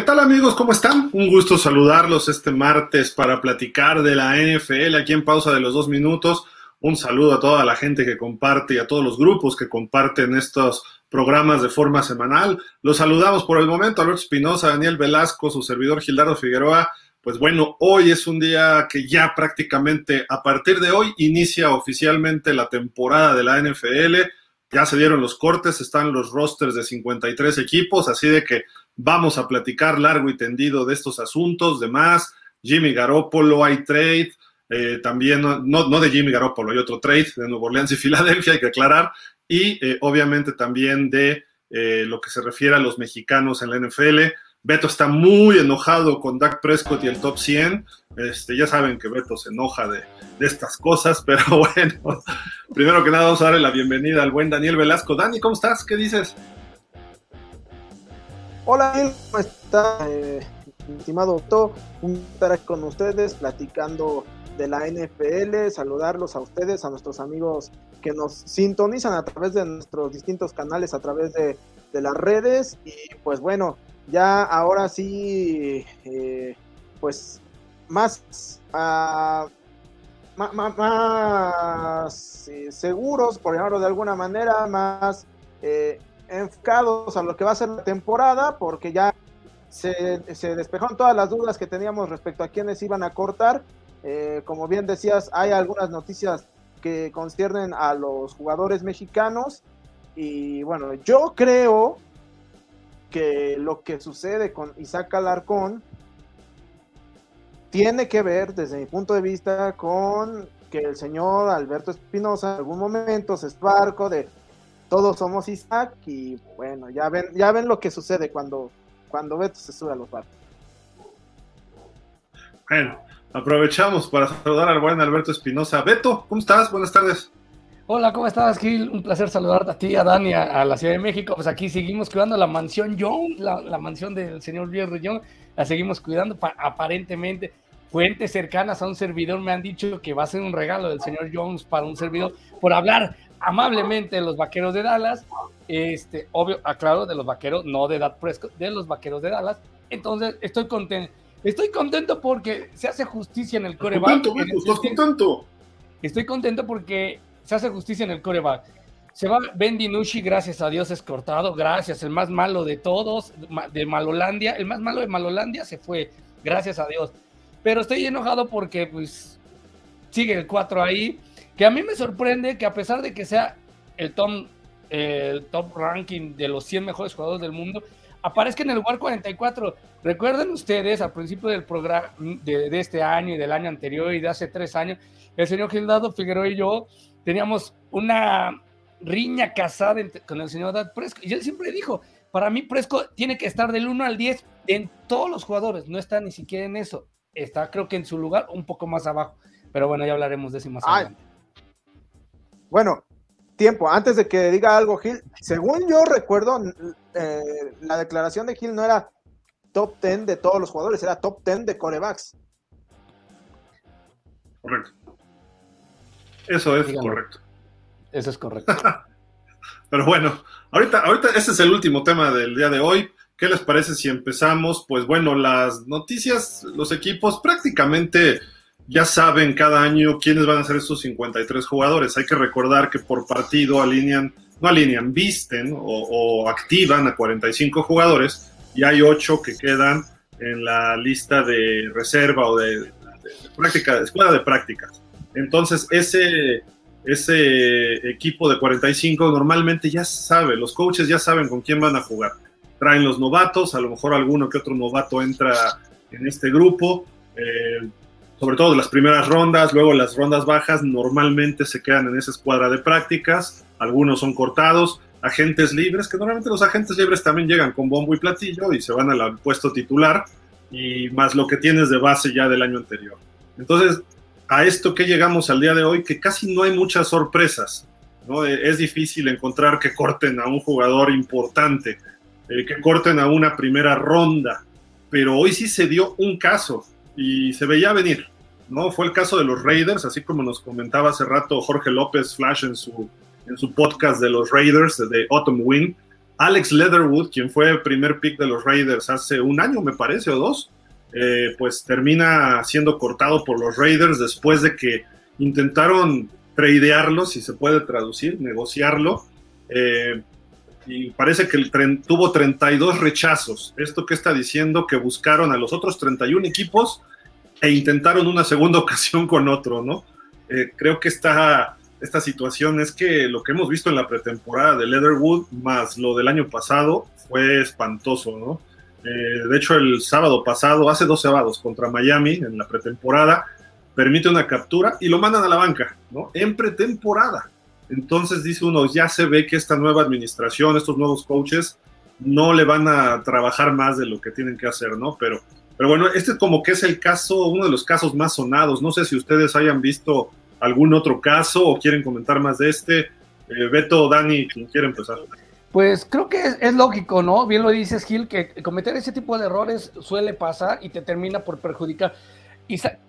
¿Qué tal amigos? ¿Cómo están? Un gusto saludarlos este martes para platicar de la NFL aquí en pausa de los dos minutos. Un saludo a toda la gente que comparte y a todos los grupos que comparten estos programas de forma semanal. Los saludamos por el momento, Alberto Espinosa, Daniel Velasco, su servidor Gildardo Figueroa. Pues bueno, hoy es un día que ya prácticamente a partir de hoy inicia oficialmente la temporada de la NFL. Ya se dieron los cortes, están los rosters de 53 equipos, así de que vamos a platicar largo y tendido de estos asuntos, demás. Jimmy Garoppolo, hay trade, eh, también, no, no, de Jimmy Garoppolo, hay otro trade de Nueva Orleans y Filadelfia, hay que aclarar, y eh, obviamente también de eh, lo que se refiere a los mexicanos en la NFL. Beto está muy enojado con Dak Prescott y el top 100. Este, ya saben que Beto se enoja de, de, estas cosas, pero bueno, primero que nada vamos a darle la bienvenida al buen Daniel Velasco. Dani, ¿cómo estás? ¿Qué dices? Hola, ¿cómo está? Eh, estimado doctor, un estar con ustedes platicando de la NFL, saludarlos a ustedes, a nuestros amigos que nos sintonizan a través de nuestros distintos canales, a través de, las redes. Y pues bueno, ya ahora sí, eh, pues más, uh, más, más eh, seguros, por llamarlo de alguna manera, más eh, enfocados a lo que va a ser la temporada, porque ya se, despejaron todas las dudas que teníamos respecto a quiénes iban a cortar. Eh, como bien decías, hay algunas noticias que conciernen a los jugadores mexicanos. Y bueno, yo creo que lo que sucede con Isaac Alarcón tiene que ver, desde mi punto de vista, con que el señor Alberto Espinosa en algún momento se esparco de todos somos Isaac y bueno, ya ven, ya ven lo que sucede cuando, cuando Beto se sube a los barcos. Bueno, aprovechamos para saludar al buen Alberto Espinosa. Beto, ¿cómo estás? Buenas tardes. Hola, ¿cómo estás, Gil? Un placer saludarte a ti, a Dani, a, a, la Ciudad de México. Pues aquí seguimos cuidando la mansión Young, la, la mansión del señor Jerry Young. La seguimos cuidando, aparentemente. Fuentes cercanas a un servidor me han dicho que va a ser un regalo del señor Jones para un servidor por hablar amablemente de los vaqueros de Dallas. Este, obvio, aclaro, de los vaqueros, no de Dak Prescott, de los vaqueros de Dallas. Entonces, estoy contento. Estoy contento porque se hace justicia en el coreback. Estoy contento porque se hace justicia en el coreback. Se va Ben DiNucci, gracias a Dios es cortado, gracias, el más malo de todos, de Malolandia, el más malo de Malolandia se fue, gracias a Dios. Pero estoy enojado porque pues sigue el 4 ahí, que a mí me sorprende que a pesar de que sea el top, el top ranking de los 100 mejores jugadores del mundo, aparezca en el lugar 44. Recuerden ustedes, al principio del programa de, de, este año y del año anterior y de hace tres años, el señor Gildardo Figueroa y yo teníamos una riña casada con el señor Dad Presco. Y él siempre dijo, para mí Presco tiene que estar del 1 al 10 en todos los jugadores, no está ni siquiera en eso. Está creo que en su lugar un poco más abajo. Pero bueno, ya hablaremos de eso más Ay. adelante. Bueno, tiempo, antes de que diga algo Gil, según yo recuerdo, eh, la declaración de Gil no era top 10 de todos los jugadores, era top 10 de corebacks. Correcto. Eso es Díganlo. correcto. Eso es correcto. Pero bueno, ahorita, ahorita ese es el último tema del día de hoy. ¿Qué les parece si empezamos? Pues bueno, las noticias, los equipos prácticamente ya saben cada año quiénes van a ser esos 53 jugadores. Hay que recordar que por partido alinean, no alinean, visten o, o activan a 45 jugadores y hay 8 que quedan en la lista de reserva o de práctica, de escuela de prácticas. Entonces, ese, ese equipo de 45 normalmente ya sabe, los coaches ya saben con quién van a jugar. Traen los novatos, a lo mejor alguno que otro novato entra en este grupo, eh, sobre todo las primeras rondas, luego las rondas bajas normalmente se quedan en esa escuadra de prácticas, algunos son cortados, agentes libres, que normalmente los agentes libres también llegan con bombo y platillo y se van al puesto titular, y más lo que tienes de base ya del año anterior. Entonces, a esto que llegamos al día de hoy, que casi no hay muchas sorpresas. ¿no? Es difícil encontrar que corten a un jugador importante, eh, que corten a una primera ronda, pero hoy sí se dio un caso y se veía venir. ¿no? Fue el caso de los Raiders, así como nos comentaba hace rato Jorge López Flash en su, en su podcast de los Raiders de Autumn Win. Alex Leatherwood, quien fue el primer pick de los Raiders hace un año, me parece, o dos, eh, pues termina siendo cortado por los Raiders después de que intentaron tradearlo, si se puede traducir, negociarlo. Eh, y parece que el tuvo 32 rechazos. ¿Esto qué está diciendo? Que buscaron a los otros 31 equipos e intentaron una segunda ocasión con otro, ¿no? Eh, creo que esta, esta situación es que lo que hemos visto en la pretemporada de Leatherwood más lo del año pasado fue espantoso, ¿no? Eh, de hecho, el sábado pasado, hace dos sábados contra Miami en la pretemporada, permite una captura y lo mandan a la banca, ¿no? En pretemporada. Entonces dice uno, ya se ve que esta nueva administración, estos nuevos coaches, no le van a trabajar más de lo que tienen que hacer, ¿no? Pero, pero bueno, este como que es el caso, uno de los casos más sonados. No sé si ustedes hayan visto algún otro caso o quieren comentar más de este. Eh, Beto, Dani, quien quiere empezar. Pues creo que es, lógico, ¿no? Bien lo dices, Gil, que cometer ese tipo de errores suele pasar y te termina por perjudicar.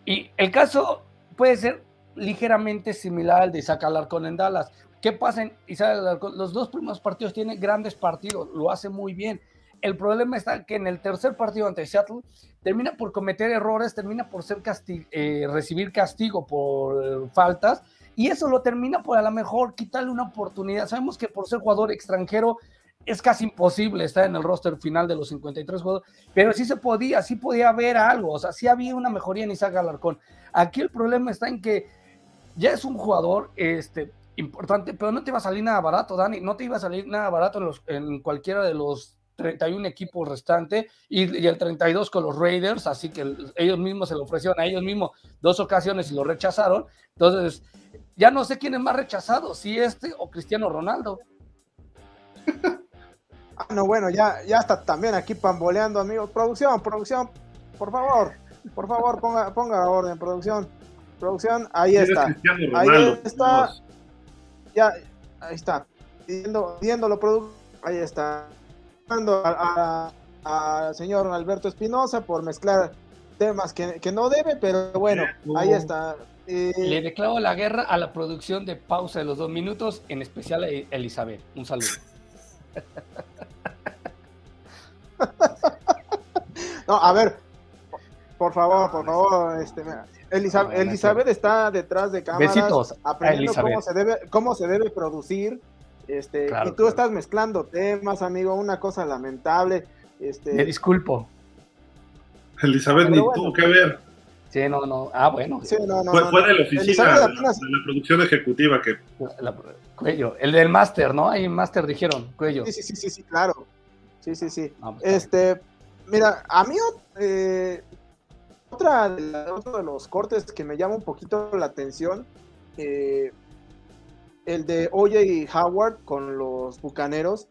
Y el caso puede ser ligeramente similar al de Isaac Alarcón en Dallas. ¿Qué pasa en Isaac Alarcón? Los dos primeros partidos tiene grandes partidos, lo hace muy bien. El problema está que en el tercer partido ante Seattle termina por cometer errores, termina por ser eh, recibir castigo por faltas y eso lo termina por a lo mejor quitarle una oportunidad. Sabemos que por ser jugador extranjero es casi imposible estar en el roster final de los 53 jugadores, pero sí se podía, sí podía haber algo, o sea, sí había una mejoría en Isaac Alarcón. Aquí el problema está en que ya es un jugador este, importante, pero no te iba a salir nada barato, Dani, no te iba a salir nada barato en, los, en cualquiera de los 31 equipos restantes y, y, el 32 con los Raiders, así que ellos mismos se lo ofrecieron a ellos mismos dos ocasiones y lo rechazaron. Entonces, ya no sé quién es más rechazado, si este o Cristiano Ronaldo. Ah, no, bueno, ya, ya está también aquí pamboleando, amigos. Producción, producción, por favor, por favor, ponga, ponga orden, producción. Producción, ahí está. Ahí está. Ya, ahí está. Viendo, viéndolo, producción, ahí está. Al señor Alberto Espinosa por mezclar temas que, que, no debe, pero bueno, ahí está. Eh, Le declaro la guerra a la producción de pausa de los dos minutos, en especial a Elizabeth. Un saludo. no, a ver, por favor, por favor, este, Elizabeth, está detrás de cámaras aprendiendo cómo se debe, cómo se debe producir. Este, y tú estás mezclando temas, amigo, una cosa lamentable. Este, Me disculpo. Elizabeth ni tuvo que ver. Sí, no, no. Ah, bueno. fue, de la oficina, de la, producción ejecutiva que. cuello, el del máster, ¿no? Hay máster, dijeron, cuello. Sí, sí, sí, sí, claro. Sí, sí, sí. Pues, este, mira, a mí eh, otra de otro de los cortes que me llama un poquito la atención, eh, el de OJ Howard con los Bucaneros.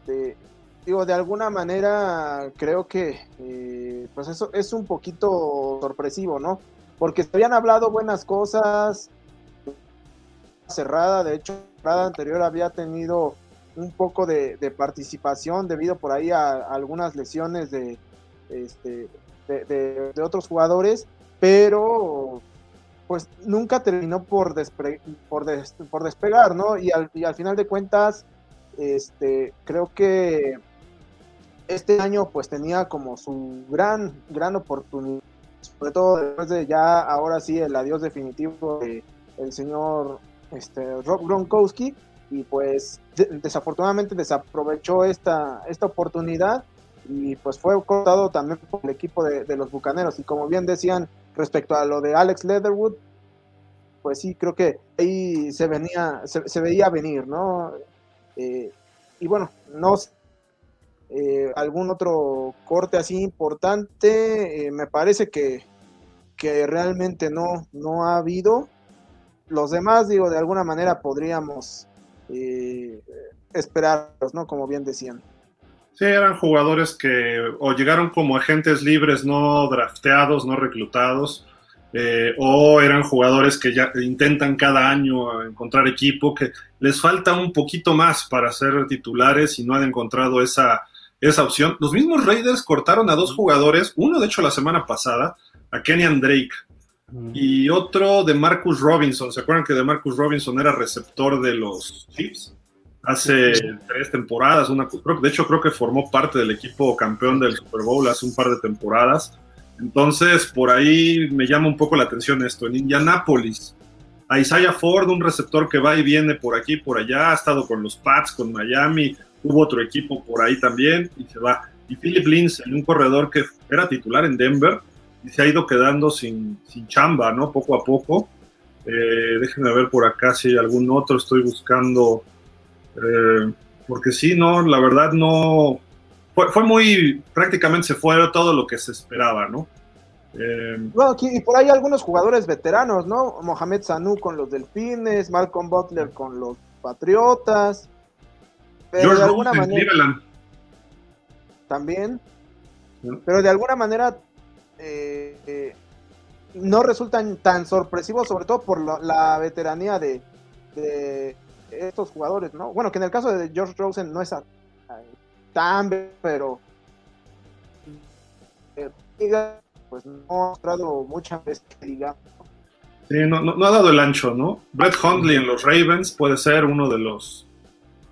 Este, digo, de alguna manera creo que eh, pues eso es un poquito sorpresivo, ¿no? Porque se habían hablado buenas cosas, cerrada, de hecho, la anterior había tenido un poco de, participación debido por ahí a, algunas lesiones de, este, de, otros jugadores, pero pues nunca terminó por, por, despegar, ¿no? Y al, final de cuentas, este, creo que este año pues tenía como su gran, gran oportunidad, sobre todo después de ya ahora sí el adiós definitivo del señor este, Rob Gronkowski y pues desafortunadamente desaprovechó esta, esta oportunidad y pues fue cortado también por el equipo de, los Bucaneros y como bien decían respecto a lo de Alex Leatherwood pues sí creo que ahí se venía se, veía venir no eh, y bueno no eh, algún otro corte así importante, eh, me parece que, que realmente no, no ha habido. Los demás, digo, de alguna manera podríamos eh, esperarlos, ¿no? Como bien decían. Sí, eran jugadores que o llegaron como agentes libres no drafteados, no reclutados, o eran jugadores que ya intentan cada año encontrar equipo, que les falta un poquito más para ser titulares y no han encontrado esa, esa opción. Los mismos Raiders cortaron a dos jugadores, uno de hecho la semana pasada, a Kenyan Drake, y otro de Marcus Robinson. ¿Se acuerdan que de Marcus Robinson era receptor de los Chiefs? Hace tres temporadas, una, de hecho creo que formó parte del equipo campeón del Super Bowl hace un par de temporadas. Entonces, por ahí me llama un poco la atención esto. En Indianápolis, a Isaiah Ford, un receptor que va y viene por aquí, por allá, ha estado con los Pats, con Miami, hubo otro equipo por ahí también y se va. Y Philip Lindsay, un corredor que era titular en Denver y se ha ido quedando sin, sin chamba, ¿no? Poco a poco. Eh, déjenme ver por acá si hay algún otro, estoy buscando. Eh, porque sí, no, la verdad no. Fue, fue, muy. Prácticamente se fue todo lo que se esperaba, ¿no? Eh, bueno, aquí, y por ahí algunos jugadores veteranos, ¿no? Mohamed Sanu con los Delfines, Malcolm Butler con los Patriotas. Pero de alguna manera. También. Pero de alguna manera eh, eh, no resultan tan sorpresivos, sobre todo por la, veteranía de, estos jugadores, ¿no? Bueno, que en el caso de George Rosen no es tan, pero eh, pues no ha mostrado mucha vez digamos. Sí, no, no, ha dado el ancho, ¿no? Brett Hundley en los Ravens puede ser uno de los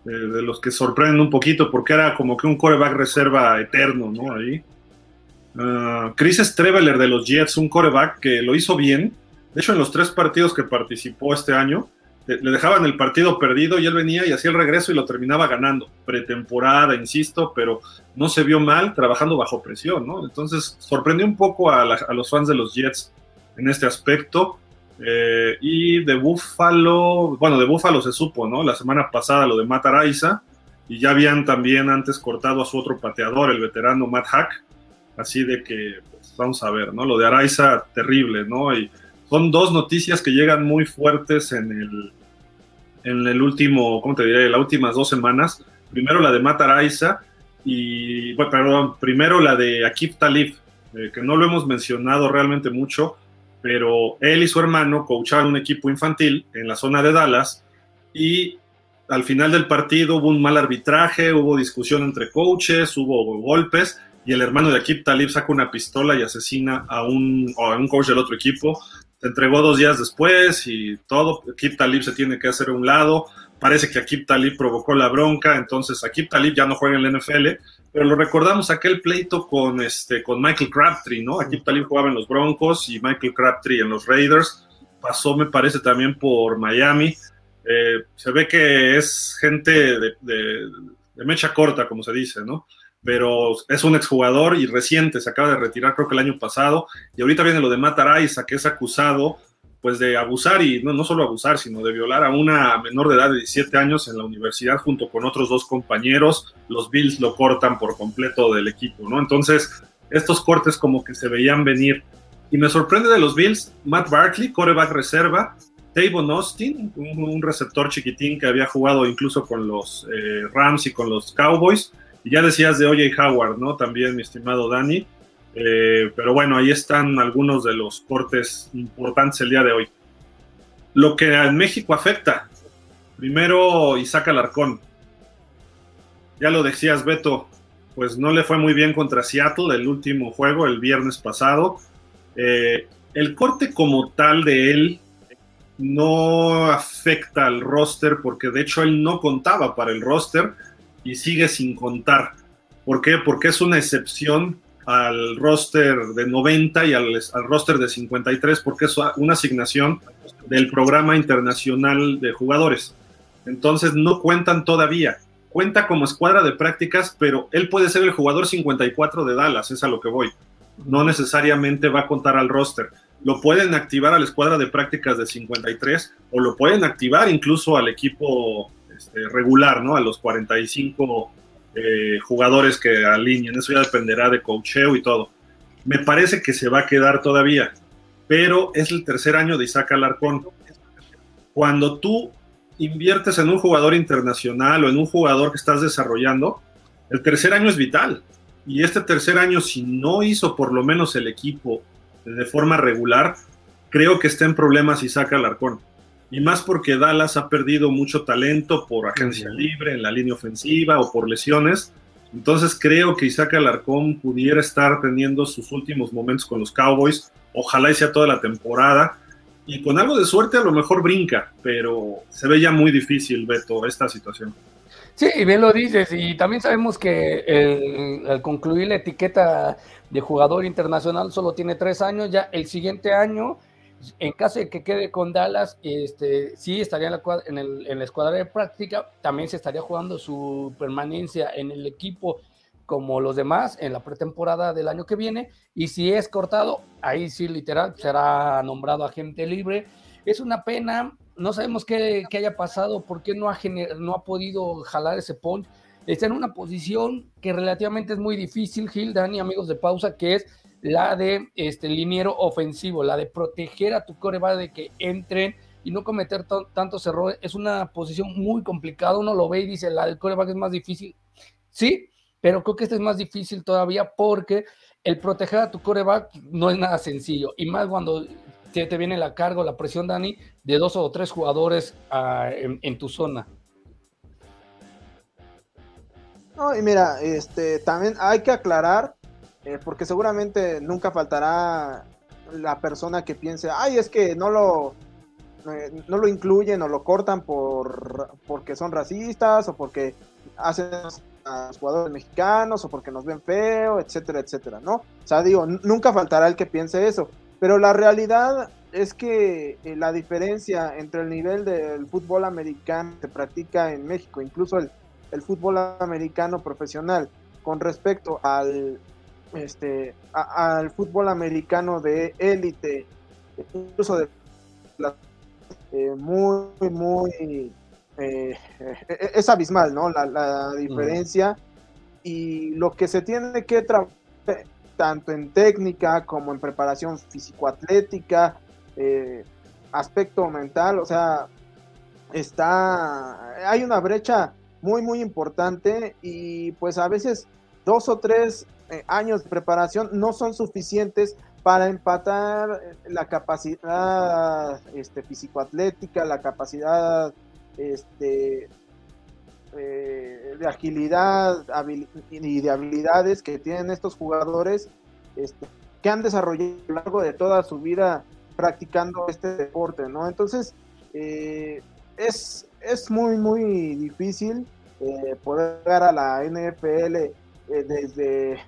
de los que sorprenden un poquito porque era como que un coreback reserva eterno, ¿no? Ahí. Ah, Chris Streveler de los Jets, un coreback que lo hizo bien. De hecho, en los tres partidos que participó este año, le dejaban el partido perdido y él venía y hacía el regreso y lo terminaba ganando. Pretemporada, insisto, pero no se vio mal trabajando bajo presión, ¿no? Entonces sorprendió un poco a, los fans de los Jets en este aspecto. Eh, y de Buffalo, bueno, de Buffalo se supo, ¿no? La semana pasada lo de Matt Araiza y ya habían también antes cortado a su otro pateador, el veterano Matt Hack. Así de que, pues, vamos a ver, ¿no? Lo de Araiza, terrible, ¿no? Y son dos noticias que llegan muy fuertes en el, en el último, ¿cómo te diré? Las últimas dos semanas. Primero la de Matt Araiza y, bueno, perdón, primero la de Akif Talib, eh, que no lo hemos mencionado realmente mucho, pero él y su hermano coachaban un equipo infantil en la zona de Dallas y al final del partido hubo un mal arbitraje, hubo discusión entre coaches, hubo golpes y el hermano de Akip Talib saca una pistola y asesina a un, a un coach del otro equipo. Se entregó dos días después y todo. Akip Talib se tiene que hacer a un lado. Parece que Akip Talib provocó la bronca, entonces Akip Talib ya no juega en la NFL, pero lo recordamos aquel pleito con, este, con Michael Crabtree, ¿no? Akip Talib jugaba en los Broncos y Michael Crabtree en los Raiders. Pasó, me parece, también por Miami. Eh, se ve que es gente de, de mecha corta, como se dice, ¿no? Pero es un exjugador y reciente, se acaba de retirar creo que el año pasado, y ahorita viene lo de Matt Araiza, que es acusado pues de abusar y no, no solo abusar, sino de violar a una menor de edad de 17 años en la universidad junto con otros dos compañeros, los Bills lo cortan por completo del equipo, ¿no? Entonces, estos cortes como que se veían venir. Y me sorprende de los Bills, Matt Barkley, coreback reserva, Tavon Austin, un, receptor chiquitín que había jugado incluso con los eh, Rams y con los Cowboys, y ya decías de OJ Howard, ¿no? También, mi estimado Dani. Eh, pero bueno, ahí están algunos de los cortes importantes el día de hoy. Lo que en México afecta, primero Isaac Alarcón. Ya lo decías, Beto, pues no le fue muy bien contra Seattle el último juego, el viernes pasado. Eh, el corte como tal de él no afecta al roster porque de hecho él no contaba para el roster y sigue sin contar. ¿Por qué? Porque es una excepción al roster de 90 y al, roster de 53, porque es una asignación del programa internacional de jugadores. Entonces no cuentan todavía. Cuenta como escuadra de prácticas, pero él puede ser el jugador 54 de Dallas, es a lo que voy. No necesariamente va a contar al roster. Lo pueden activar a la escuadra de prácticas de 53 o lo pueden activar incluso al equipo este, regular, ¿no? A los 45 eh, jugadores que alineen. Eso ya dependerá de cocheo y todo. Me parece que se va a quedar todavía, pero es el tercer año de Isaac Alarcón. Cuando tú inviertes en un jugador internacional o en un jugador que estás desarrollando, el tercer año es vital. Y este tercer año, si no hizo por lo menos el equipo de forma regular, creo que está en problemas Isaac Alarcón y más porque Dallas ha perdido mucho talento por agencia libre en la línea ofensiva o por lesiones. Entonces creo que Isaac Alarcón pudiera estar teniendo sus últimos momentos con los Cowboys. Ojalá y sea toda la temporada. y con algo de suerte a lo mejor brinca, pero se ve ya muy difícil, Beto, esta situación. Sí, bien lo dices, y también sabemos que al concluir la etiqueta de jugador internacional solo tiene tres años, ya el siguiente año, en caso de que quede con Dallas, este, sí estaría en la, en, el, escuadra de práctica, también se estaría jugando su permanencia en el equipo como los demás en la pretemporada del año que viene, y si es cortado, ahí sí literal será nombrado agente libre. Es una pena no sabemos qué, haya pasado, por qué no ha, no ha podido jalar ese punch. Está en una posición que relativamente es muy difícil, Gil, Dani, amigos de pausa, que es la de este liniero ofensivo, la de proteger a tu coreback de que entren y no cometer tantos errores. Es una posición muy complicada, uno lo ve y dice, la del coreback es más difícil. Sí, pero creo que esta es más difícil todavía porque el proteger a tu coreback no es nada sencillo, y más cuando te, viene la carga o la presión, Dani, de dos o tres jugadores ah, en, tu zona. No, y mira, este, también hay que aclarar, eh, porque seguramente nunca faltará la persona que piense, ay, es que no lo, eh, no lo incluyen o lo cortan por porque son racistas o porque hacen a los jugadores mexicanos o porque nos ven feo, etcétera, etcétera, ¿no? O sea, digo, nunca faltará el que piense eso. Pero la realidad es que eh, la diferencia entre el nivel del fútbol americano que se practica en México, incluso el, fútbol americano profesional, con respecto al, este, al fútbol americano de élite, incluso de eh, muy, muy, eh, es abismal, ¿no? La, la diferencia y lo que se tiene que trabajar tanto en técnica como en preparación físico-atlética, eh, aspecto mental, o sea, está, hay una brecha muy, muy importante y pues a veces dos o tres eh, años de preparación no son suficientes para empatar la capacidad este, físico-atlética, la capacidad este, eh, de agilidad y de habilidades que tienen estos jugadores este, que han desarrollado a lo largo de toda su vida practicando este deporte, ¿no? Entonces, eh, es, es muy, muy difícil eh, poder llegar a la NFL desde,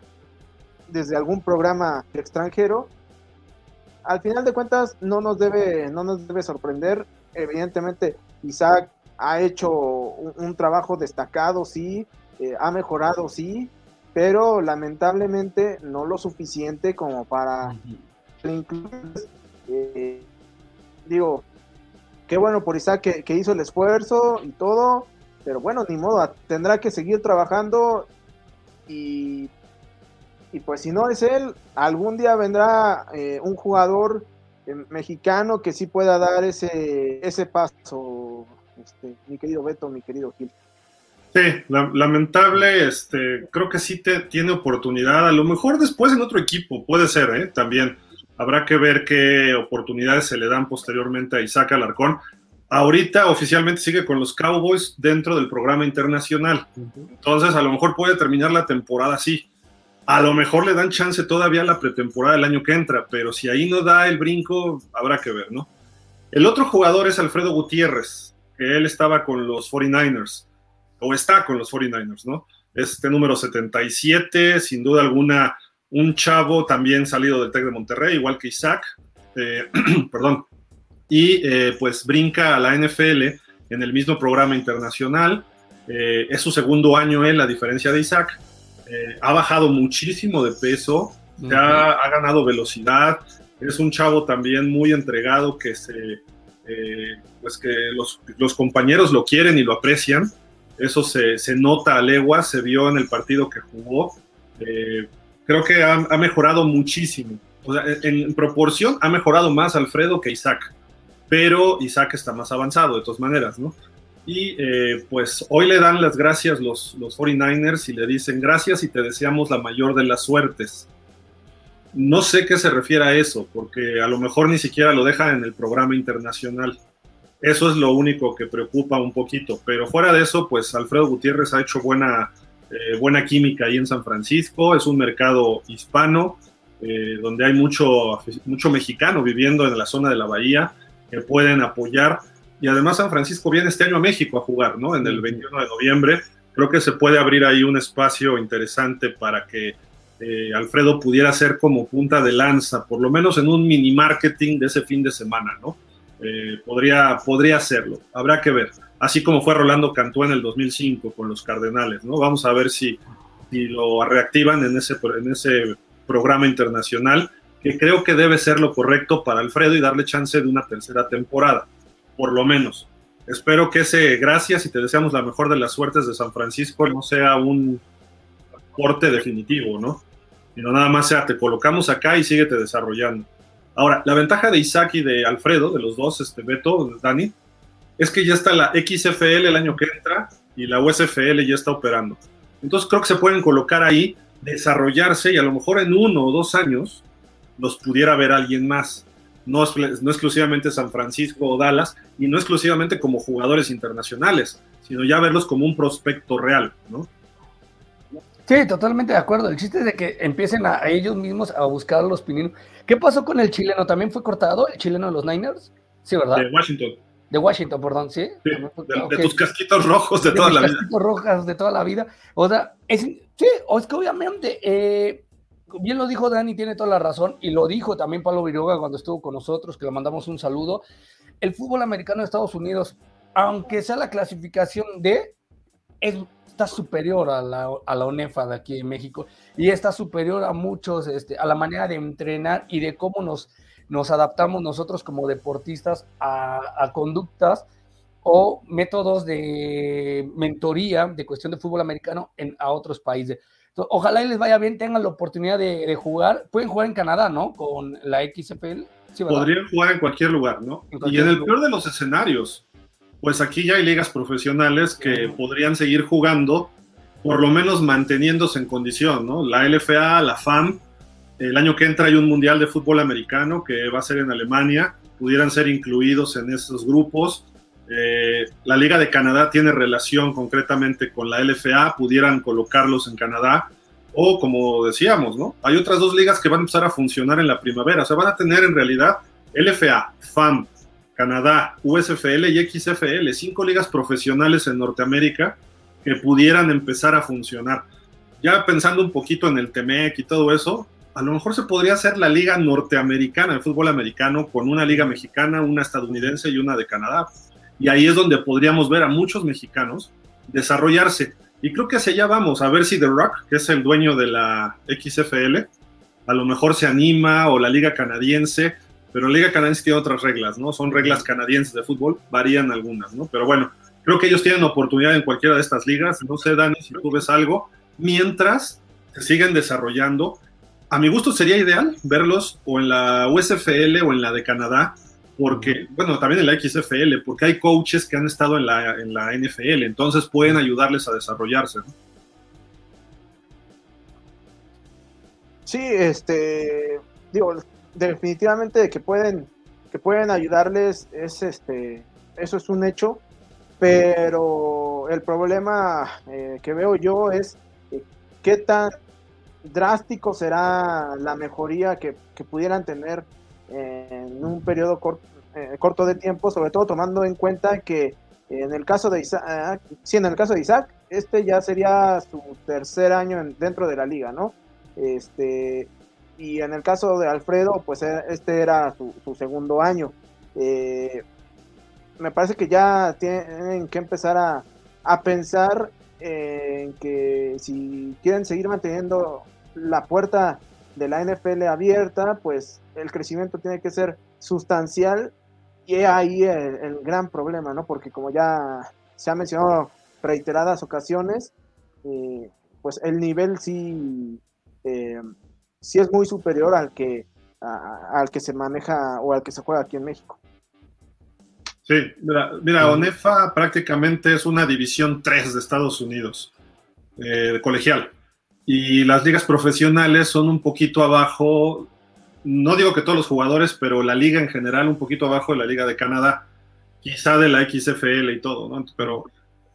desde algún programa extranjero. Al final de cuentas, no nos debe, no nos debe sorprender. Evidentemente, Isaac ha hecho un, trabajo destacado, sí, eh, ha mejorado, sí, pero lamentablemente no lo suficiente como para incluir, eh, digo, qué bueno por Isaac que, hizo el esfuerzo y todo, pero bueno, ni modo, tendrá que seguir trabajando y, y pues si no es él, algún día vendrá eh, un jugador mexicano que sí pueda dar ese, ese paso este, mi querido Beto, mi querido Gil. Sí, lamentable, este, creo que sí te, tiene oportunidad, a lo mejor después en otro equipo, puede ser, ¿eh? también. Habrá que ver qué oportunidades se le dan posteriormente a Isaac Alarcón. Ahorita oficialmente sigue con los Cowboys dentro del programa internacional. Entonces, a lo mejor puede terminar la temporada así. A lo mejor le dan chance todavía la pretemporada del año que entra, pero si ahí no da el brinco, habrá que ver, ¿no? El otro jugador es Alfredo Gutiérrez que él estaba con los 49ers, o está con los 49ers, ¿no? Este número 77, sin duda alguna, un chavo también salido del TEC de Monterrey, igual que Isaac, eh, perdón, y eh, pues brinca a la NFL en el mismo programa internacional. Eh, es su segundo año él, a diferencia de Isaac. Ha bajado muchísimo de peso, ya ha ganado velocidad. Es un chavo también muy entregado que se eh, pues que los, compañeros lo quieren y lo aprecian. Eso se, nota a legua, se vio en el partido que jugó. Eh, creo que ha, mejorado muchísimo. en, proporción ha mejorado más Alfredo que Isaac, pero Isaac está más avanzado de todas maneras, ¿no? Y eh, pues hoy le dan las gracias los, los 49ers y le dicen gracias y te deseamos la mayor de las suertes. No sé qué se refiere a eso, porque a lo mejor ni siquiera lo dejan en el programa internacional. Eso es lo único que preocupa un poquito. Pero fuera de eso, pues Alfredo Gutiérrez ha hecho buena, eh, buena química ahí en San Francisco. Es un mercado hispano, eh, donde hay mucho, mucho mexicano viviendo en la zona de la bahía. que pueden apoyar. Y además San Francisco viene este año a México a jugar, ¿no? En el 21 de noviembre. Creo que se puede abrir ahí un espacio interesante para que eh, Alfredo pudiera ser como punta de lanza, por lo menos en un mini marketing de ese fin de semana, ¿no? Eh, podría, podría hacerlo, habrá que ver. Así como fue Rolando Cantú en el 2005 con los Cardenales, ¿no? Vamos a ver si, si lo reactivan en ese, en ese programa internacional, que creo que debe ser lo correcto para Alfredo y darle chance de una tercera temporada, por lo menos. Espero que ese gracias y te deseamos la mejor de las suertes de San Francisco no sea un corte definitivo, ¿no? Y no nada más sea te colocamos acá y síguete desarrollando. Ahora, la ventaja de Isaac y de Alfredo, de los dos, este Beto, Dani, es que ya está la XFL el año que entra y la USFL ya está operando. Entonces creo que se pueden colocar ahí, desarrollarse y a lo mejor en uno o dos años los pudiera ver alguien más. No, no exclusivamente San Francisco o Dallas y no exclusivamente como jugadores internacionales, sino ya verlos como un prospecto real, ¿no? Sí, totalmente de acuerdo. El chiste es de que empiecen a, ellos mismos a buscar los pininos. ¿Qué pasó con el chileno? ¿También fue cortado el chileno de los Niners? Sí, ¿verdad? De Washington. De Washington, perdón, ¿sí? sí de, tus casquitos rojos de, toda la vida. casquitos rojos de toda la vida. O sea, es, sí, es que obviamente, eh, bien lo dijo Dani, tiene toda la razón, y lo dijo también Pablo Viroga cuando estuvo con nosotros, que le mandamos un saludo. El fútbol americano de Estados Unidos, aunque sea la clasificación de, es está superior a la, a la ONEFA de aquí en México y está superior a muchos, este, a la manera de entrenar y de cómo nos, nos adaptamos nosotros como deportistas a, conductas o métodos de mentoría de cuestión de fútbol americano en, a otros países. Ojalá y les vaya bien, tengan la oportunidad de, jugar. Pueden jugar en Canadá, ¿no? Con la XFL. Podrían jugar en cualquier lugar, ¿no? y en el peor de los escenarios, pues aquí ya hay ligas profesionales que podrían seguir jugando, por lo menos manteniéndose en condición, ¿no? La LFA, la FAM, el año que entra hay un Mundial de Fútbol Americano que va a ser en Alemania, pudieran ser incluidos en esos grupos. Eh, la Liga de Canadá tiene relación concretamente con la LFA, pudieran colocarlos en Canadá. O como decíamos, ¿no? Hay otras dos ligas que van a empezar a funcionar en la primavera. O sea, van a tener en realidad LFA, FAM, Canadá, USFL y XFL, cinco ligas profesionales en Norteamérica que pudieran empezar a funcionar. Ya pensando un poquito en el TEMEC y todo eso, a lo mejor se podría hacer la liga norteamericana de fútbol americano con una liga mexicana, una estadounidense y una de Canadá. Y ahí es donde podríamos ver a muchos mexicanos desarrollarse. Y creo que hacia allá vamos, a ver si The Rock, que es el dueño de la XFL, a lo mejor se anima o la liga canadiense pero la Liga Canadiense tiene otras reglas, ¿no? Son reglas canadienses de fútbol, varían algunas, ¿no? Pero bueno, creo que ellos tienen oportunidad en cualquiera de estas ligas. No sé, Dani, si tú ves algo, mientras se siguen desarrollando. A mi gusto sería ideal verlos o en la USFL o en la de Canadá, porque, bueno, también en la XFL, porque hay coaches que han estado en la, en la NFL, entonces pueden ayudarles a desarrollarse. ¿no? Sí, este, digo, definitivamente que pueden, que pueden ayudarles, es este, eso es un hecho, pero el problema eh, que veo yo es eh, qué tan drástico será la mejoría que, pudieran tener en un periodo eh, corto de tiempo, sobre todo tomando en cuenta que en el caso de Isaac, el caso de Isaac, este ya sería su tercer año dentro de la liga, ¿no? Este, y en el caso de Alfredo, pues e, este era su, segundo año. Eh, me parece que ya tienen que empezar a, pensar en que si quieren seguir manteniendo la puerta de la NFL abierta, pues el crecimiento tiene que ser sustancial y ahí el, gran problema, ¿no? Porque como ya se ha mencionado reiteradas ocasiones, eh, pues el nivel sí eh, sí es muy superior al que, al que se maneja o al que se juega aquí en México. Sí, mira, ONEFA prácticamente es una división 3 de Estados Unidos, eh, colegial. Y las ligas profesionales son un poquito abajo, no digo que todos los jugadores, pero la liga en general un poquito abajo de la liga de Canadá, quizá de la XFL y todo, ¿no? Pero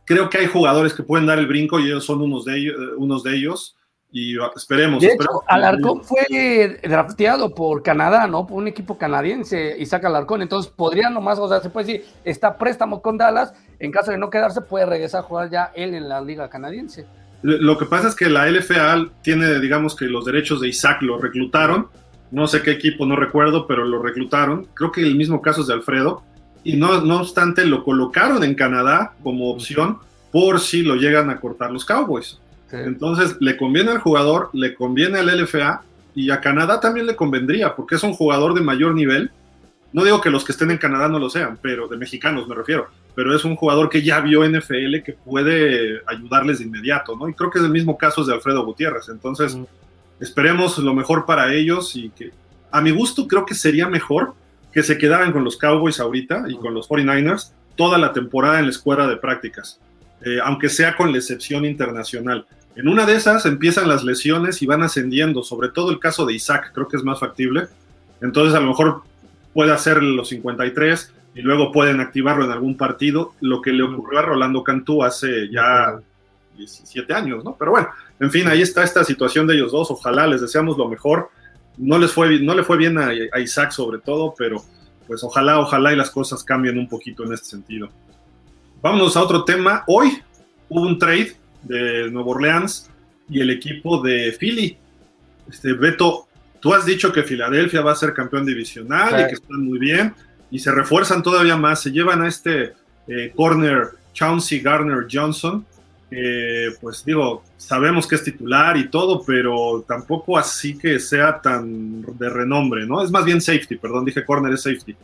creo que hay jugadores que pueden dar el brinco y ellos son unos de ellos. Unos de ellos y esperemos. De esperemos. hecho, Alarcón fue drafteado por Canadá, ¿no? Por un equipo canadiense, Isaac Alarcón. Entonces, podría nomás, o sea, se puede decir, está préstamo con Dallas. En caso de no quedarse, puede regresar a jugar ya él en la liga canadiense. Lo que pasa es que la LFA tiene, digamos que los derechos de Isaac lo reclutaron. No sé qué equipo, no recuerdo, pero lo reclutaron. Creo que el mismo caso es de Alfredo. Y no, no obstante, lo colocaron en Canadá como opción por si lo llegan a cortar los Cowboys. Sí. Entonces, le conviene al jugador, le conviene al LFA y a Canadá también le convendría, porque es un jugador de mayor nivel. No digo que los que estén en Canadá no lo sean, pero de mexicanos me refiero. Pero es un jugador que ya vio NFL que puede ayudarles de inmediato, ¿no? Y creo que es el mismo caso de Alfredo Gutiérrez. Entonces. Esperemos lo mejor para ellos y que, a mi gusto, creo que sería mejor que se quedaran con los Cowboys ahorita y con los 49ers toda la temporada en la escuela de prácticas, eh, aunque sea con la excepción internacional. En una de esas empiezan las lesiones y van ascendiendo, sobre todo el caso de Isaac, creo que es más factible. Entonces a lo mejor puede hacer los 53 y luego pueden activarlo en algún partido, lo que le ocurrió a Rolando Cantú hace ya 17 años, ¿no? Pero bueno, en fin, ahí está esta situación de ellos dos, ojalá les deseamos lo mejor. No, les fue, no le fue bien a, a Isaac sobre todo, pero pues ojalá, ojalá y las cosas cambien un poquito en este sentido. Vámonos a otro tema. Hoy hubo un trade de Nuevo Orleans y el equipo de Philly. Este, Beto, tú has dicho que Filadelfia va a ser campeón divisional sí. y que están muy bien y se refuerzan todavía más. Se llevan a este eh, corner Chauncey Garner Johnson. Eh, pues digo, sabemos que es titular y todo, pero tampoco así que sea tan de renombre, ¿no? Es más bien safety, perdón, dije corner es safety.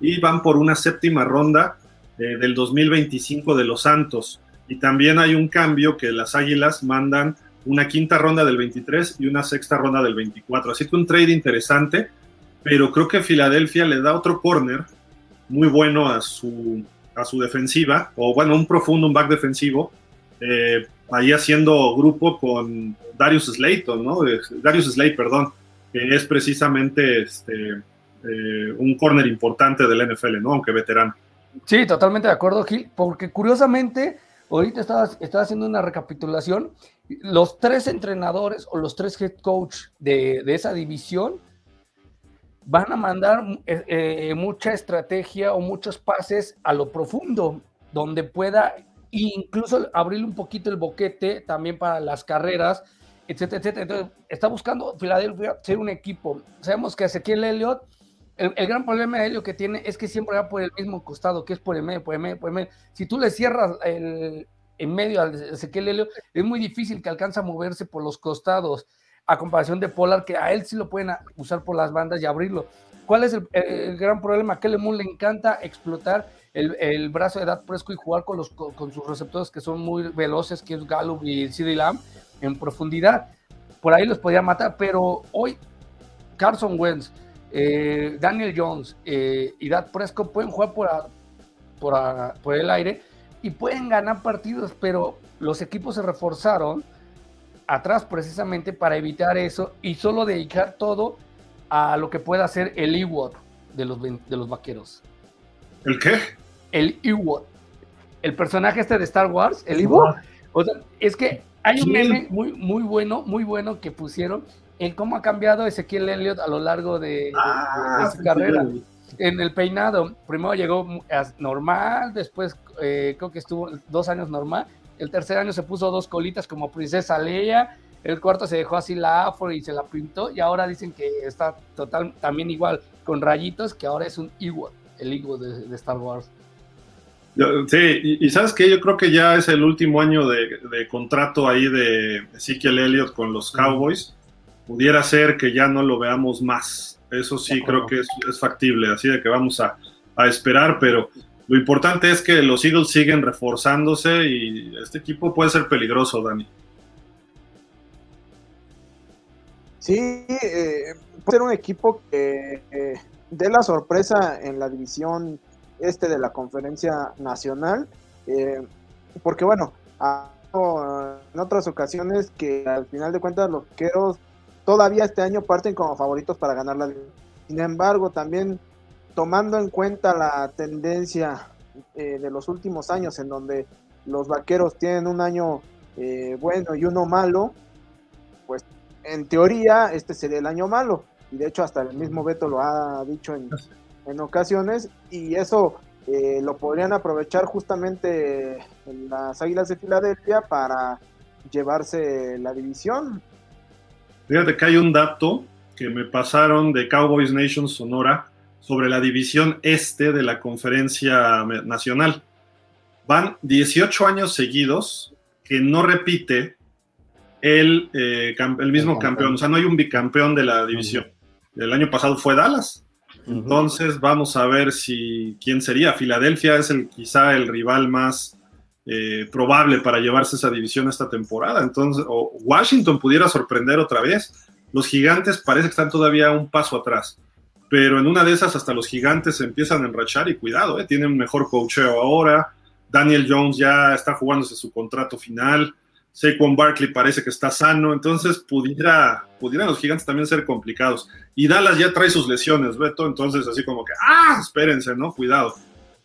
Y van por una séptima ronda eh, del 2025 de los Santos. Y también hay un cambio que las Águilas mandan una quinta ronda del 23 y una sexta ronda del 24. Así que un trade interesante, pero creo que Filadelfia le da otro corner muy bueno a su, a su defensiva, o bueno, un profundo, un back defensivo, eh, ahí haciendo grupo con Darius Slayton, ¿no? Darius Slay, perdón, que es precisamente este, eh, un corner importante del NFL, ¿no? Aunque veterano. Sí, totalmente de acuerdo, Gil, porque curiosamente ahorita estaba, estaba, haciendo una recapitulación, los tres entrenadores o los tres head coach de, de esa división van a mandar eh, eh, mucha estrategia o muchos pases a lo profundo, donde pueda incluso abrirle un poquito el boquete también para las carreras, etcétera, etcétera. Entonces, está buscando Filadelfia ser un equipo. Sabemos que Ezequiel Elliott el, el, gran problema de Helio que tiene es que siempre va por el mismo costado, que es por el medio, por el medio, por el medio. Si tú le cierras el, en medio al Ezequiel Helio, es muy difícil que alcance a moverse por los costados, a comparación de Polar, que a él sí lo pueden usar por las bandas y abrirlo. ¿Cuál es el, el gran problema? Que Lemon le encanta explotar el, el, brazo de Dad Presco y jugar con, los, con, sus receptores que son muy veloces, que es Gallup y CD Lamb, en profundidad. Por ahí los podía matar, pero hoy Carson Wentz, eh, Daniel Jones eh, y Dad Prescott pueden jugar por, a, por, a, por, el aire y pueden ganar partidos, pero los equipos se reforzaron atrás precisamente para evitar eso y solo dedicar todo a lo que pueda hacer el Ewok de los, de los vaqueros. ¿El qué? El Ewok. El personaje este de Star Wars, el Ewok. O sea, es que hay un meme muy, muy bueno, muy bueno que pusieron en cómo ha cambiado Ezequiel Elliott a lo largo de, ah, de, de su carrera. En el peinado, primero llegó normal, después eh, creo que estuvo dos años normal, el tercer año se puso dos colitas como princesa Leia, el cuarto se dejó así la afro y se la pintó, y ahora dicen que está total, también igual, con rayitos, que ahora es un Ewok, el Ewok de, de Star Wars. Sí, y, y, sabes que yo creo que ya es el último año de, de contrato ahí de Ezekiel Elliott con los Cowboys. Pudiera ser que ya no lo veamos más. Eso sí creo que es, es, factible, así de que vamos a, a, esperar, pero lo importante es que los Eagles siguen reforzándose y este equipo puede ser peligroso, Dani. Sí, eh, puede ser un equipo que eh, dé la sorpresa en la división este de la conferencia nacional, eh, porque bueno, en otras ocasiones que al final de cuentas los queros todavía este año parten como favoritos para ganar la Sin embargo, también tomando en cuenta la tendencia eh, de los últimos años en donde los vaqueros tienen un año eh, bueno y uno malo, pues en teoría este sería el año malo. Y de hecho hasta el mismo Beto lo ha dicho en, en ocasiones. Y eso eh, lo podrían aprovechar justamente en las Águilas de Filadelfia para llevarse la división. Fíjate que hay un dato que me pasaron de Cowboys Nation Sonora sobre la división este de la conferencia nacional. Van 18 años seguidos que no repite el, eh, el mismo campeón. O sea, no hay un bicampeón de la división. El año pasado fue Dallas. Entonces vamos a ver si quién sería. Filadelfia es el quizá el rival más eh, probable para llevarse esa división esta temporada. Entonces, o Washington pudiera sorprender otra vez. Los gigantes parece que están todavía un paso atrás. Pero en una de esas hasta los gigantes se empiezan a enrachar y cuidado, eh, tienen mejor coacheo ahora. Daniel Jones ya está jugándose su contrato final. Saquon Barkley parece que está sano, entonces pudiera, pudieran los gigantes también ser complicados. Y Dallas ya trae sus lesiones, Beto, entonces así como que, ah, espérense, ¿no? Cuidado.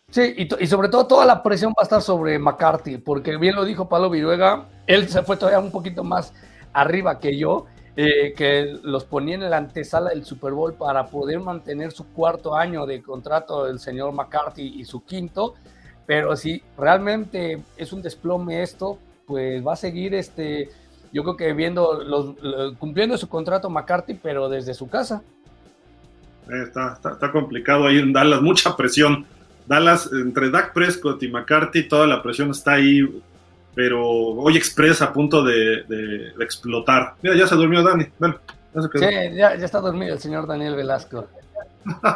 Sí, y, sobre todo toda la presión va a estar sobre McCarthy, porque bien lo dijo Pablo Viruega, él se fue todavía un poquito más arriba que yo, eh, que los ponía en la antesala del Super Bowl para poder mantener su cuarto año de contrato del señor McCarthy y su quinto, pero si realmente es un desplome esto, pues va a seguir este, yo creo que viendo los, cumpliendo su contrato McCarthy, pero desde su casa. Eh, está, está, complicado ahí en Dallas, mucha presión. Dallas, entre Dak Prescott y McCarthy, toda la presión está ahí, pero hoy Express a punto de, explotar. Mira, ya se durmió Dani. Bueno, ya se quedó. Sí, ya, está dormido el señor Daniel Velasco.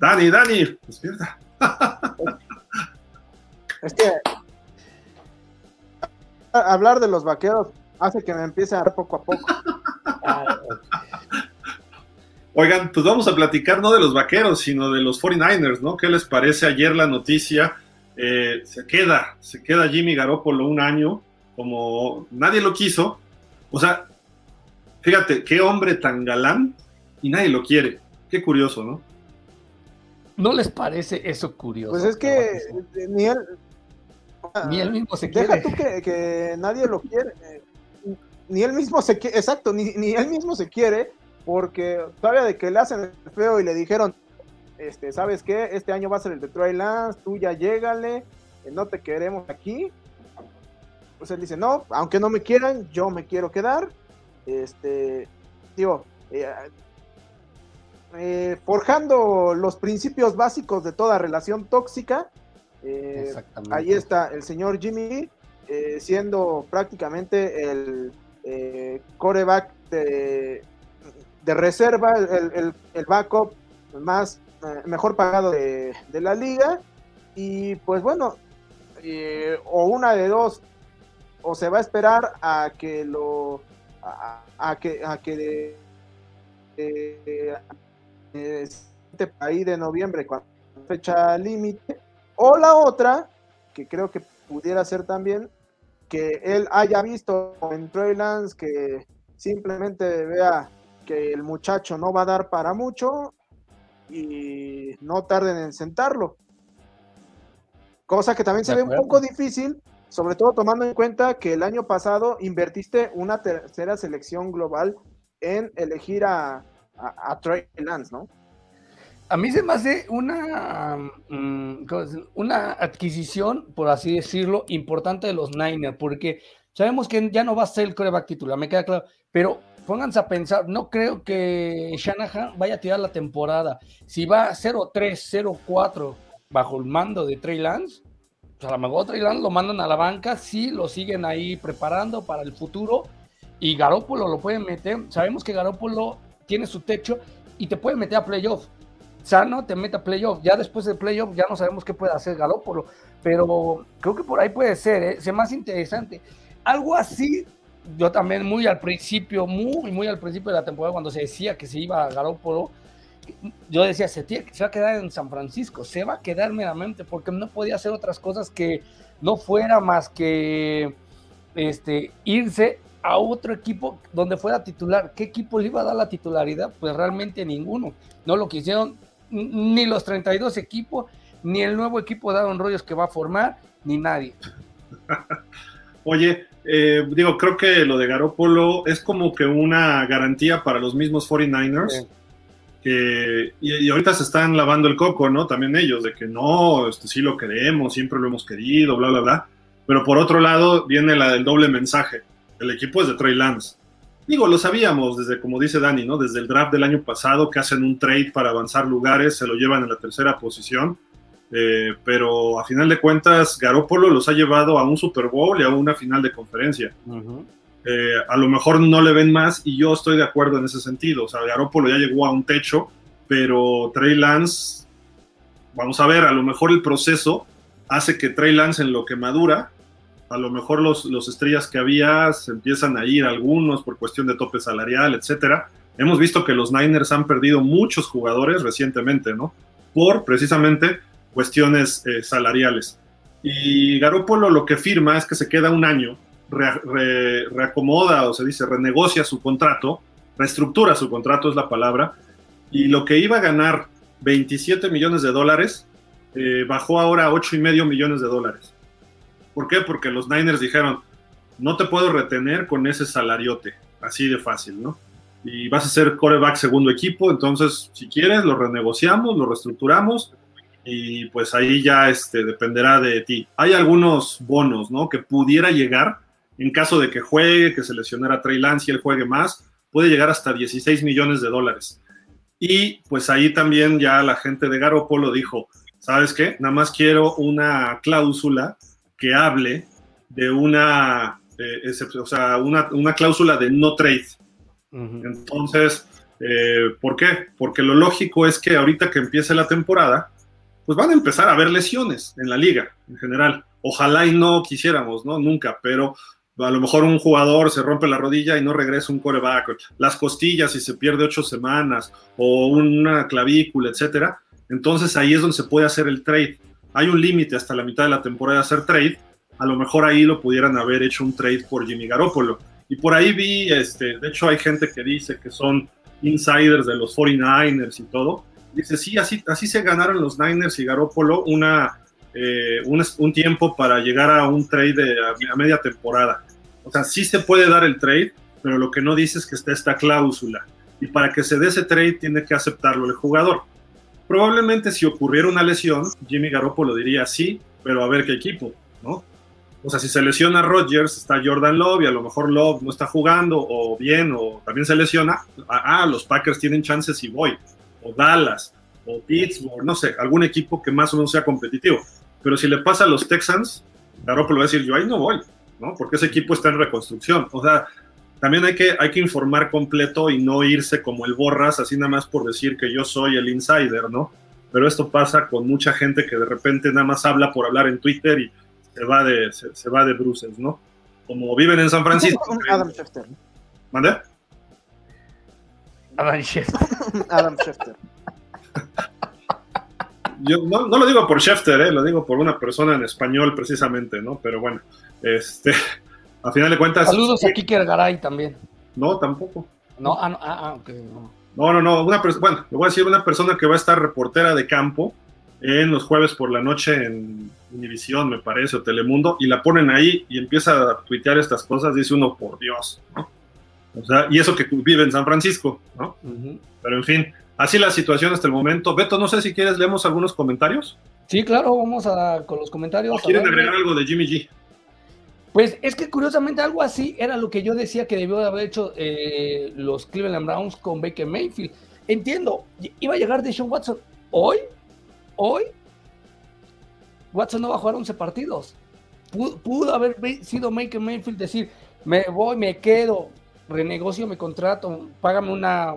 Dani, Dani, despierta. es que hablar de los vaqueros hace que me empiece a dar poco a poco. Oigan, pues vamos a platicar no de los vaqueros, sino de los 49ers, ¿no? ¿Qué les parece ayer la noticia? Eh, se queda, se queda Jimmy Garoppolo un año, como nadie lo quiso. O sea, fíjate, qué hombre tan galán y nadie lo quiere. Qué curioso, ¿no? ¿No les parece eso curioso? Pues es que ni él, ni él mismo se quiere. Deja tú que, nadie lo quiere. Ni él mismo se quiere, exacto, ni, ni él mismo se quiere, porque todavía de que le hacen el feo y le dijeron, este, ¿sabes qué? Este año va a ser el de Troy Lance, tú ya llégale, eh, no te queremos aquí. Pues él dice, no, aunque no me quieran, yo me quiero quedar. Este, digo, eh, eh, forjando los principios básicos de toda relación tóxica, eh, ahí está el señor Jimmy eh, siendo prácticamente el eh, coreback de, reserva, el, backup más mejor pagado de, la liga. Y pues bueno, o una de dos, o se va a esperar a que lo a, que a que de, ahí de noviembre, cuando fecha límite, o la otra, que creo que pudiera ser también, que él haya visto en Trey Lance que simplemente vea que el muchacho no va a dar para mucho y no tarden en sentarlo. Cosa que también se ve un poco difícil, sobre todo tomando en cuenta que el año pasado invertiste una tercera selección global en elegir a, a, a Trey Lance, ¿no? A mí se me hace una, mm, una adquisición, por así decirlo, importante de los Niners, porque sabemos que ya no va a ser el coreback titular, me queda claro, pero pónganse a pensar, no creo que Shanahan vaya a tirar la temporada. Si va 0-3, 0-4 bajo el mando de Trey Lance, pues a lo mejor Trey Lance lo mandan a la banca, sí lo siguen ahí preparando para el futuro y Garópolo lo pueden meter. Sabemos que Garópolo tiene su techo y te puede meter a playoff sano, te mete a playoff. Ya después del playoff ya no sabemos qué puede hacer Galópolo, pero creo que por ahí puede ser, ¿eh? es más interesante. Algo así, yo también muy al principio, muy, muy al principio de la temporada, cuando se decía que se iba a Galópolo, yo decía, se, se va a quedar en San Francisco, se va a quedar meramente, porque no podía hacer otras cosas que no fuera más que este, irse a otro equipo donde fuera titular. ¿Qué equipo le iba a dar la titularidad? Pues realmente ninguno. No lo quisieron, ni los 32 equipos, ni el nuevo equipo de Aaron Rodgers que va a formar, ni nadie. Oye, eh, digo, creo que lo de Garópolo es como que una garantía para los mismos 49ers. Que, y, ahorita se están lavando el coco, ¿no? También ellos, de que no, este, sí lo queremos, siempre lo hemos querido, bla, bla, bla. Pero por otro lado viene la del doble mensaje. El equipo es de Trey Lance. Digo, lo sabíamos desde, como dice Dani, ¿no? Desde el draft del año pasado que hacen un trade para avanzar lugares, se lo llevan en la tercera posición. Eh, pero a final de cuentas, Garópolo los ha llevado a un Super Bowl y a una final de conferencia. Eh, a lo mejor no le ven más y yo estoy de acuerdo en ese sentido. O sea, Garópolo ya llegó a un techo, pero Trey Lance, vamos a ver, a lo mejor el proceso hace que Trey Lance en lo que madura a lo mejor los, los estrellas que había se empiezan a ir algunos por cuestión de tope salarial, etcétera. Hemos visto que los Niners han perdido muchos jugadores recientemente, ¿no? Por precisamente cuestiones eh, salariales. Y Garópolo lo que firma es que se queda un año, reacomoda o se dice renegocia su contrato, reestructura su contrato es la palabra, y lo que iba a ganar 27 millones de dólares eh, bajó ahora a 8 y medio millones de dólares. ¿Por qué? Porque los Niners dijeron, no te puedo retener con ese salariote, así de fácil, ¿no? Y vas a ser coreback segundo equipo, entonces si quieres lo renegociamos, lo reestructuramos y pues ahí ya este, dependerá de ti. Hay algunos bonos, ¿no? Que pudiera llegar en caso de que juegue, que se lesionara Trey Lance y él juegue más, puede llegar hasta 16 millones de dólares. Y pues ahí también ya la gente de Garoppolo dijo, ¿sabes qué? Nada más quiero una cláusula que hable de una, eh, o sea, una, cláusula de no trade. Entonces, eh, ¿por qué? Porque lo lógico es que ahorita que empiece la temporada, pues van a empezar a haber lesiones en la liga en general. Ojalá y no quisiéramos, ¿no? Nunca, pero a lo mejor un jugador se rompe la rodilla y no regresa un coreback, las costillas y se pierde ocho semanas, o una clavícula, etcétera. Entonces ahí es donde se puede hacer el trade hay un límite hasta la mitad de la temporada de hacer trade, a lo mejor ahí lo pudieran haber hecho un trade por Jimmy Garoppolo. Y por ahí vi, este, de hecho hay gente que dice que son insiders de los 49ers y todo. Dice, sí, así, así se ganaron los Niners y Garoppolo una, eh, un, tiempo para llegar a un trade a, media temporada. O sea, sí se puede dar el trade, pero lo que no dice es que está esta cláusula. Y para que se dé ese trade tiene que aceptarlo el jugador. Probablemente si ocurriera una lesión, Jimmy Garoppolo diría sí, pero a ver qué equipo, ¿no? O sea, si se lesiona Rodgers, está Jordan Love y a lo mejor Love no está jugando o bien o también se lesiona, ah, los Packers tienen chances y voy, o Dallas, o Pittsburgh, no sé, algún equipo que más o menos sea competitivo. Pero si le pasa a los Texans, Garoppolo va a decir, yo ahí no voy, ¿no? Porque ese equipo está en reconstrucción. O sea, también hay que, hay que informar completo y no irse como el borras, así nada más por decir que yo soy el insider, ¿no? Pero esto pasa con mucha gente que de repente nada más habla por hablar en Twitter y se va de, se, va de bruces, ¿no? Como viven en San Francisco. Adam Schefter. ¿Mande? Adam Schefter. Adam Schefter. Yo no, no, lo digo por Schefter, ¿eh? lo digo por una persona en español precisamente, ¿no? Pero bueno, este, a final de cuentas. Saludos a Kike Garay también. No, tampoco. No, ah, no, ah, ah no. No, no, no. Una bueno, le voy a decir una persona que va a estar reportera de campo en los jueves por la noche en Univisión, me parece, o Telemundo, y la ponen ahí y empieza a tuitear estas cosas, dice uno, por Dios, ¿no? O sea, y eso que vive en San Francisco, ¿no? Pero en fin, así la situación hasta el momento. Beto, no sé si quieres, leemos algunos comentarios. Sí, claro, vamos a con los comentarios. ¿O quieren agregar algo de Jimmy G? Pues es que curiosamente algo así era lo que yo decía que debió de haber hecho eh, los Cleveland Browns con Baker Mayfield. Entiendo, iba a llegar Deshaun Watson hoy, hoy. Watson no va a jugar 11 partidos. Pudo, haber sido Baker Mayfield decir, me voy, me quedo, renegocio mi contrato, págame una,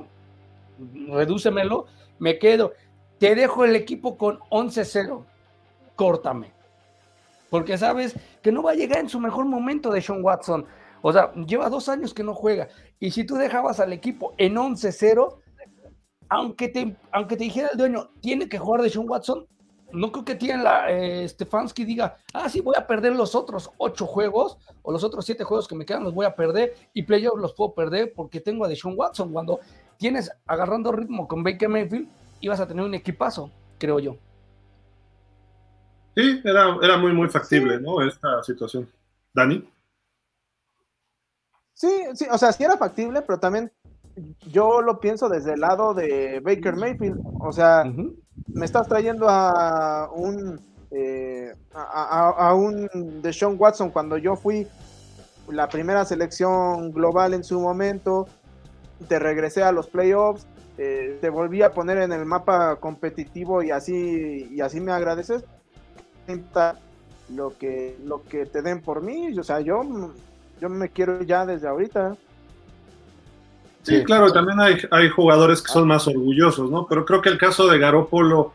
redúcemelo, me quedo. Te dejo el equipo con 11-0, córtame porque sabes que no va a llegar en su mejor momento de Sean Watson. O sea, lleva dos años que no juega. Y si tú dejabas al equipo en 11-0, aunque te, aunque te dijera el dueño, tiene que jugar de Sean Watson, no creo que tiene la eh, Stefanski diga, ah, sí, voy a perder los otros ocho juegos o los otros siete juegos que me quedan, los voy a perder y playoffs los puedo perder porque tengo a Deshaun Watson. Cuando tienes agarrando ritmo con Baker Mayfield, ibas a tener un equipazo, creo yo. Sí, era, era muy, muy factible, ¿no? Esta situación. Dani. Sí, sí, o sea, sí era factible, pero también yo lo pienso desde el lado de Baker Mayfield. O sea, me estás trayendo a un eh, a, a, un Deshaun Watson cuando yo fui la primera selección global en su momento, te regresé a los playoffs, eh, te volví a poner en el mapa competitivo y así y así me agradeces lo que lo que te den por mí, o sea, yo yo me quiero ya desde ahorita. Sí, claro, también hay, hay jugadores que son más orgullosos, ¿no? Pero creo que el caso de Garópolo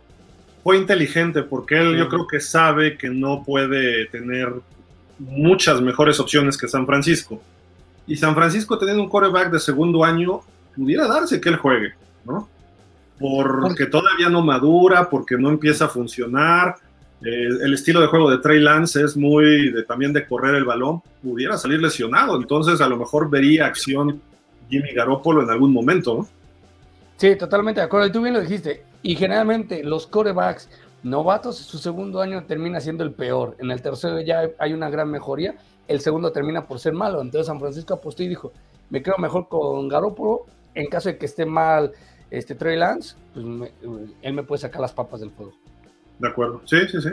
fue inteligente porque él yo creo que sabe que no puede tener muchas mejores opciones que San Francisco. Y San Francisco teniendo un coreback de segundo año, pudiera darse que él juegue, ¿no? Porque todavía no madura, porque no empieza a funcionar, eh, el estilo de juego de Trey Lance es muy de, también de correr el balón, pudiera salir lesionado, entonces a lo mejor vería acción Jimmy Garoppolo en algún momento. ¿no? Sí, totalmente de acuerdo, y tú bien lo dijiste, y generalmente los corebacks novatos, su segundo año termina siendo el peor, en el tercero ya hay una gran mejoría, el segundo termina por ser malo, entonces San Francisco apostó y dijo, me quedo mejor con Garoppolo, en caso de que esté mal este Trey Lance, pues él me puede sacar las papas del fuego. De acuerdo. Sí, sí, sí.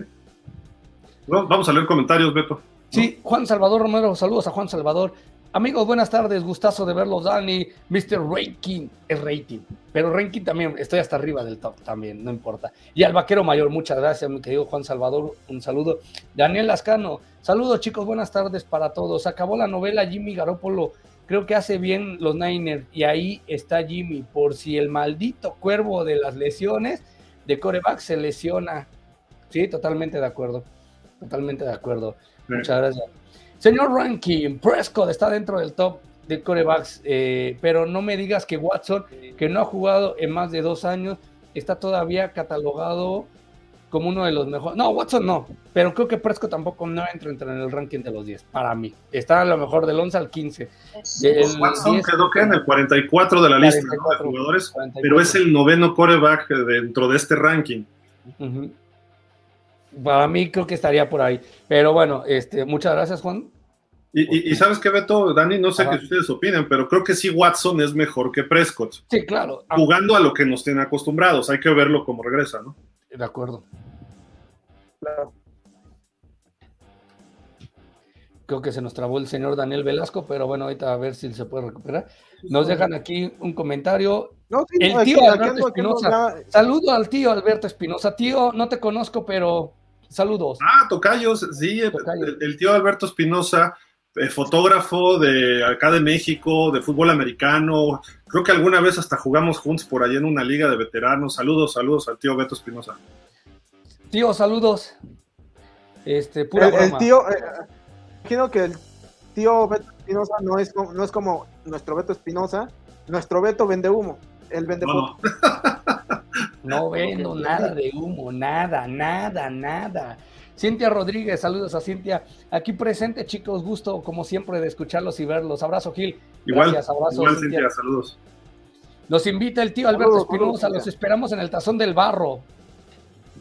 vamos a leer comentarios, Beto. Sí, Juan Salvador Romero, saludos a Juan Salvador. Amigos, buenas tardes, gustazo de verlos, Dani. Mr. Ranking es rating, pero Ranking también, estoy hasta arriba del top también, no importa. Y al vaquero mayor, muchas gracias, mi querido Juan Salvador, un saludo. Daniel Lascano, saludos chicos, buenas tardes para todos. Acabó la novela Jimmy Garoppolo, creo que hace bien los Niners y ahí está Jimmy, por si el maldito cuervo de las lesiones de coreback se lesiona. Sí, totalmente de acuerdo. Totalmente de acuerdo. Muchas gracias. Señor Ranking, Prescott está dentro del top de corebacks, eh, pero no me digas que Watson, que no ha jugado en más de dos años, está todavía catalogado como uno de los mejores. No, Watson no, pero creo que Prescott tampoco no entra, en el ranking de los 10, para mí. Está a lo mejor del 11 al 15. Watson quedó que en el 44 de la lista de jugadores, pero es el noveno coreback dentro de este ranking. Para mí creo que estaría por ahí. Pero bueno, este, muchas gracias, Juan. Y, sabes qué, Beto, Dani, no sé qué ustedes opinen, pero creo que sí Watson es mejor que Prescott. Sí, claro. Jugando a lo que nos tienen acostumbrados, hay que verlo como regresa, ¿no? De acuerdo. Claro. Creo que se nos trabó el señor Daniel Velasco, pero bueno, ahorita a ver si se puede recuperar. Nos dejan aquí un comentario. el tío Alberto Espinosa. Saludo al tío Alberto Espinosa. Tío, no te conozco, pero saludos. Ah, Tocayos, sí, El, tío Alberto Espinosa, eh, fotógrafo de acá de México, de fútbol americano. Creo que alguna vez hasta jugamos juntos por allá en una liga de veteranos. Saludos, saludos al tío Beto Espinosa. Tío, saludos. Este, pura el, tío, eh, imagino que el tío Beto Espinosa no es, no es como nuestro Beto Espinosa. Nuestro Beto vende humo. Él vende no. no vendo nada de humo, nada, nada, nada. Cintia Rodríguez, saludos a Cintia. Aquí presente, chicos, gusto como siempre de escucharlos y verlos. Abrazo, Gil. Igual, Gracias, abrazo, igual Cintia. saludos. Nos invita el tío Alberto Espinosa, los esperamos en el Tazón del Barro.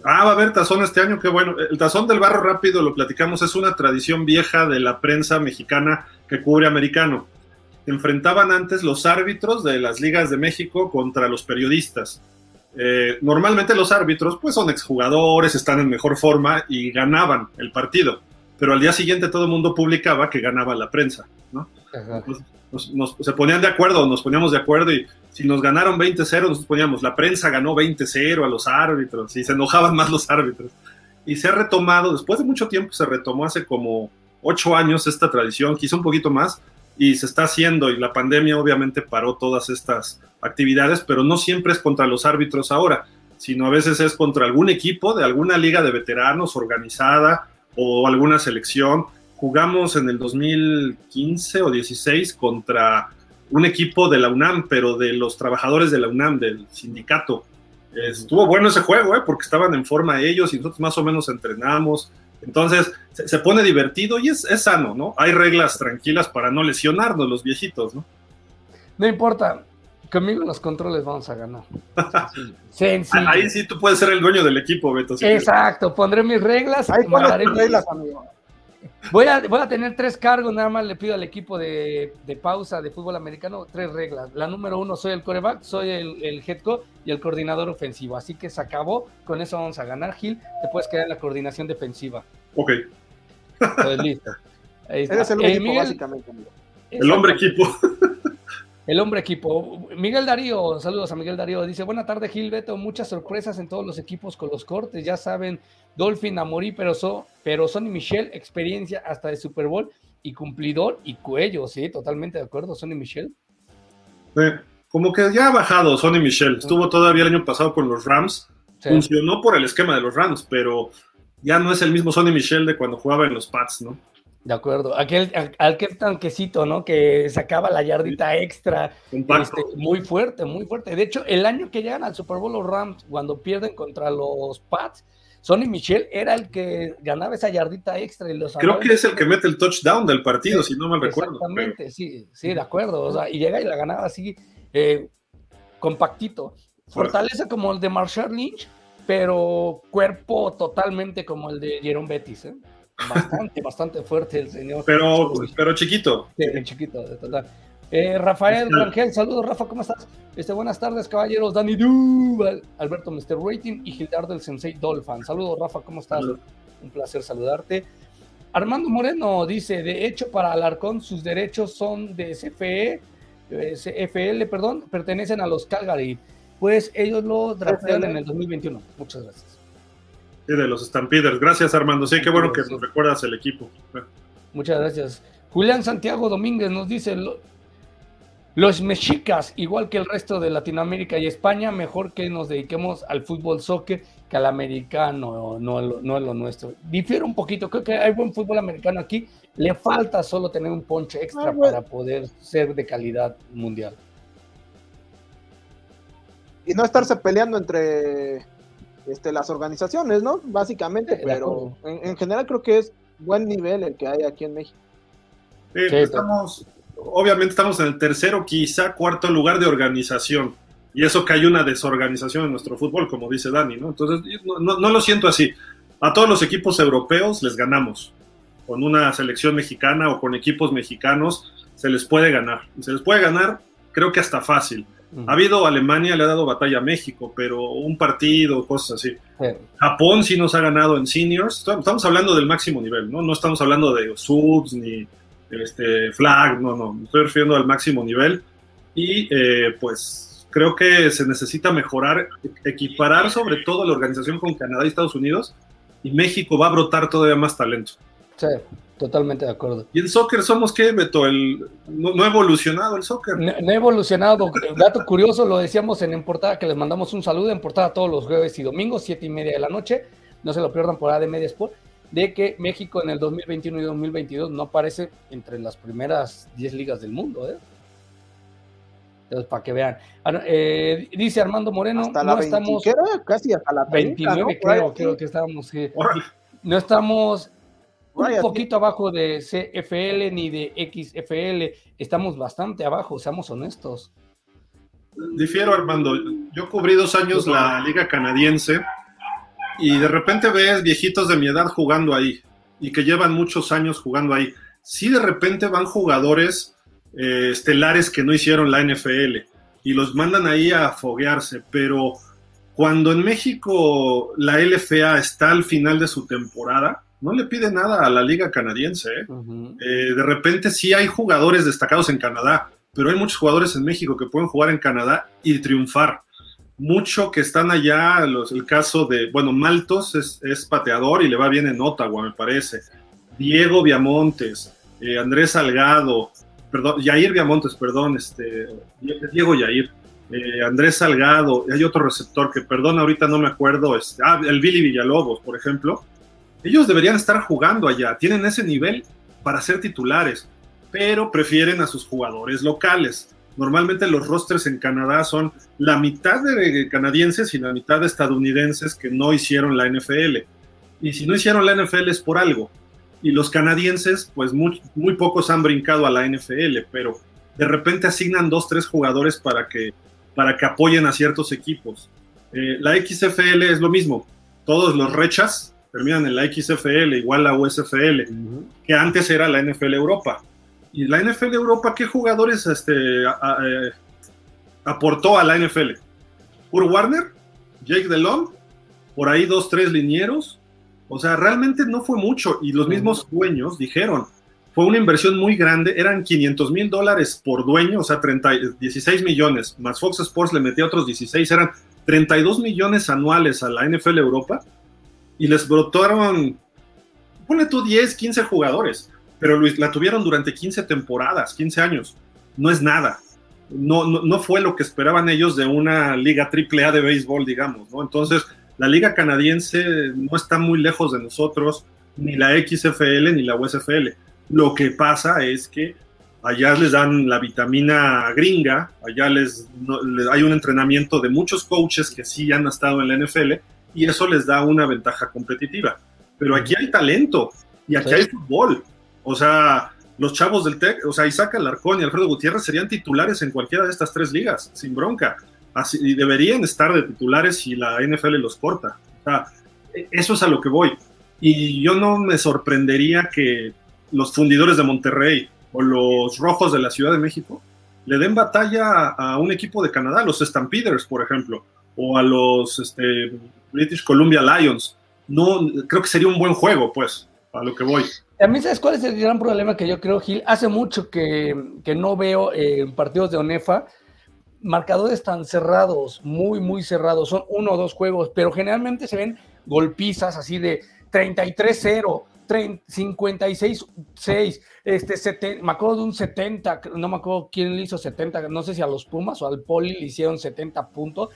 Ah, va a haber tazón este año, qué bueno. El tazón del barro rápido, lo platicamos, es una tradición vieja de la prensa mexicana que cubre americano. Enfrentaban antes los árbitros de las ligas de México contra los periodistas. Eh, normalmente los árbitros pues son exjugadores, están en mejor forma y ganaban el partido, pero al día siguiente todo el mundo publicaba que ganaba la prensa, ¿no? Se ponían de acuerdo, nos poníamos de acuerdo y si nos ganaron 20-0, nos poníamos, la prensa ganó 20-0 a los árbitros y se enojaban más los árbitros. Y se ha retomado, después de mucho tiempo, se retomó hace como ocho años esta tradición, quizá un poquito más, y se está haciendo y la pandemia obviamente paró todas estas actividades, pero no siempre es contra los árbitros ahora, sino a veces es contra algún equipo de alguna liga de veteranos organizada o alguna selección. Jugamos en el 2015 o 16 contra un equipo de la UNAM, pero de los trabajadores de la UNAM, del sindicato. Estuvo bueno ese juego, ¿eh? porque estaban en forma ellos y nosotros más o menos entrenamos. Entonces se, pone divertido y es, es, sano, ¿no? Hay reglas tranquilas para no lesionarnos los viejitos, ¿no? No importa, conmigo los controles vamos a ganar. Ahí sí tú puedes ser el dueño del equipo, Beto. Exacto, pondré mis reglas. Ahí mis reglas, amigo. Voy a, voy a tener tres cargos, nada más le pido al equipo de, de, pausa de fútbol americano tres reglas. La número uno, soy el coreback, soy el, el head coach y el coordinador ofensivo. Así que se acabó, con eso vamos a ganar, Gil. Te puedes quedar en la coordinación defensiva. Ok. Pues listo. Ahí está. Eres el equipo, Miguel, básicamente. Amigo. El hombre equipo. El hombre equipo. Miguel Darío, saludos a Miguel Darío. Dice, buena tarde Gilberto, muchas sorpresas en todos los equipos con los cortes. Ya saben, Dolphin, Amorí, pero, so, pero Sonny Michel, experiencia hasta de Super Bowl y cumplidor y cuello, sí, totalmente de acuerdo, Sonny Michel. como que ya ha bajado Sonny Michel. Estuvo todavía el año pasado con los Rams. Sí. Funcionó por el esquema de los Rams, pero ya no es el mismo Sonny Michel de cuando jugaba en los Pats, ¿no? De acuerdo, aquel, aquel tanquecito, ¿no? Que sacaba la yardita extra. Este, muy fuerte, muy fuerte. De hecho, el año que llegan al Super Bowl los Rams, cuando pierden contra los Pats, Sonny Michel era el que ganaba esa yardita extra. Y los Creo que es el que mete el touchdown del partido, si no mal recuerdo. Exactamente, sí, sí, de acuerdo. O sea, y llega y la ganaba así, eh, compactito. Fortaleza como el de Marshall Lynch, pero cuerpo totalmente como el de Jerome Bettis, ¿eh? Bastante, bastante fuerte el señor. Pero, pero chiquito. Sí, chiquito, de total. Eh, Rafael Rangel, saludos Rafa, ¿cómo estás? Este, buenas tardes, caballeros. Dani Duval, Alberto Mr. Rating y Gildardo el Sensei Dolphin. Saludos, Rafa, ¿cómo estás? Un placer saludarte. Armando Moreno dice: De hecho, para Alarcón, sus derechos son de CFE, CFL, perdón, pertenecen a los Calgary. Pues ellos lo draftearon en el 2021. Muchas gracias. Sí, de los Stampeders. Gracias, Armando. Sí, qué bueno que nos recuerdas el equipo. Muchas gracias. Julián Santiago Domínguez nos dice, los mexicas, igual que el resto de Latinoamérica y España, mejor que nos dediquemos al fútbol soccer que al americano, no, no, es lo nuestro. Difiere un poquito, creo que hay buen fútbol americano aquí, le falta solo tener un ponche extra ah, para poder ser de calidad mundial. Y no estarse peleando entre este, las organizaciones, ¿no? Básicamente, pero en, en, general creo que es buen nivel el que hay aquí en México. Sí, pues estamos, obviamente estamos en el tercero, quizá cuarto lugar de organización. Y eso que hay una desorganización en nuestro fútbol, como dice Dani, ¿no? Entonces, no, no, no lo siento así. A todos los equipos europeos les ganamos. Con una selección mexicana o con equipos mexicanos se les puede ganar. Se les puede ganar, creo que hasta fácil. Ha habido Alemania, le ha dado batalla a México, pero un partido, cosas así. Japón sí nos ha ganado en seniors. Estamos hablando del máximo nivel, ¿no? No estamos hablando de subs ni este, flag, no, no. Me estoy refiriendo al máximo nivel. Y eh, pues creo que se necesita mejorar, equiparar sobre todo la organización con Canadá y Estados Unidos. Y México va a brotar todavía más talento. Sí. Totalmente de acuerdo. ¿Y en soccer somos qué, Beto? El, no, ha evolucionado el soccer. No, ha evolucionado. Dato curioso, lo decíamos en, en portada, que les mandamos un saludo en portada todos los jueves y domingos, siete y media de la noche. No se lo pierdan por AD Media Sport. De que México en el 2021 y 2022 no aparece entre las primeras 10 ligas del mundo. ¿eh? Entonces, para que vean. Ah, eh, dice Armando Moreno, hasta la no estamos. Casi hasta la 29, creo, creo que estábamos. no estamos un poquito abajo de CFL ni de XFL, estamos bastante abajo, seamos honestos. Difiero, Armando. Yo cubrí dos años la liga canadiense y de repente ves viejitos de mi edad jugando ahí y que llevan muchos años jugando ahí. Sí, de repente van jugadores eh, estelares que no hicieron la NFL y los mandan ahí a foguearse, pero cuando en México la LFA está al final de su temporada, no le pide nada a la liga canadiense. ¿eh? Eh, de repente sí hay jugadores destacados en Canadá, pero hay muchos jugadores en México que pueden jugar en Canadá y triunfar. Mucho que están allá, los, el caso de, bueno, Maltos es, pateador y le va bien en Ottawa, me parece. Diego Viamontes, eh, Andrés Salgado, perdón, Yair Viamontes, perdón, este, Diego Yair, Andrés Salgado, hay otro receptor que, perdón, ahorita no me acuerdo, este, ah, el Billy Villalobos, por ejemplo, ellos deberían estar jugando allá, tienen ese nivel para ser titulares, pero prefieren a sus jugadores locales. Normalmente los rosters en Canadá son la mitad de canadienses y la mitad de estadounidenses que no hicieron la NFL. Y si no hicieron la NFL es por algo. Y los canadienses, pues muy, muy pocos han brincado a la NFL, pero de repente asignan dos, tres jugadores para que, para que apoyen a ciertos equipos. Eh, la XFL es lo mismo. Todos los rechas terminan en la XFL, igual la USFL, que antes era la NFL Europa. Y la NFL Europa, ¿qué jugadores este, eh, aportó a la NFL? Kurt Warner, Jake Delhomme, por ahí dos, tres linieros. O sea, realmente no fue mucho. Y los mismos dueños dijeron, fue una inversión muy grande, eran 500 mil dólares por dueño, o sea, 30, 16 millones, más Fox Sports le metía otros 16, eran 32 millones anuales a la NFL Europa y les brotaron, pone tú 10, 15 jugadores, pero la tuvieron durante 15 temporadas, 15 años. No es nada. No, no, fue lo que esperaban ellos de una liga triple A de béisbol, digamos, ¿no? Entonces, la liga canadiense no está muy lejos de nosotros, ni la XFL ni la USFL. Lo que pasa es que allá les dan la vitamina gringa, allá les, hay un entrenamiento de muchos coaches que sí han estado en la NFL y eso les da una ventaja competitiva. Pero aquí hay talento y aquí hay fútbol. O sea, los chavos del TEC, o sea, Isaac Alarcón y Alfredo Gutiérrez serían titulares en cualquiera de estas tres ligas, sin bronca. Así, y deberían estar de titulares si la NFL los corta. O sea, eso es a lo que voy. Y yo no me sorprendería que los fundidores de Monterrey o los rojos de la Ciudad de México le den batalla a un equipo de Canadá, los Stampeders, por ejemplo, o a los este, British Columbia Lions. No, creo que sería un buen juego, pues, a lo que voy. Mí, ¿sabes cuál es el gran problema que yo creo, Gil? Hace mucho que, no veo en partidos de ONEFA marcadores tan cerrados, muy, muy cerrados. Son uno o dos juegos, pero generalmente se ven golpizas así de 33-0, 56-6, este, me acuerdo de un 70, no me acuerdo quién le hizo 70, no sé si a los Pumas o al Poli le hicieron 70 puntos,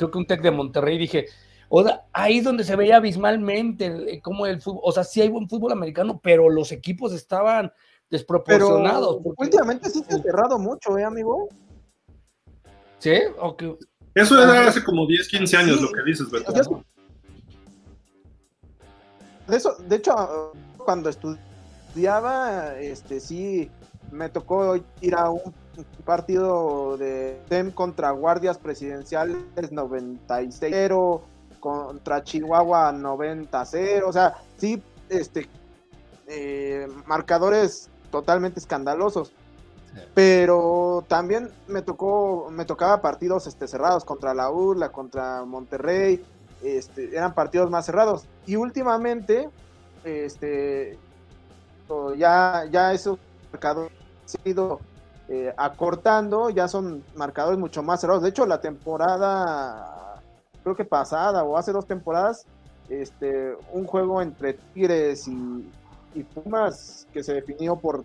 creo que un Tec de Monterrey, dije, o sea, ahí es donde se veía abismalmente eh, como el fútbol, o sea, sí hay buen fútbol americano, pero los equipos estaban desproporcionados. últimamente sí se ha cerrado mucho, ¿eh, amigo? ¿Sí? Okay. Eso era hace como 10, 15 años lo que dices, Beto. De, eso, de hecho, cuando estudiaba, este sí, me tocó ir a un partido de TEM contra Guardias Presidenciales 96 contra Chihuahua 90-0, o sea, sí, este, eh, marcadores totalmente escandalosos. Pero también me tocó, me tocaba partidos este, cerrados contra la URLA, contra Monterrey, este, eran partidos más cerrados. Y últimamente, este, ya, ya esos marcadores han sido eh, acortando, ya son marcadores mucho más cerrados. De hecho, la temporada, creo que pasada o hace dos temporadas, este, un juego entre Tigres y, y Pumas que se definió por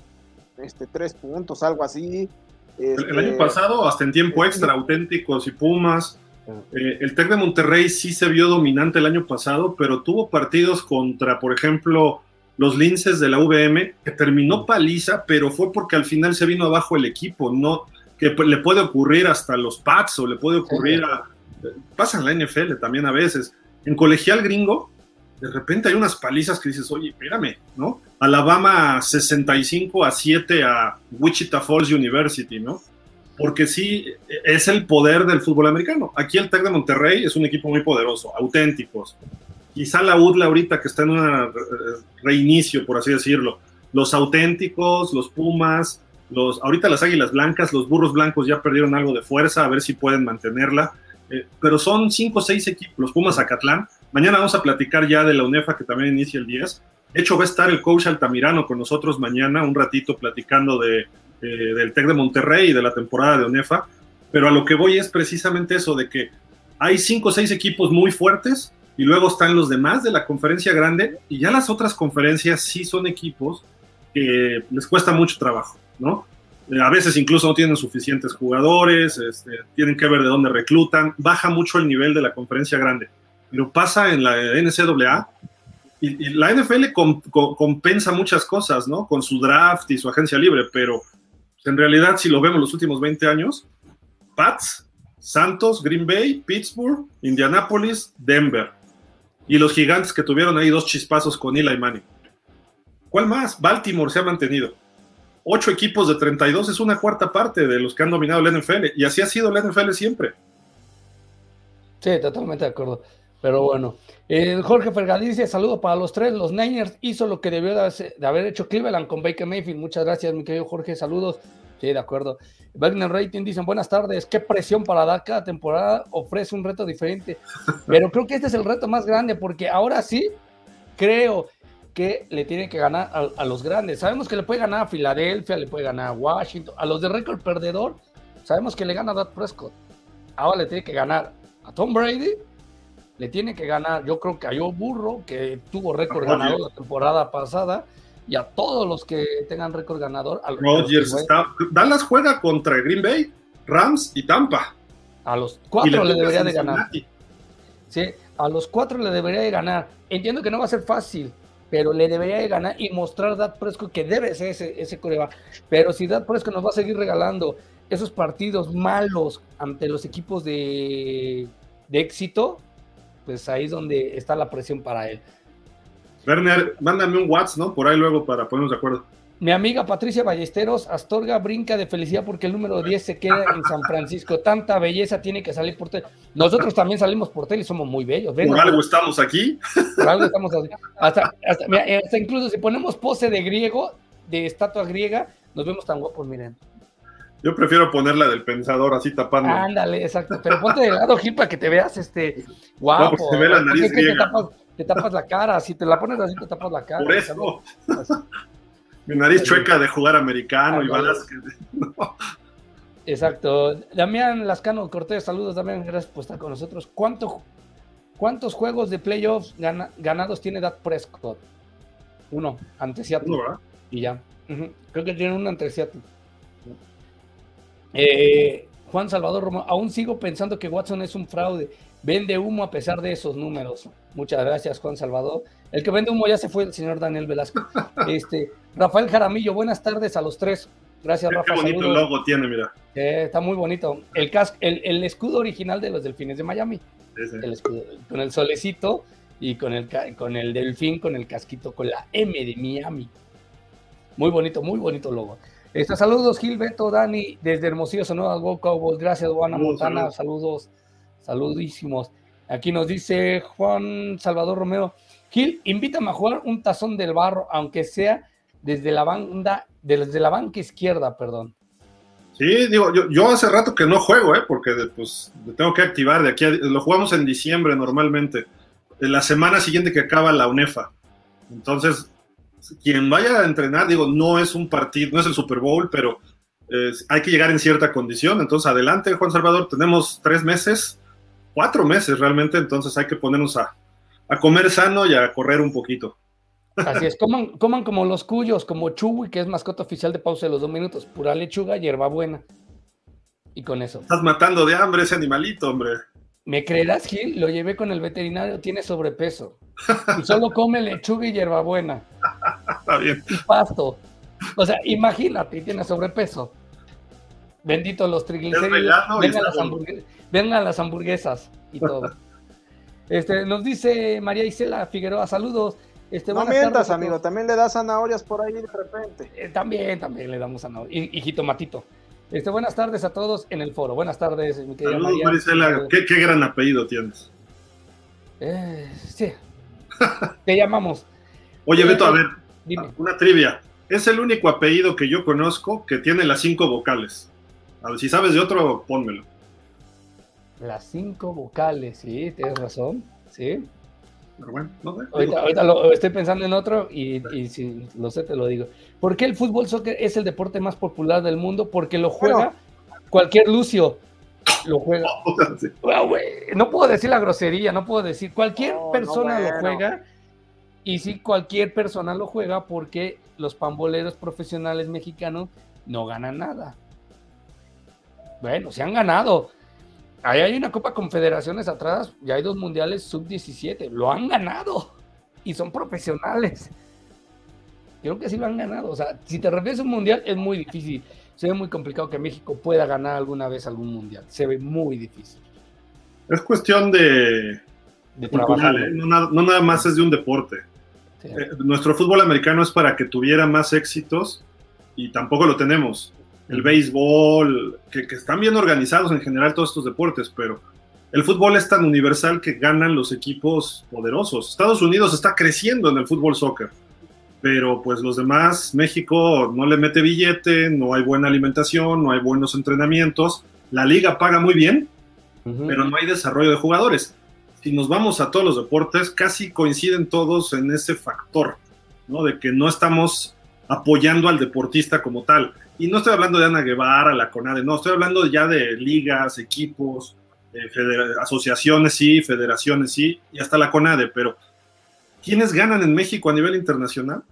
este, tres puntos, algo así. el, año este, pasado, hasta en tiempo extra, auténticos y Pumas. Eh, el Tec de Monterrey sí se vio dominante el año pasado, pero tuvo partidos contra, por ejemplo, los linces de la VM, que terminó paliza, pero fue porque al final se vino abajo el equipo, no que le puede ocurrir hasta los Pats o le puede ocurrir a... Pasa en la NFL también a veces. En colegial gringo, de repente hay unas palizas que dices, oye, espérame, ¿no? Alabama 65 a 7 a Wichita Falls University, ¿no? Porque sí, es el poder del fútbol americano. Aquí el Tec de Monterrey es un equipo muy poderoso, auténticos. Quizá la UDLA ahorita que está en un reinicio, por así decirlo. Los auténticos, los Pumas, los, ahorita las Águilas Blancas, los Burros Blancos ya perdieron algo de fuerza, a ver si pueden mantenerla. Eh, pero son cinco o seis equipos, los Pumas Acatlán. Mañana vamos a platicar ya de la UNEFA que también inicia el 10 de hecho, va a estar el coach Altamirano con nosotros mañana, un ratito platicando de, del TEC de Monterrey y de la temporada de ONEFA. Pero a lo que voy es precisamente eso, de que hay cinco o seis equipos muy fuertes y luego están los demás de la conferencia grande y ya las otras conferencias sí son equipos que les cuesta mucho trabajo, ¿no? Eh, a veces incluso no tienen suficientes jugadores, este, tienen que ver de dónde reclutan, baja mucho el nivel de la conferencia grande. Pero pasa en la NCAA y, la NFL compensa muchas cosas, ¿no? Con su draft y su agencia libre, pero en realidad, si lo vemos los últimos 20 años, Pats, Santos, Green Bay, Pittsburgh, Indianapolis, Denver. Y los gigantes que tuvieron ahí dos chispazos con Eli Manning. ¿Cuál más? Baltimore se ha mantenido. Ocho equipos de 32 es una cuarta parte de los que han dominado la NFL. Y así ha sido la NFL siempre. Sí, totalmente de acuerdo. Pero bueno, eh, Jorge dice, saludo para los tres, los Niners hizo lo que debió de, haber hecho Cleveland con Baker Mayfield. Muchas gracias, mi querido Jorge, saludos. Sí, de acuerdo. Wagner Rating dicen, buenas tardes, qué presión para dar cada temporada, ofrece un reto diferente. Pero creo que este es el reto más grande, porque ahora sí, creo que le tiene que ganar a, los grandes. Sabemos que le puede ganar a Filadelfia, le puede ganar a Washington, a los de récord perdedor, sabemos que le gana a Dak Prescott. Ahora le tiene que ganar a Tom Brady le tiene que ganar, yo creo que a Joe Burro, que tuvo récord ganador la temporada pasada, y a todos los que tengan récord ganador. Rodgers está. Dallas juega contra Green Bay, Rams y Tampa. A los cuatro le, debería de ganar. Sí, a los cuatro le debería de ganar. Entiendo que no va a ser fácil, pero le debería de ganar y mostrar a Dad Prescott que debe ser ese, ese coreba. Pero si Dad Prescott nos va a seguir regalando esos partidos malos ante los equipos de, de éxito, pues ahí es donde está la presión para él. Werner, mándame un WhatsApp, ¿no? Por ahí luego para ponernos de acuerdo. Mi amiga Patricia Ballesteros, Astorga brinca de felicidad porque el número 10 se queda en San Francisco. Tanta belleza tiene que salir por tele. Nosotros también salimos por tele y somos muy bellos. por algo estamos aquí. Por algo estamos aquí. Hasta, hasta, incluso si ponemos pose de griego, de estatua griega, nos vemos tan guapos, miren. Yo prefiero ponerla del pensador así tapando. Ándale, exacto. Pero ponte de lado, Gil, para que te veas este guapo. No, se ve la nariz te, tapas, la cara. Si te la pones así, te tapas la cara. Por eso. Mi nariz chueca de jugar americano y balas que. Exacto. Damián Lascano Cortés, saludos, Damián. Gracias por estar con nosotros. ¿Cuánto, ¿Cuántos juegos de playoffs ganados tiene Dak Prescott? Uno, ante Seattle. y ya. Creo que tiene uno ante Seattle. Eh, Juan Salvador Romo, aún sigo pensando que Watson es un fraude. Vende humo a pesar de esos números. Muchas gracias, Juan Salvador. El que vende humo ya se fue el señor Daniel Velasco. Este, Rafael Jaramillo, buenas tardes a los tres. Gracias, Rafa. Qué bonito logo tiene, mira. está muy bonito. El, el, escudo original de los delfines de Miami. con el solecito y con el, con el delfín, con el casquito, con la M de Miami. Muy bonito, muy bonito logo. Este, saludos, Gilberto, Dani, desde Hermosillo, Sonora, Go Cowboys. Gracias, Juana Montana. Saludos, saludísimos. Aquí nos dice Juan Salvador Romero. Gil, invítame a jugar un tazón del barro, aunque sea desde la banda, desde la banca izquierda, perdón. Sí, digo, yo, hace rato que no juego, ¿eh? porque pues tengo que activar de aquí. lo jugamos en diciembre normalmente, en la semana siguiente que acaba la UNEFA. Entonces, quien vaya a entrenar, digo, no es un partido, no es el Super Bowl, pero eh, hay que llegar en cierta condición. Entonces, adelante, Juan Salvador, tenemos tres meses, cuatro meses realmente, entonces hay que ponernos a, comer sano y a correr un poquito. Así es, coman, coman como los cuyos, como Chuy, que es mascota oficial de pausa de los dos minutos, pura lechuga, hierbabuena. Y con eso. Estás matando de hambre ese animalito, hombre. ¿Me creerás, Gil? Lo llevé con el veterinario, tiene sobrepeso. Y solo come lechuga y hierbabuena. Está bien. Y pasto. O sea, imagínate, tiene sobrepeso. Bendito los triglicéridos. Vengan las, hamburguesas, y todo. Este, nos dice María Isela Figueroa, saludos. Este, no mientas, amigo, también le das zanahorias por ahí de repente. Eh, también, también le damos zanahorias. Y, jitomatito. Este, buenas tardes a todos en el foro. Buenas tardes, mi querida Saludos, María. Isela. ¿Qué, ¿Qué, gran apellido tienes. Eh, sí. Te llamamos. Oye, Beto, a ver, una trivia. Es el único apellido que yo conozco que tiene las cinco vocales. A ver, si sabes de otro, pónmelo. Las cinco vocales, sí, tienes razón, sí. Pero bueno, no sé. Ahorita, lo, estoy pensando en otro y, si lo sé, te lo digo. ¿Por qué el fútbol soccer es el deporte más popular del mundo? Porque lo juega cualquier Lucio. Lo juega. No puedo decir la grosería, no puedo decir. Cualquier persona lo juega y si cualquier persona lo juega porque los pamboleros profesionales mexicanos no ganan nada. Bueno, se han ganado. Ahí hay una Copa Confederaciones atrás y hay dos mundiales sub-17. Lo han ganado y son profesionales. Creo que sí lo han ganado. O sea, si te refieres a un mundial, es muy difícil. Se ve muy complicado que México pueda ganar alguna vez algún mundial. Se ve muy difícil. Es cuestión de, de trabajar. ¿eh? no, nada más es de un deporte. Eh, nuestro fútbol americano es para que tuviera más éxitos y tampoco lo tenemos. El béisbol, que, están bien organizados en general todos estos deportes, pero el fútbol es tan universal que ganan los equipos poderosos. Estados Unidos está creciendo en el fútbol soccer, pero pues los demás, México no le mete billete, no hay buena alimentación, no hay buenos entrenamientos. La liga paga muy bien, pero no hay desarrollo de jugadores. Si nos vamos a todos los deportes, casi coinciden todos en ese factor, ¿no? De que no estamos apoyando al deportista como tal. Y no estoy hablando de Ana Guevara, la CONADE, no, estoy hablando ya de ligas, equipos, asociaciones sí, federaciones sí, y hasta la CONADE, pero ¿quiénes ganan en México a nivel internacional?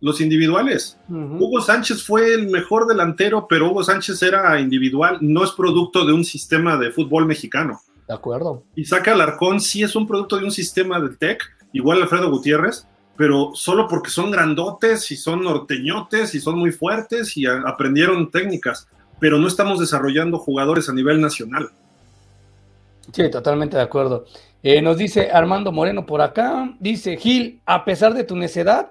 Los individuales. Hugo Sánchez fue el mejor delantero, pero Hugo Sánchez era individual, no es producto de un sistema de fútbol mexicano. De acuerdo. Isaac Alarcón sí es un producto de un sistema del TEC, igual Alfredo Gutiérrez, pero solo porque son grandotes y son norteñotes y son muy fuertes y aprendieron técnicas, pero no estamos desarrollando jugadores a nivel nacional. Sí, totalmente de acuerdo. Eh, nos dice Armando Moreno por acá, dice Gil, a pesar de tu necedad,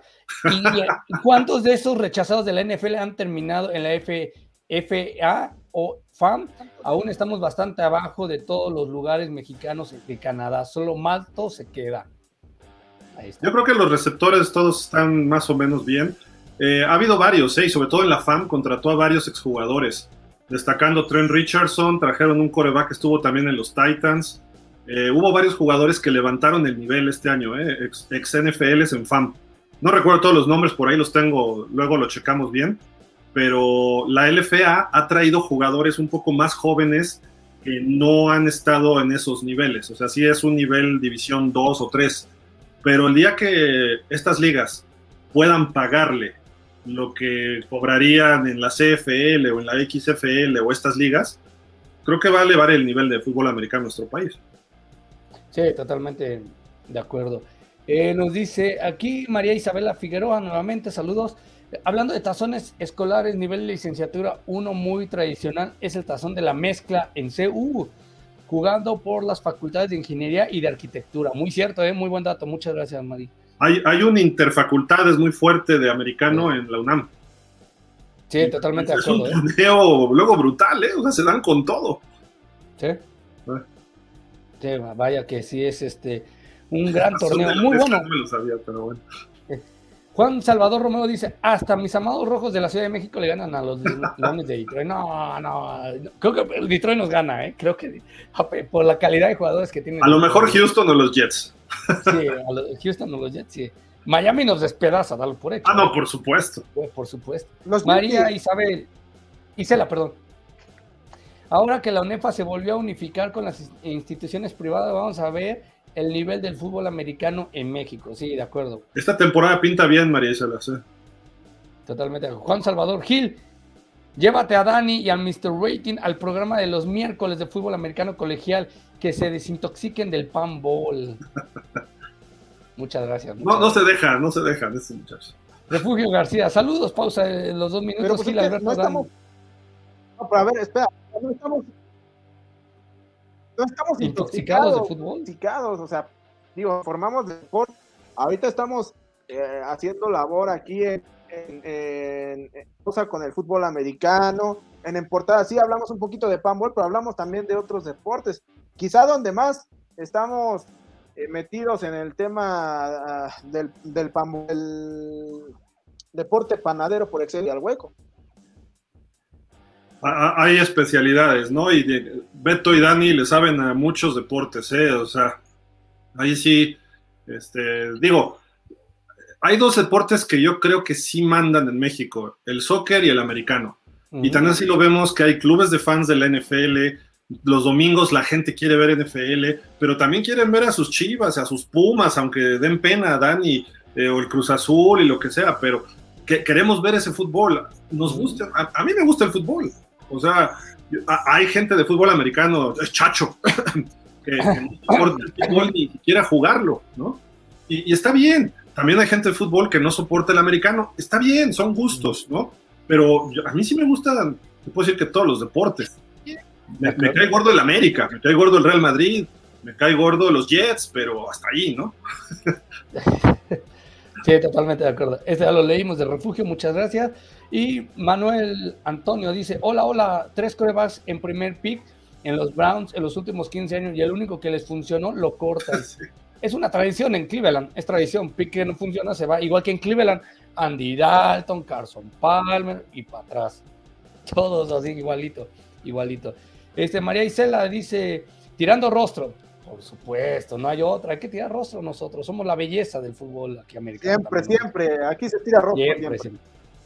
¿y cuántos de esos rechazados de la NFL han terminado en la F, FA o FAM? Aún estamos bastante abajo de todos los lugares mexicanos de Canadá, solo Malto se queda. Yo creo que los receptores todos están más o menos bien. Eh, ha habido varios, ¿eh? y sobre todo en la FAM contrató a varios exjugadores destacando Trent Richardson, trajeron un coreback que estuvo también en los Titans. Eh, hubo varios jugadores que levantaron el nivel este año, eh, ex, ex, NFLs en FAM. No recuerdo todos los nombres, por ahí los tengo, luego lo checamos bien, pero la LFA ha traído jugadores un poco más jóvenes que no han estado en esos niveles. O sea, sí es un nivel división 2 o 3, pero el día que estas ligas puedan pagarle lo que cobrarían en la CFL o en la XFL o estas ligas, creo que va a elevar el nivel de fútbol americano en nuestro país. Sí, totalmente de acuerdo. Eh, nos dice aquí María Isabela Figueroa, nuevamente saludos. Hablando de tazones escolares, nivel de licenciatura, uno muy tradicional es el tazón de la mezcla en CU, jugando por las facultades de ingeniería y de arquitectura. Muy cierto, ¿eh? muy buen dato. Muchas gracias, María. Hay, hay un interfacultades muy fuerte de americano en la UNAM. Sí, totalmente de acuerdo. Es un ¿eh? torneo luego brutal, ¿eh? O sea, se dan con todo. Sí. Sí, vaya que sí es este un gran torneo. Muy bueno. No me lo sabía, pero bueno. Juan Salvador Romero dice, hasta mis amados rojos de la Ciudad de México le ganan a los Leones de Detroit. No, no, creo que Detroit nos gana, ¿eh? Creo que por la calidad de jugadores que tienen. A lo mejor Houston o los Jets. Sí, a los Houston o los Jets, sí. Miami nos despedaza, dalo por hecho. Ah, no, por supuesto. por supuesto. María Isabel, Isela, perdón. Ahora que la UNEFA se volvió a unificar con las instituciones privadas, vamos a ver el nivel del fútbol americano en México. Sí, de acuerdo. Esta temporada pinta bien, María Isabel. Totalmente. Juan Salvador Gil, llévate a Dani y al Mr. Rating al programa de los miércoles de fútbol americano colegial que se desintoxiquen del pan ball. muchas gracias. no, no se deja, no se deja de ese muchacho. Refugio García, saludos, pausa en los dos minutos. Pues Gil, no estamos... No, pero a ver, espera, no estamos no estamos intoxicados, de fútbol. Intoxicados, o sea, digo, formamos deporte. Ahorita estamos eh, haciendo labor aquí en, en, con el fútbol americano. En, en portada sí hablamos un poquito de panball, pero hablamos también de otros deportes. Quizá donde más estamos eh, metidos en el tema uh, del, del el deporte panadero por excelencia al hueco hay especialidades, ¿no? Y Beto y Dani le saben a muchos deportes, ¿eh? O sea, ahí sí, este, digo, hay dos deportes que yo creo que sí mandan en México, el soccer y el americano. Y también así lo vemos que hay clubes de fans de la NFL, los domingos la gente quiere ver NFL, pero también quieren ver a sus chivas, a sus pumas, aunque den pena a Dani eh, o el Cruz Azul y lo que sea, pero que, queremos ver ese fútbol. Nos gusta, a, mí me gusta el fútbol, o sea, hay gente de fútbol americano, es chacho, que, no soporta el fútbol ni siquiera jugarlo, ¿no? Y, está bien. También hay gente de fútbol que no soporta el americano. Está bien, son gustos, ¿no? Pero a mí sí me gustan, te puedo decir que todos los deportes. Me, me, cae gordo el América, me cae gordo el Real Madrid, me cae gordo los Jets, pero hasta ahí, ¿no? Sí, totalmente de acuerdo. Este ya lo leímos de refugio, muchas gracias. Y Manuel Antonio dice: Hola, hola, tres corebacks en primer pick. en los Browns en los últimos 15 años y el único que les funcionó lo cortan. Es una tradición en Cleveland, es tradición. Pick que no funciona se va. Igual que en Cleveland, Andy Dalton, Carson Palmer y para atrás. Todos así, igualito, igualito. Este, María Isela dice, tirando rostro. Por supuesto, no hay otra. Hay que tirar rostro nosotros. Somos la belleza del fútbol aquí americano. Siempre, siempre. Aquí se tira rostro. Siempre, siempre.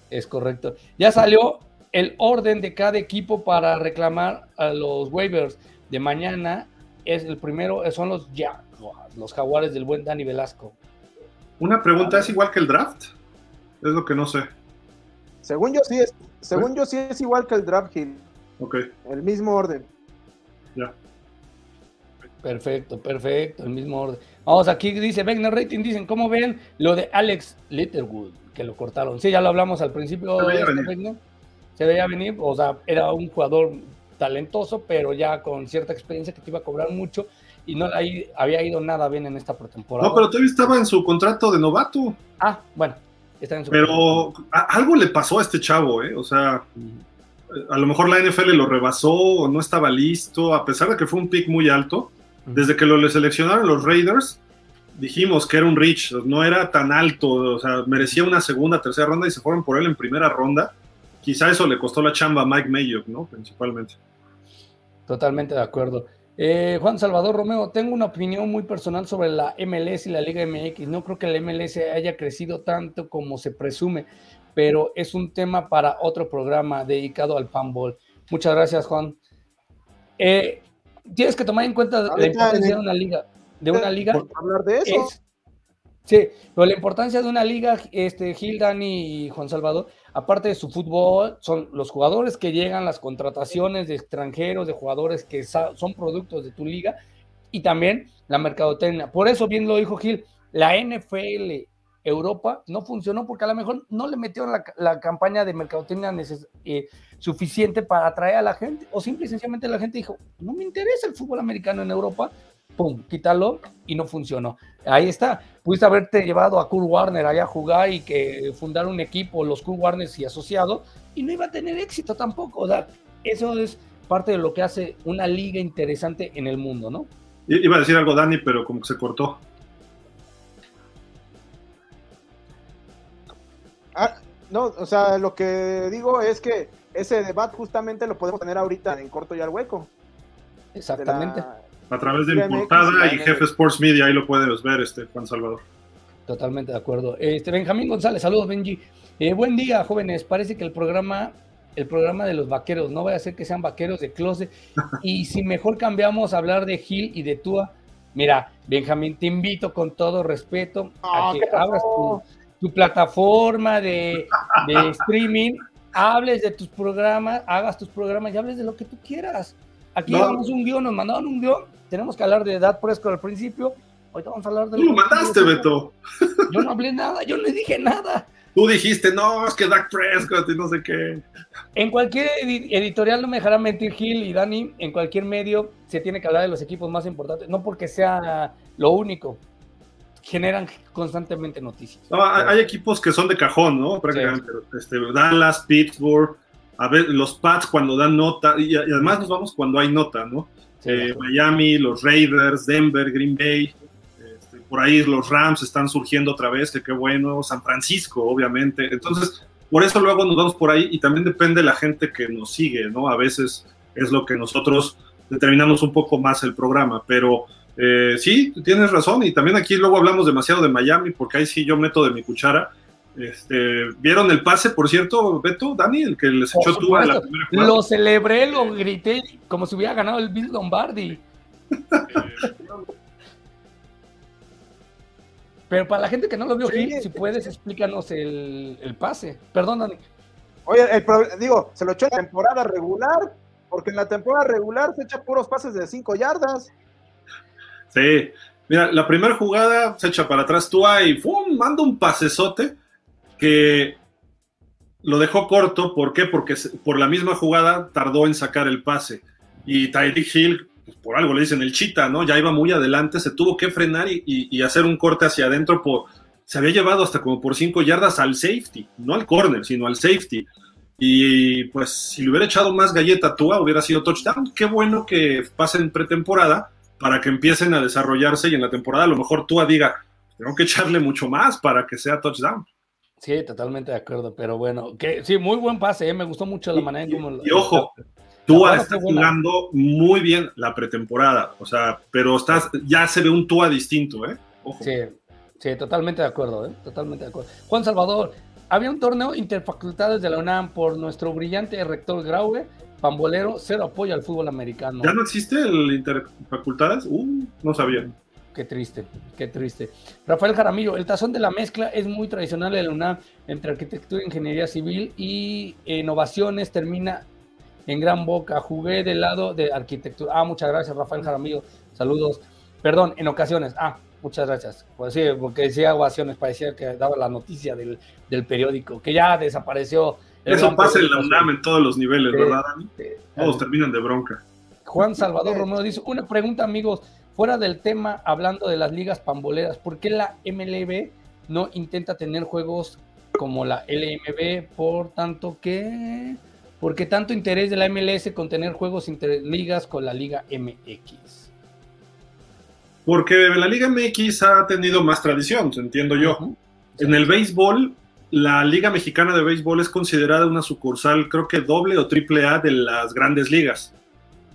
Es correcto. Ya salió el orden de cada equipo para reclamar a los waivers de mañana. Es el primero, son los ya los jaguares del buen Dani Velasco. Una pregunta, ¿es igual que el draft? Es lo que no sé. Según yo sí es, según yo sí es igual que el draft Hill. Ok. El mismo orden. Perfecto, perfecto, el mismo orden. Vamos, aquí dice Wegner Rating, dicen, ¿cómo ven lo de Alex Litterwood? Que lo cortaron. Sí, ya lo hablamos al principio. Se veía venir. Se veía venir, o sea, era un jugador talentoso, pero ya con cierta experiencia que te iba a cobrar mucho y no había ido nada bien en esta pretemporada. No, pero todavía estaba en su contrato de novato. Ah, bueno, está en su Pero algo le pasó a este chavo, ¿eh? O sea, a lo mejor la NFL lo rebasó o no estaba listo, a pesar de que fue un pick muy alto. Desde que lo le seleccionaron los Raiders, dijimos que era un reach, no era tan alto, o sea, merecía una segunda, tercera ronda y se fueron por él en primera ronda. Quizá eso le costó la chamba a Mike Mayock, ¿no? Principalmente. Totalmente de acuerdo. Eh, Juan Salvador Romeo, tengo una opinión muy personal sobre la MLS y la Liga MX. No creo que la MLS haya crecido tanto como se presume, pero es un tema para otro programa dedicado al panball. Muchas gracias, Juan. Eh, tienes que tomar en cuenta la importancia de una liga. De una liga. Hablar de eso. Sí, pero la importancia de una liga, este, Gil, Dani y Juan Salvador, aparte de su fútbol, son los jugadores que llegan, las contrataciones de extranjeros, de jugadores que son productos de tu liga, y también la mercadotecnia. Por eso, bien lo dijo Gil, la NFL Europa no funcionó porque a lo mejor no le metieron la, campaña de mercadotecnia eh, suficiente para atraer a la gente, o simple y sencillamente la gente dijo, no me interesa el fútbol americano en Europa, pum, quítalo y no funcionó. Ahí está. Pudiste haberte llevado a Kurt Warner allá a jugar y que fundar un equipo, los Kurt Warners y asociados, y no iba a tener éxito tampoco. O sea, eso es parte de lo que hace una liga interesante en el mundo, ¿no? Iba a decir algo Dani, pero como que se cortó. Ah, no, o sea, lo que digo es que ese debate justamente lo podemos tener ahorita en corto y al hueco. Exactamente. A través de mi portada y Jefe Sports Media, ahí lo puedes ver, este Juan Salvador. Totalmente de acuerdo. Este Benjamín González, saludos Benji. Eh, buen día, jóvenes. Parece que el programa, el programa de los vaqueros, no vaya a ser que sean vaqueros de closet. y si mejor cambiamos a hablar de Gil y de Tua, mira, Benjamín, te invito con todo respeto a que abras tu, plataforma de, de streaming, hables de tus programas, hagas tus programas y hables de lo que tú quieras. Aquí no. un guion, nos mandaron un guion tenemos que hablar de edad por eso al principio. Ahorita vamos a hablar de. Tú lo mataste, Beto. Yo no hablé nada, yo no dije nada. Tú dijiste, no, es que Dak Prescott y no sé qué. En cualquier editorial no me dejará mentir Gil y Dani, en cualquier medio se tiene que hablar de los equipos más importantes, no porque sea lo único, generan constantemente noticias. No, hay, equipos que son de cajón, ¿no? Prácticamente. Este, Dallas, Pittsburgh, a ver, los Pats cuando dan nota, y, además nos vamos cuando hay nota, ¿no? Eh, Miami, los Raiders, Denver, Green Bay, este, por ahí los Rams están surgiendo otra vez, que qué bueno, San Francisco, obviamente. Entonces, por eso luego nos vamos por ahí y también depende de la gente que nos sigue, ¿no? A veces es lo que nosotros determinamos un poco más el programa, pero eh, sí, tienes razón y también aquí luego hablamos demasiado de Miami porque ahí sí yo meto de mi cuchara este, ¿Vieron el pase, por cierto, Beto, Dani, el que les echó tú a la primera Lo celebré, lo grité como si hubiera ganado el Bill Lombardi. Pero para la gente que no lo vio, si puedes, explícanos el, pase. Perdón, Dani. Oye, digo, se lo echó en la temporada regular, porque en la temporada regular se echa puros pases de 5 yardas. Sí, mira, la primera jugada se echa para atrás tú y ¡fum! manda un pasesote que lo dejó corto, ¿por qué? Porque por la misma jugada tardó en sacar el pase. Y Tyreek Hill, pues, por algo le dicen el chita, ¿no? Ya iba muy adelante, se tuvo que frenar y, hacer un corte hacia adentro. Por, se había llevado hasta como por cinco yardas al safety, no al corner, sino al safety. Y pues si le hubiera echado más galleta a Tua, hubiera sido touchdown. Qué bueno que pasen pretemporada para que empiecen a desarrollarse y en la temporada a lo mejor Tua diga, tengo que echarle mucho más para que sea touchdown. Sí, totalmente de acuerdo, pero bueno, que sí, muy buen pase, ¿eh? me gustó mucho la manera en cómo... Y, ojo, Tua está jugando muy bien la pretemporada, o sea, pero estás, ya se ve un Tua distinto, ¿eh? Sí, sí, totalmente de acuerdo, ¿eh? Totalmente de acuerdo. Juan Salvador, había un torneo interfacultades de la UNAM por nuestro brillante rector Graue, pambolero, cero apoyo al fútbol americano. ¿Ya no existe el interfacultades? Uh, no sabía. Qué triste, qué triste. Rafael Jaramillo, el tazón de la mezcla es muy tradicional de la UNAM entre arquitectura, ingeniería civil y innovaciones. Termina en gran boca. Jugué del lado de arquitectura. Ah, muchas gracias, Rafael Jaramillo. Saludos. Perdón, en ocasiones. Ah, muchas gracias. Pues sí, porque decía ovaciones, parecía que daba la noticia del, periódico, que ya desapareció. Eso pasa en la UNAM en todos los niveles, ¿verdad, Dani? Todos terminan de bronca. Juan Salvador Romero dice, una pregunta, amigos, fuera del tema, hablando de las ligas pamboleras, ¿por qué la MLB no intenta tener juegos como la LMB? Por tanto que... Porque tanto interés de la MLS con tener juegos interligas con la Liga MX. Porque la Liga MX ha tenido más tradición, entiendo yo. En el béisbol, la Liga Mexicana de Béisbol es considerada una sucursal, creo que doble o triple A de las grandes ligas.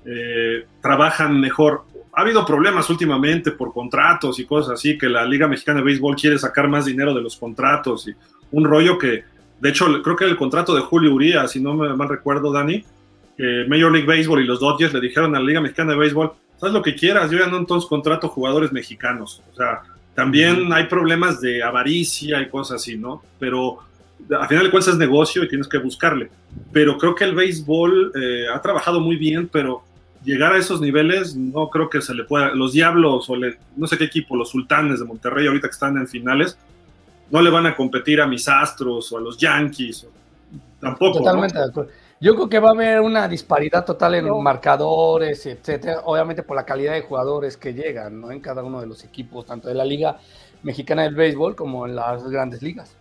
Eh, trabajan mejor. Ha habido problemas últimamente por contratos y cosas así, que la Liga Mexicana de Béisbol quiere sacar más dinero de los contratos y un rollo que, de hecho, creo que el contrato de Julio Urias, si no me mal recuerdo, Dani, Major League Baseball y los Dodgers le dijeron a la Liga Mexicana de Béisbol, haz lo que quieras, yo ya no entonces contrato jugadores mexicanos. O sea, también hay problemas de avaricia y cosas así, ¿no? Pero a final de cuentas es negocio y tienes que buscarle. Pero creo que el béisbol eh, ha trabajado muy bien, pero llegar a esos niveles no creo que se le pueda. Los Diablos o no sé qué equipo, los Sultanes de Monterrey, ahorita que están en finales, no le van a competir a mis Astros o a los Yankees. tampoco. Totalmente de acuerdo. Yo creo que va a haber una disparidad total en marcadores, etcétera, obviamente por la calidad de jugadores que llegan, ¿no? En cada uno de los equipos, tanto de la Liga Mexicana del Béisbol como en las grandes ligas.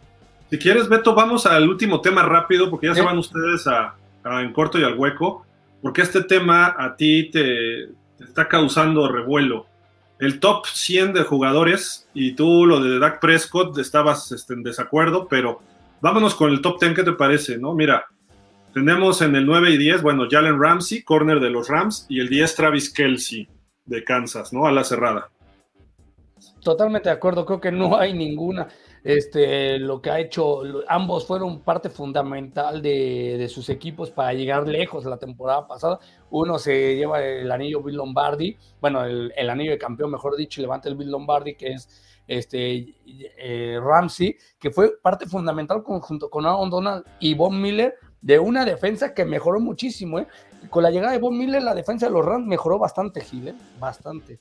Si quieres, Beto, vamos al último tema rápido, porque ya se van ustedes a, en corto y al hueco, porque este tema a ti te, está causando revuelo. El top 100 de jugadores, y tú lo de Dak Prescott estabas este, en desacuerdo, pero vámonos con el top 10, ¿qué te parece? no Mira, tenemos en el 9 y 10, bueno, Jalen Ramsey, corner de los Rams, y el 10 Travis Kelsey de Kansas, ¿no? A la cerrada. Totalmente de acuerdo, creo que no hay ninguna. Este, lo que ha hecho, ambos fueron parte fundamental de, sus equipos para llegar lejos la temporada pasada. Uno se lleva el anillo Bill Lombardi, bueno, el, anillo de campeón, mejor dicho, y levanta el Bill Lombardi, que es este eh, Ramsey, que fue parte fundamental junto con Aaron Donald y Von Miller de una defensa que mejoró muchísimo. ¿eh? Con la llegada de Von Miller, la defensa de los Rams mejoró bastante, Gil, ¿eh? bastante.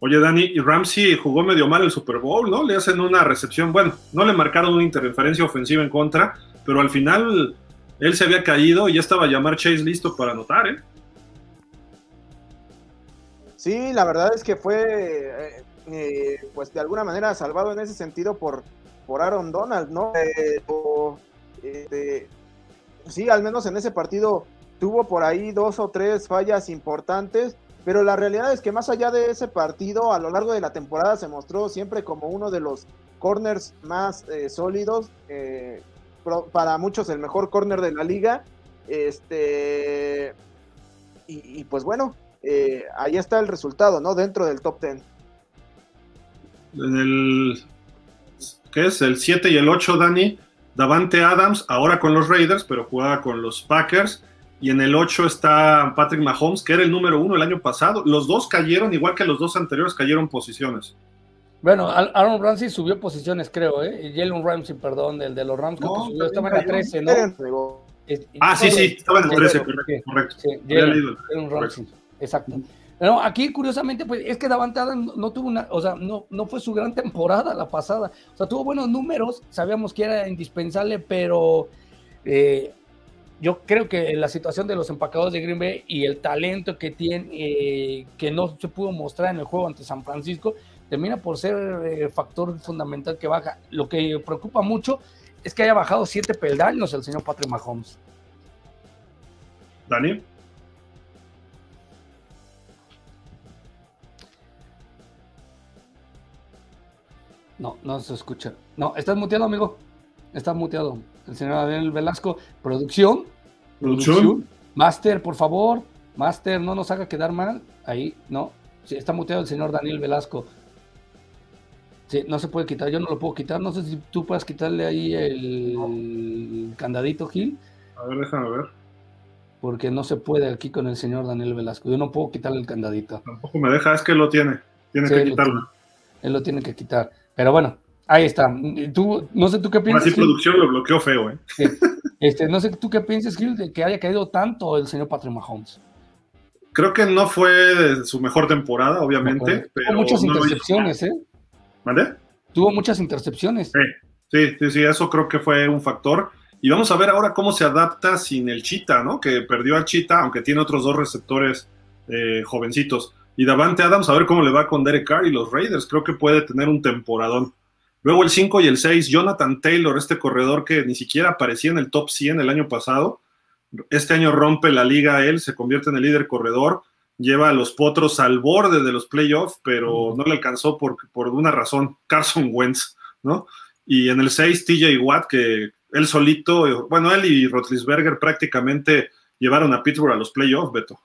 Oye, Dani, y Ramsey jugó medio mal el Super Bowl, ¿no? Le hacen una recepción, bueno, no le marcaron una interferencia ofensiva en contra, pero al final él se había caído y ya estaba llamar Chase listo para anotar, ¿eh? Sí, la verdad es que fue, eh, eh, pues de alguna manera salvado en ese sentido por, por Aaron Donald, ¿no? Eh, sí, al menos en ese partido tuvo por ahí dos o tres fallas importantes, pero la realidad es que más allá de ese partido, a lo largo de la temporada se mostró siempre como uno de los corners más eh, sólidos, eh, para muchos el mejor corner de la liga. Este, y, pues bueno, eh, ahí está el resultado, ¿no? Dentro del top 10. En el, ¿qué es? El 7 y el 8, Dani, Davante Adams, ahora con los Raiders, pero jugaba con los Packers. Y en el 8 está Patrick Mahomes, que era el número uno el año pasado. Los dos cayeron, igual que los dos anteriores, cayeron posiciones. Bueno, Aaron Ramsey subió posiciones, creo, ¿eh? Jalen Ramsey, perdón, del de los Rams, no, subió, estaba en la 13, ¿no? ah, sí, sí, estaba en el 13, correcto. correcto. Sí, Jalen Ramsey, exacto. No, aquí curiosamente, pues es que Davante Adams no tuvo una, o sea, no, no fue su gran temporada la pasada. O sea, tuvo buenos números, sabíamos que era indispensable, pero eh, yo creo que la situación de los empacados de Green Bay y el talento que tiene, eh, que no se pudo mostrar en el juego ante San Francisco, termina por ser eh, factor fundamental que baja. Lo que preocupa mucho es que haya bajado siete peldaños el señor Patrick Mahomes. Dani. No, no se escucha. No, estás muteado, amigo. Estás muteado. El señor Daniel Velasco. Producción. Producción. Master, por favor. Master, no nos haga quedar mal. Ahí, no. Sí, está muteado el señor Daniel Velasco. Sí, no se puede quitar, yo no lo puedo quitar. No sé si tú puedes quitarle ahí el candadito, Gil. A ver, déjame ver. Porque no se puede aquí con el señor Daniel Velasco. Yo no puedo quitarle el candadito. Tampoco me deja, es que lo tiene. Tiene Sí, que lo quitarlo. Él lo tiene que quitar. Pero bueno, ahí está. Tú, no sé tú qué piensas. Así producción lo bloqueó feo, ¿eh? Sí. Este, no sé tú qué piensas, Gil, de que haya caído tanto el señor Patrick Mahomes. Creo que no fue de su mejor temporada, Me obviamente. Pero Tuvo muchas no intercepciones, ¿eh? ¿Mande? Tuvo muchas intercepciones. Sí, sí, sí, eso creo que fue un factor. Y vamos a ver ahora cómo se adapta sin el Chita, ¿no? Que perdió a Chita, aunque tiene otros dos receptores eh, jovencitos. Y Davante Adams, a ver cómo le va con Derek Carr y los Raiders. Creo que puede tener un temporadón. Luego el 5 y el 6, Jonathan Taylor, este corredor que ni siquiera aparecía en el top 100 el año pasado. Este año rompe la liga él, se convierte en el líder corredor, lleva a los potros al borde de los playoffs, pero no le alcanzó por, por una razón, Carson Wentz, ¿no? Y en el 6, TJ Watt, que él solito, bueno, él y Rotlisberger prácticamente llevaron a Pittsburgh a los playoffs, Beto.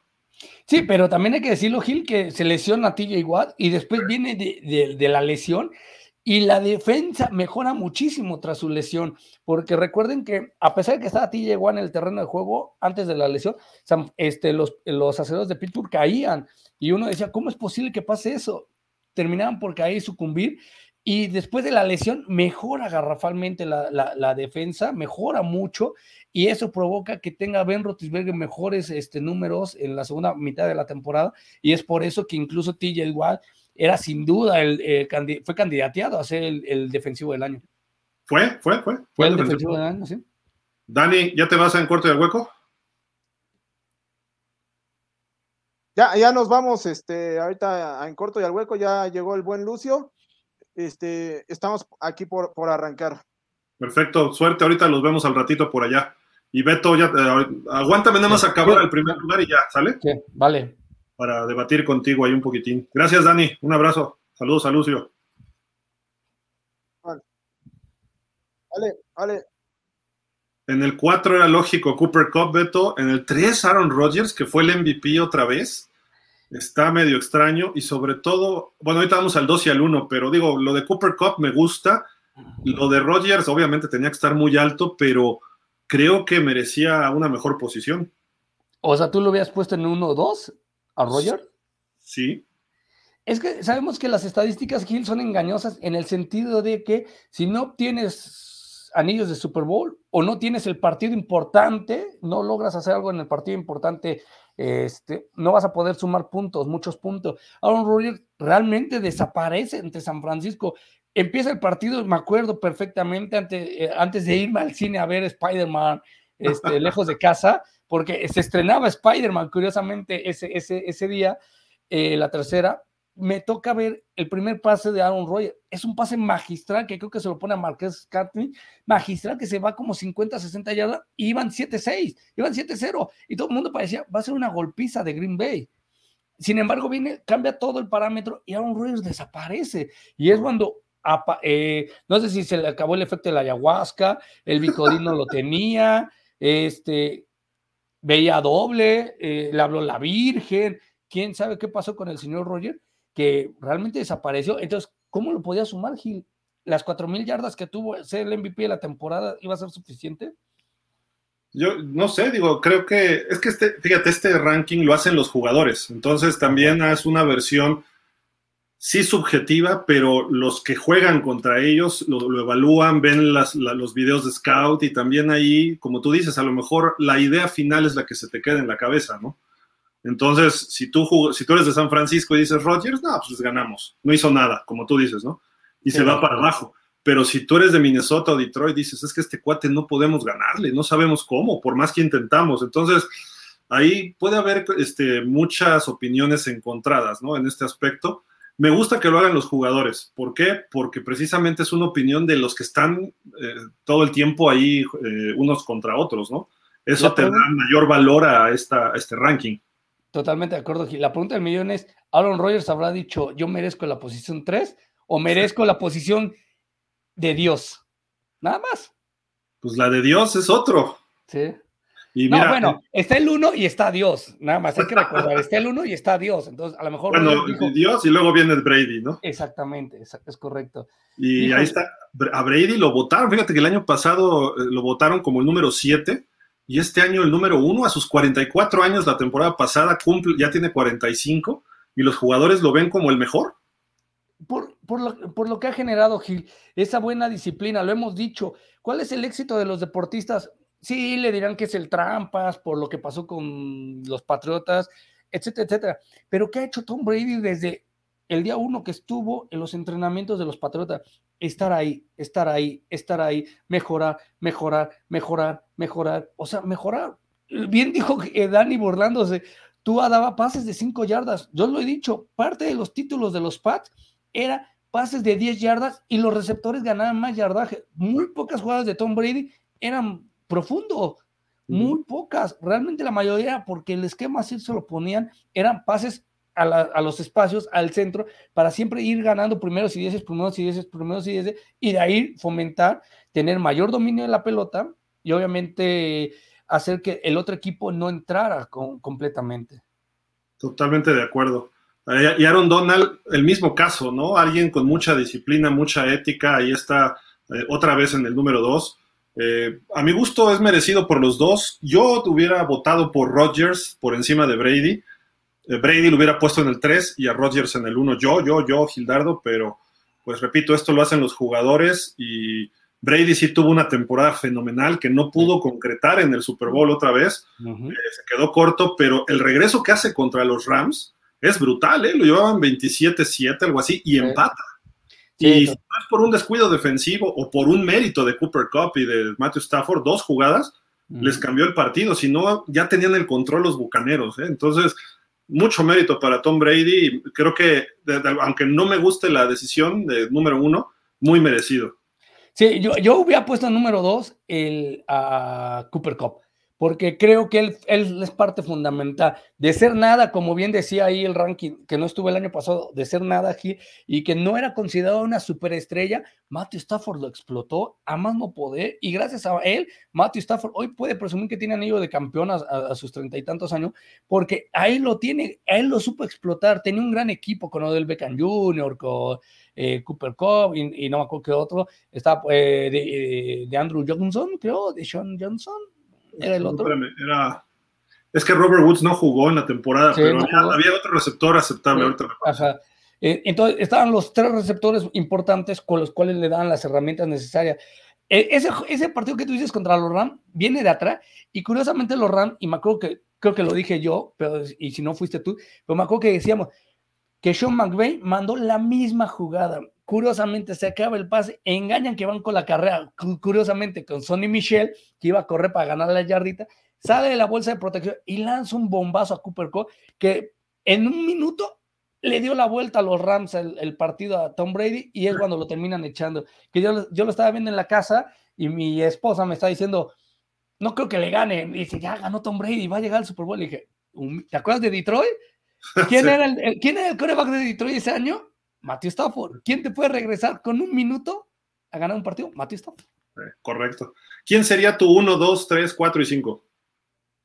Sí, pero también hay que decirlo, Gil, que se lesiona a TJ Watt y después viene de, de- de la lesión y la defensa mejora muchísimo tras su lesión, porque recuerden que a pesar de que estaba TJ Watt en el terreno de juego antes de la lesión, este, los, los de Pittsburgh caían y uno decía, ¿cómo es posible que pase eso? Terminaban por caer y sucumbir y después de la lesión mejora garrafalmente la, la- la defensa, mejora mucho y eso provoca que tenga Ben Roethlisberger mejores este, números en la segunda mitad de la temporada y es por eso que incluso TJ Watt era sin duda el, fue candidateado a ser el, el defensivo del año. Fue, fue, fue. Fue el defensivo. defensivo del año, sí. Dani, ¿ya te vas en corto y al hueco? Ya, ya nos vamos, este, ahorita en corto y al hueco ya llegó el buen Lucio. Este, estamos aquí por, por arrancar. Perfecto, suerte, ahorita los vemos al ratito por allá. Y Beto, ya, eh, aguántame nada más acabar el primer lugar y ya, ¿sale? Sí, vale. Para debatir contigo ahí un poquitín. Gracias, Dani. Un abrazo. Saludos a Lucio. Vale, vale. En el 4 era lógico Cooper Cup, Beto. En el 3, Aaron Rodgers, que fue el MVP otra vez. Está medio extraño. Y sobre todo, bueno, ahorita vamos al 2 y al 1, pero digo, lo de Cooper Cup me gusta. Lo de Rodgers, obviamente, tenía que estar muy alto, pero creo que merecía una mejor posición. O sea, tú lo habías puesto en 1 o 2 a Roger. Sí. Es que sabemos que las estadísticas, Gil, son engañosas en el sentido de que si no obtienes anillos de Super Bowl o no tienes el partido importante, no logras hacer algo en el partido importante, este, no vas a poder sumar puntos, muchos puntos. Aaron Rodgers realmente desaparece entre San Francisco. Empieza el partido, me acuerdo perfectamente antes, eh, antes de irme al cine a ver Spider-Man este, lejos de casa, porque se estrenaba Spider-Man, curiosamente, ese, ese, ese día, eh, la tercera, me toca ver el primer pase de Aaron Rodgers. Es un pase magistral que creo que se lo pone a Marqués Catney, magistral que se va como 50, 60 yardas, y iban 7-6, iban 7-0, y todo el mundo parecía, va a ser una golpiza de Green Bay. Sin embargo, viene, cambia todo el parámetro y Aaron Rodgers desaparece. Y es cuando, eh, no sé si se le acabó el efecto de la ayahuasca, el bicodino lo tenía, este, veía doble, eh, le habló la Virgen, quién sabe qué pasó con el señor Roger, que realmente desapareció. Entonces, ¿cómo lo podía sumar Gil? ¿Las cuatro mil yardas que tuvo ser el MVP de la temporada iba a ser suficiente? Yo no sé, digo, creo que es que este, fíjate, este ranking lo hacen los jugadores, entonces también es una versión sí subjetiva, pero los que juegan contra ellos lo, lo evalúan, ven las, la- los videos de scout y también ahí, como tú dices, a lo mejor la idea final es la que se te queda en la cabeza, ¿no? Entonces, si tú, si tú eres de San Francisco y dices Rodgers, no, pues ganamos, no hizo nada, como tú dices, ¿no? Y Sí, se va para abajo. Pero si tú eres de Minnesota o Detroit, dices, es que este cuate no podemos ganarle, no sabemos cómo, por más que intentamos. Entonces, ahí puede haber este, muchas opiniones encontradas, ¿no? En este aspecto. Me gusta que lo hagan los jugadores. ¿Por qué? Porque precisamente es una opinión de los que están eh, todo el tiempo ahí eh, unos contra otros, ¿no? Eso te da mayor valor a, esta, a este ranking. Totalmente de acuerdo, Gil. La pregunta del millón es, ¿Aaron Rodgers habrá dicho, yo merezco la posición 3 o merezco la posición de Dios? Nada más. Pues la de Dios es otro. Sí no, bueno, eh, está el uno y está Dios, nada más hay que recordar, está el uno y está Dios, entonces a lo mejor... Bueno, Dios y luego viene Brady, ¿no? Exactamente, es, correcto. Y ahí está, a Brady lo votaron, fíjate que el año pasado eh, lo votaron como el número 7 y este año el número 1, a sus 44 años la temporada pasada, cumple, ya tiene 45 y los jugadores lo ven como el mejor. Por, por, lo, por lo que ha generado Gil, esa buena disciplina, lo hemos dicho. ¿Cuál es el éxito de los deportistas? Sí, le dirán que es el trampas por lo que pasó con los Patriotas, etcétera, etcétera. Pero ¿qué ha hecho Tom Brady desde el día uno que estuvo en los entrenamientos de los Patriotas? Estar ahí, estar ahí, estar ahí, mejorar, mejorar, mejorar, mejorar. O sea, mejorar. Bien dijo Dani burlándose, tú daba pases de cinco yardas. Yo lo he dicho, parte de los títulos de los Pats era pases de 10 yardas y los receptores ganaban más yardaje. Muy pocas jugadas de Tom Brady eran profundo. Muy pocas, realmente la mayoría, porque el esquema así se lo ponían, eran pases a, los espacios, al centro, para siempre ir ganando primeros y dieces, primeros y dieces, primeros y dieces, y de ahí fomentar, tener mayor dominio de la pelota y obviamente hacer que el otro equipo no entrara completamente. Totalmente de acuerdo. Y Aaron Donald, el mismo caso, ¿no? Alguien con mucha disciplina, mucha ética, ahí está eh, otra vez en el número dos. Eh, a mi gusto es merecido por los dos. Yo hubiera votado por Rodgers por encima de Brady. Eh, Brady lo hubiera puesto en el 3 y a Rodgers en el 1. Yo, yo, yo, Gildardo, pero pues repito, esto lo hacen los jugadores y Brady sí tuvo una temporada fenomenal que no pudo concretar en el Super Bowl otra vez. Eh, se quedó corto, pero el regreso que hace contra los Rams es brutal, ¿eh? Lo llevaban 27-7, algo así, y empata. Y no es por un descuido defensivo o por un mérito de Cooper Cup y de Matthew Stafford, dos jugadas, les cambió el partido. Si no, ya tenían el control los bucaneros. ¿eh? Entonces, mucho mérito para Tom Brady. Creo que, aunque no me guste la decisión de número uno, muy merecido. Sí, yo, yo hubiera puesto número dos el, a Cooper Cup porque creo que él, es parte fundamental de ser nada, como bien decía ahí el ranking, que no estuvo el año pasado, de ser nada aquí y que no era considerado una superestrella, Matthew Stafford lo explotó a más no poder y gracias a él, Matthew Stafford hoy puede presumir que tiene anillo de campeón a, sus treinta y tantos años, porque ahí lo tiene, a él lo supo explotar, tenía un gran equipo con Odell Beckham Jr., con eh, Cooper Cup y, no me acuerdo qué otro, está eh, de, de, Andrew Johnson, creo, de Sean Johnson, era el otro. era... Es que Robert Woods no jugó en la temporada, pero había, otro receptor aceptable. Eh, entonces, estaban los tres receptores importantes con los cuales le daban las herramientas necesarias. E, ese, ese, partido que tú dices contra los Rams viene de atrás y curiosamente los Rams, y me acuerdo que creo que lo dije yo, pero y si no fuiste tú, pero me acuerdo que decíamos que Sean McVay mandó la misma jugada. Curiosamente se acaba el pase, engañan que van con la carrera, curiosamente con Sonny Michel, que iba a correr para ganar la yardita, sale de la bolsa de protección y lanza un bombazo a Cooper Cup que en un minuto le dio la vuelta a los Rams el, partido a Tom Brady y es cuando lo terminan echando. Que yo, yo lo estaba viendo en la casa y mi esposa me está diciendo, no creo que le gane. Y dice, ya ganó Tom Brady, va a llegar al Super Bowl. Y dije, ¿te acuerdas de Detroit? ¿Quién, era el, ¿Quién era el coreback de Detroit ese año? Matthew Stafford. ¿Quién te puede regresar con un minuto a ganar un partido? Matthew Stafford. Eh, correcto. ¿Quién sería tu 1, 2, 3, 4 y 5?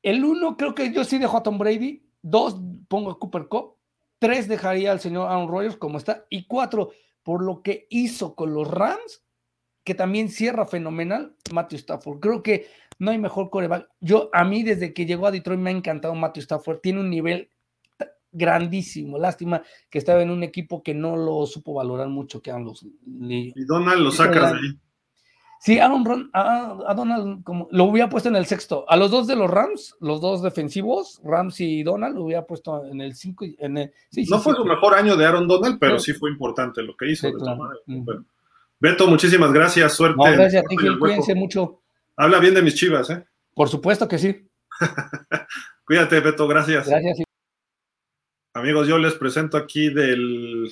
El 1 creo que yo sí dejo a Tom Brady. 2 pongo a Cooper Cup. 3 dejaría al señor Aaron Rodgers como está. Y 4 por lo que hizo con los Rams, que también cierra fenomenal, Matthew Stafford. Creo que no hay mejor coreback. Yo, a mí, desde que llegó a Detroit, me ha encantado Matthew Stafford. Tiene un nivel grandísimo. Lástima que estaba en un equipo que no lo supo valorar mucho, que eran los. Y Donald lo sacas de ahí. Sí, Aaron a, Donald como, lo hubiera puesto en el sexto. A los dos de los Rams, los dos defensivos, Rams y Donald, lo hubiera puesto en el cinco. En no fue su mejor año de Aaron Donald, pero sí, fue importante lo que hizo. Beto, muchísimas gracias. Suerte. gracias a ti, Cuídense mucho. Habla bien de mis chivas, ¿eh? Por supuesto que sí. Cuídate, Beto, gracias. Gracias. Amigos, yo les presento aquí del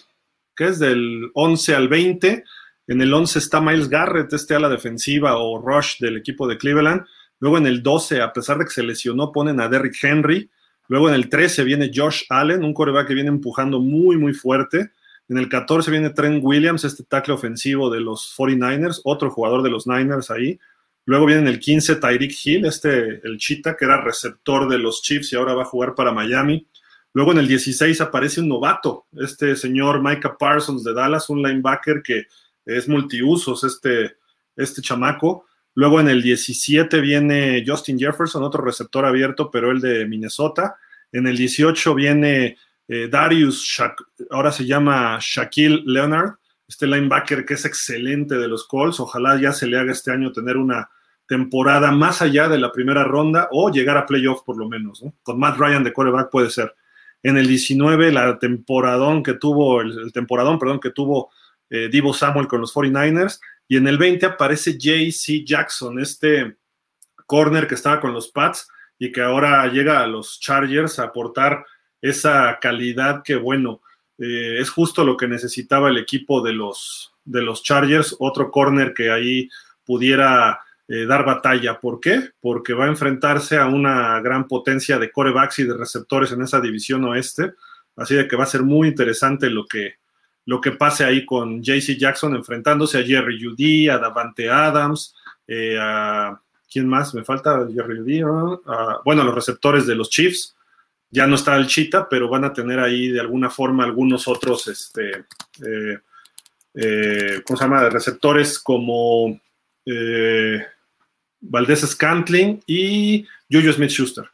que es del 11 al 20. En el 11 está Miles Garrett, este a la defensiva o rush del equipo de Cleveland. Luego en el 12, a pesar de que se lesionó, ponen a Derrick Henry. Luego en el 13 viene Josh Allen, un coreback que viene empujando muy, muy fuerte. En el 14 viene Trent Williams, este tackle ofensivo de los 49ers, otro jugador de los Niners ahí. Luego viene en el 15 Tyreek Hill, este, el Cheetah, que era receptor de los Chiefs y ahora va a jugar para Miami. Luego en el 16 aparece un novato, este señor Micah Parsons de Dallas, un linebacker que es multiusos, este, este chamaco. Luego en el 17 viene Justin Jefferson, otro receptor abierto, pero el de Minnesota. En el 18 viene eh, Darius, ahora se llama Shaquille Leonard, este linebacker que es excelente de los Colts. Ojalá ya se le haga este año tener una temporada más allá de la primera ronda o llegar a playoff por lo menos. Con Matt Ryan de quarterback puede ser. En el 19, la temporadón que tuvo, el, temporadón, perdón, que tuvo eh, Divo Samuel con los 49ers. Y en el 20 aparece JC Jackson, este corner que estaba con los Pats y que ahora llega a los Chargers a aportar esa calidad que, bueno, eh, es justo lo que necesitaba el equipo de los, de los Chargers, otro corner que ahí pudiera eh, dar batalla. ¿Por qué? Porque va a enfrentarse a una gran potencia de corebacks y de receptores en esa división oeste, así de que va a ser muy interesante lo que, lo que pase ahí con JC Jackson enfrentándose a Jerry Judy, a Davante Adams, eh, a ¿quién más? Me falta Jerry Judy, bueno, los receptores de los Chiefs. Ya no está el Chita, pero van a tener ahí de alguna forma algunos otros, este, eh, eh, ¿cómo se llama? Receptores como Valdés Scantling y Juju Smith Schuster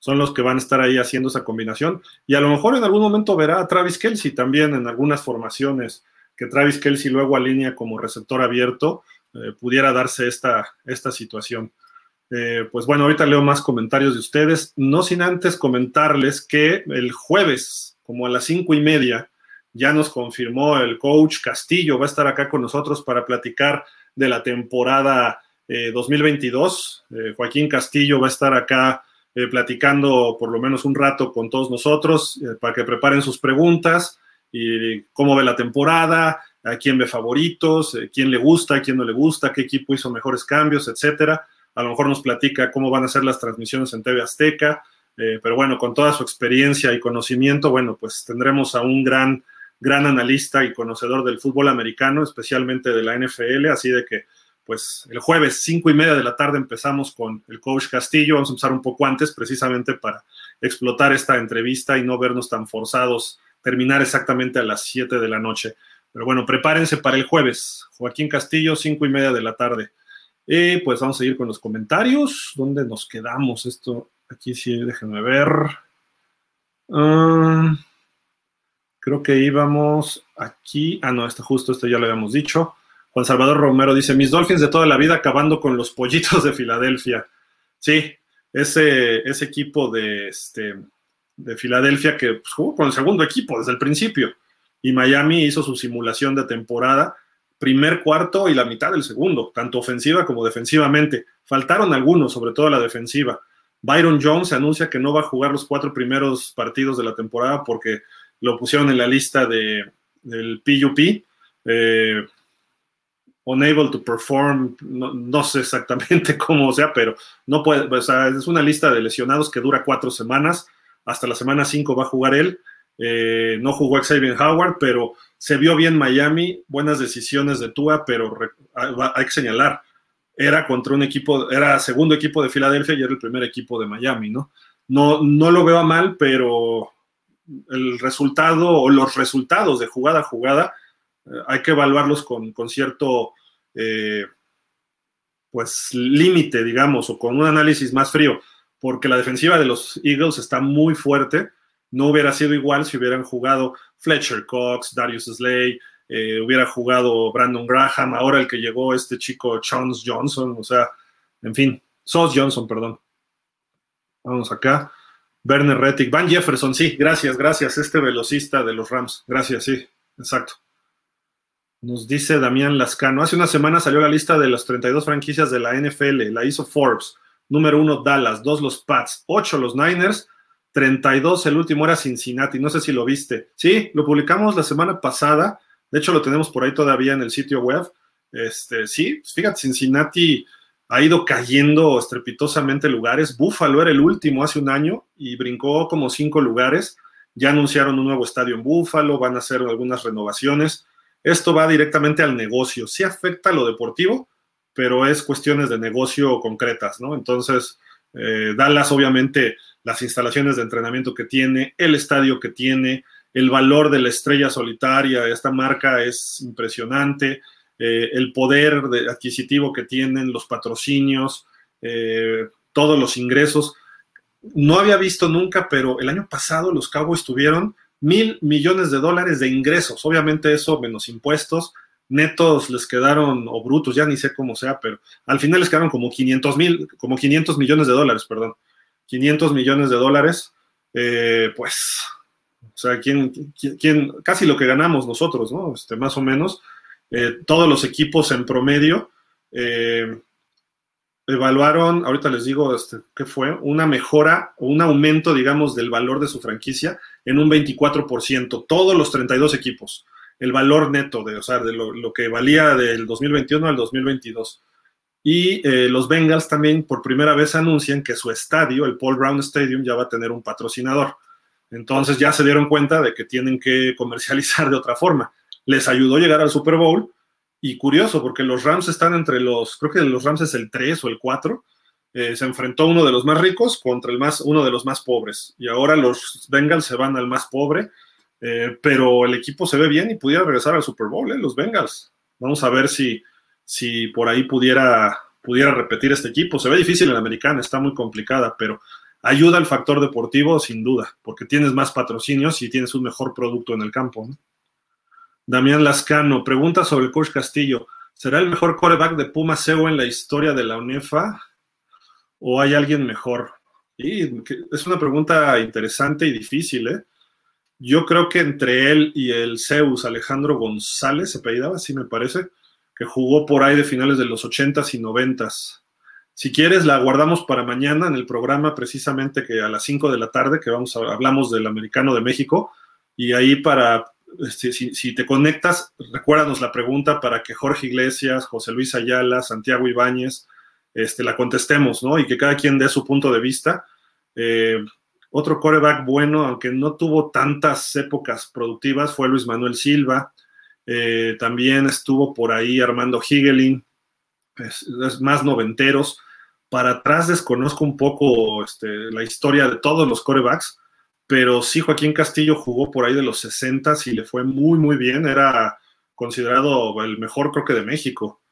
son los que van a estar ahí haciendo esa combinación. Y a lo mejor en algún momento verá a Travis Kelsey también en algunas formaciones, que Travis Kelsey luego alinea como receptor abierto, eh, pudiera darse esta, esta situación. Eh, pues bueno, ahorita leo más comentarios de ustedes, no sin antes comentarles que el jueves, como a las cinco y media, ya nos confirmó el coach Castillo, va a estar acá con nosotros para platicar de la temporada 2022. Eh, Joaquín Castillo va a estar acá eh, platicando por lo menos un rato con todos nosotros eh, para que preparen sus preguntas y cómo ve la temporada, a quién ve favoritos, eh, quién le gusta, quién no le gusta, qué equipo hizo mejores cambios, etcétera. A lo mejor nos platica cómo van a ser las transmisiones en TV Azteca, pero bueno, con toda su experiencia y conocimiento, bueno, pues tendremos a un gran, gran analista y conocedor del fútbol americano, especialmente de la NFL, así de que pues el jueves, cinco y media de la tarde, empezamos con el coach Castillo. Vamos a empezar un poco antes, precisamente para explotar esta entrevista y no vernos tan forzados, terminar exactamente a las siete de la noche. Pero bueno, prepárense para el jueves. Joaquín Castillo, cinco y media de la tarde. Y pues vamos a ir con los comentarios. ¿Dónde nos quedamos? Esto, aquí sí, déjenme ver. Ah, creo que íbamos aquí. Ah, no, este justo, esto ya lo habíamos dicho. Juan Salvador Romero dice, mis Dolphins de toda la vida acabando con los pollitos de Filadelfia. Sí, ese, ese equipo de, este, de Filadelfia que pues, jugó con el segundo equipo desde el principio. Y Miami hizo su simulación de temporada, primer cuarto y la mitad del segundo, tanto ofensiva como defensivamente. Faltaron algunos, sobre todo la defensiva. Byron Jones anuncia que no va a jugar los cuatro primeros partidos de la temporada porque lo pusieron en la lista de, del PUP. Eh, unable to perform, no, sé exactamente cómo sea, pero no puede, o sea, es una lista de lesionados que dura cuatro semanas, hasta la semana cinco va a jugar él, eh, no jugó Xavier Howard, pero se vio bien Miami, buenas decisiones de Tua, pero hay que señalar, era contra un equipo, era segundo equipo de Filadelfia y era el primer equipo de Miami, ¿no? No, no lo veo mal, pero el resultado o los resultados de jugada a jugada eh, hay que evaluarlos con, con cierto eh, pues límite, digamos, o con un análisis más frío, porque la defensiva de los Eagles está muy fuerte. No hubiera sido igual si hubieran jugado Fletcher Cox, Darius Slay, eh, hubiera jugado Brandon Graham, ahora el que llegó este chico Chance Johnson, o sea, en fin, Sos Johnson, perdón. Vamos acá. Werner Rettig, Van Jefferson, sí, gracias, gracias, este velocista de los Rams, gracias, sí, exacto. Nos dice Damián Lascano. Hace una semana salió la lista de las 32 franquicias de la NFL. La hizo Forbes. Número uno, Dallas. Dos, los Pats. Ocho, los Niners. 32, el último era Cincinnati, no sé si lo viste. Sí, lo publicamos la semana pasada, de hecho lo tenemos por ahí todavía en el sitio web. Este, sí, fíjate, Cincinnati ha ido cayendo estrepitosamente lugares. Buffalo era el último hace un año y brincó como cinco lugares. Ya anunciaron un nuevo estadio en Buffalo, van a hacer algunas renovaciones. Esto va directamente al negocio. Sí afecta a lo deportivo, pero es cuestiones de negocio concretas, ¿no? Entonces, eh, Dallas, obviamente, las instalaciones de entrenamiento que tiene, el estadio que tiene, el valor de la estrella solitaria, esta marca es impresionante, eh, el poder adquisitivo que tienen, los patrocinios, eh, todos los ingresos. No había visto nunca, pero el año pasado los Cowboys tuvieron mil millones de dólares de ingresos, obviamente eso menos impuestos, netos les quedaron, o brutos, ya ni sé cómo sea, pero al final les quedaron como 500 mil, como 500 millones de dólares, perdón. 500 millones de dólares, eh, pues, o sea, ¿quién, quién, casi lo que ganamos nosotros, ¿no? Este, más o menos. Eh, todos los equipos en promedio eh, evaluaron, ahorita les digo, este, ¿qué fue? Una mejora o un aumento, digamos, del valor de su franquicia en un 24%, todos los 32 equipos el valor neto de, o sea, de lo, que valía del 2021 al 2022. Y eh, los Bengals también por primera vez anuncian que su estadio, el Paul Brown Stadium, ya va a tener un patrocinador. Entonces ya se dieron cuenta de que tienen que comercializar de otra forma. Les ayudó a llegar al Super Bowl y curioso porque los Rams están entre los, creo que los Rams es el 3 o el 4. Eh, se enfrentó uno de los más ricos contra el más, uno de los más pobres. Y ahora los Bengals se van al más pobre eh, pero el equipo se ve bien y pudiera regresar al Super Bowl, ¿eh? los Bengals. Vamos a ver si, si por ahí pudiera, pudiera repetir este equipo. Se ve difícil en la americana, está muy complicada, pero ayuda al factor deportivo sin duda, porque tienes más patrocinios y tienes un mejor producto en el campo. Damián Lascano pregunta sobre el coach Castillo. ¿Será el mejor coreback de Puma Seo en la historia de la UNEFA? ¿O hay alguien mejor? Es una pregunta interesante y difícil, ¿eh? Yo creo que entre él y el Zeus Alejandro González, se apellidaba, así me parece, que jugó por ahí de finales de los 80s y 90s. Si quieres, la guardamos para mañana en el programa, precisamente que a las 5 de la tarde, que vamos a, hablamos del americano de México, y ahí para, este, si, te conectas, recuérdanos la pregunta para que Jorge Iglesias, José Luis Ayala, Santiago Ibáñez, este, la contestemos, ¿no? Y que cada quien dé su punto de vista. Eh, otro coreback bueno, aunque no tuvo tantas épocas productivas, fue Luis Manuel Silva. Eh, también estuvo por ahí Armando Higelin, es, más noventeros. Para atrás desconozco un poco este, la historia de todos los corebacks, pero sí Joaquín Castillo jugó por ahí de los 60 y le fue muy, muy bien. Era considerado el mejor, creo que de México.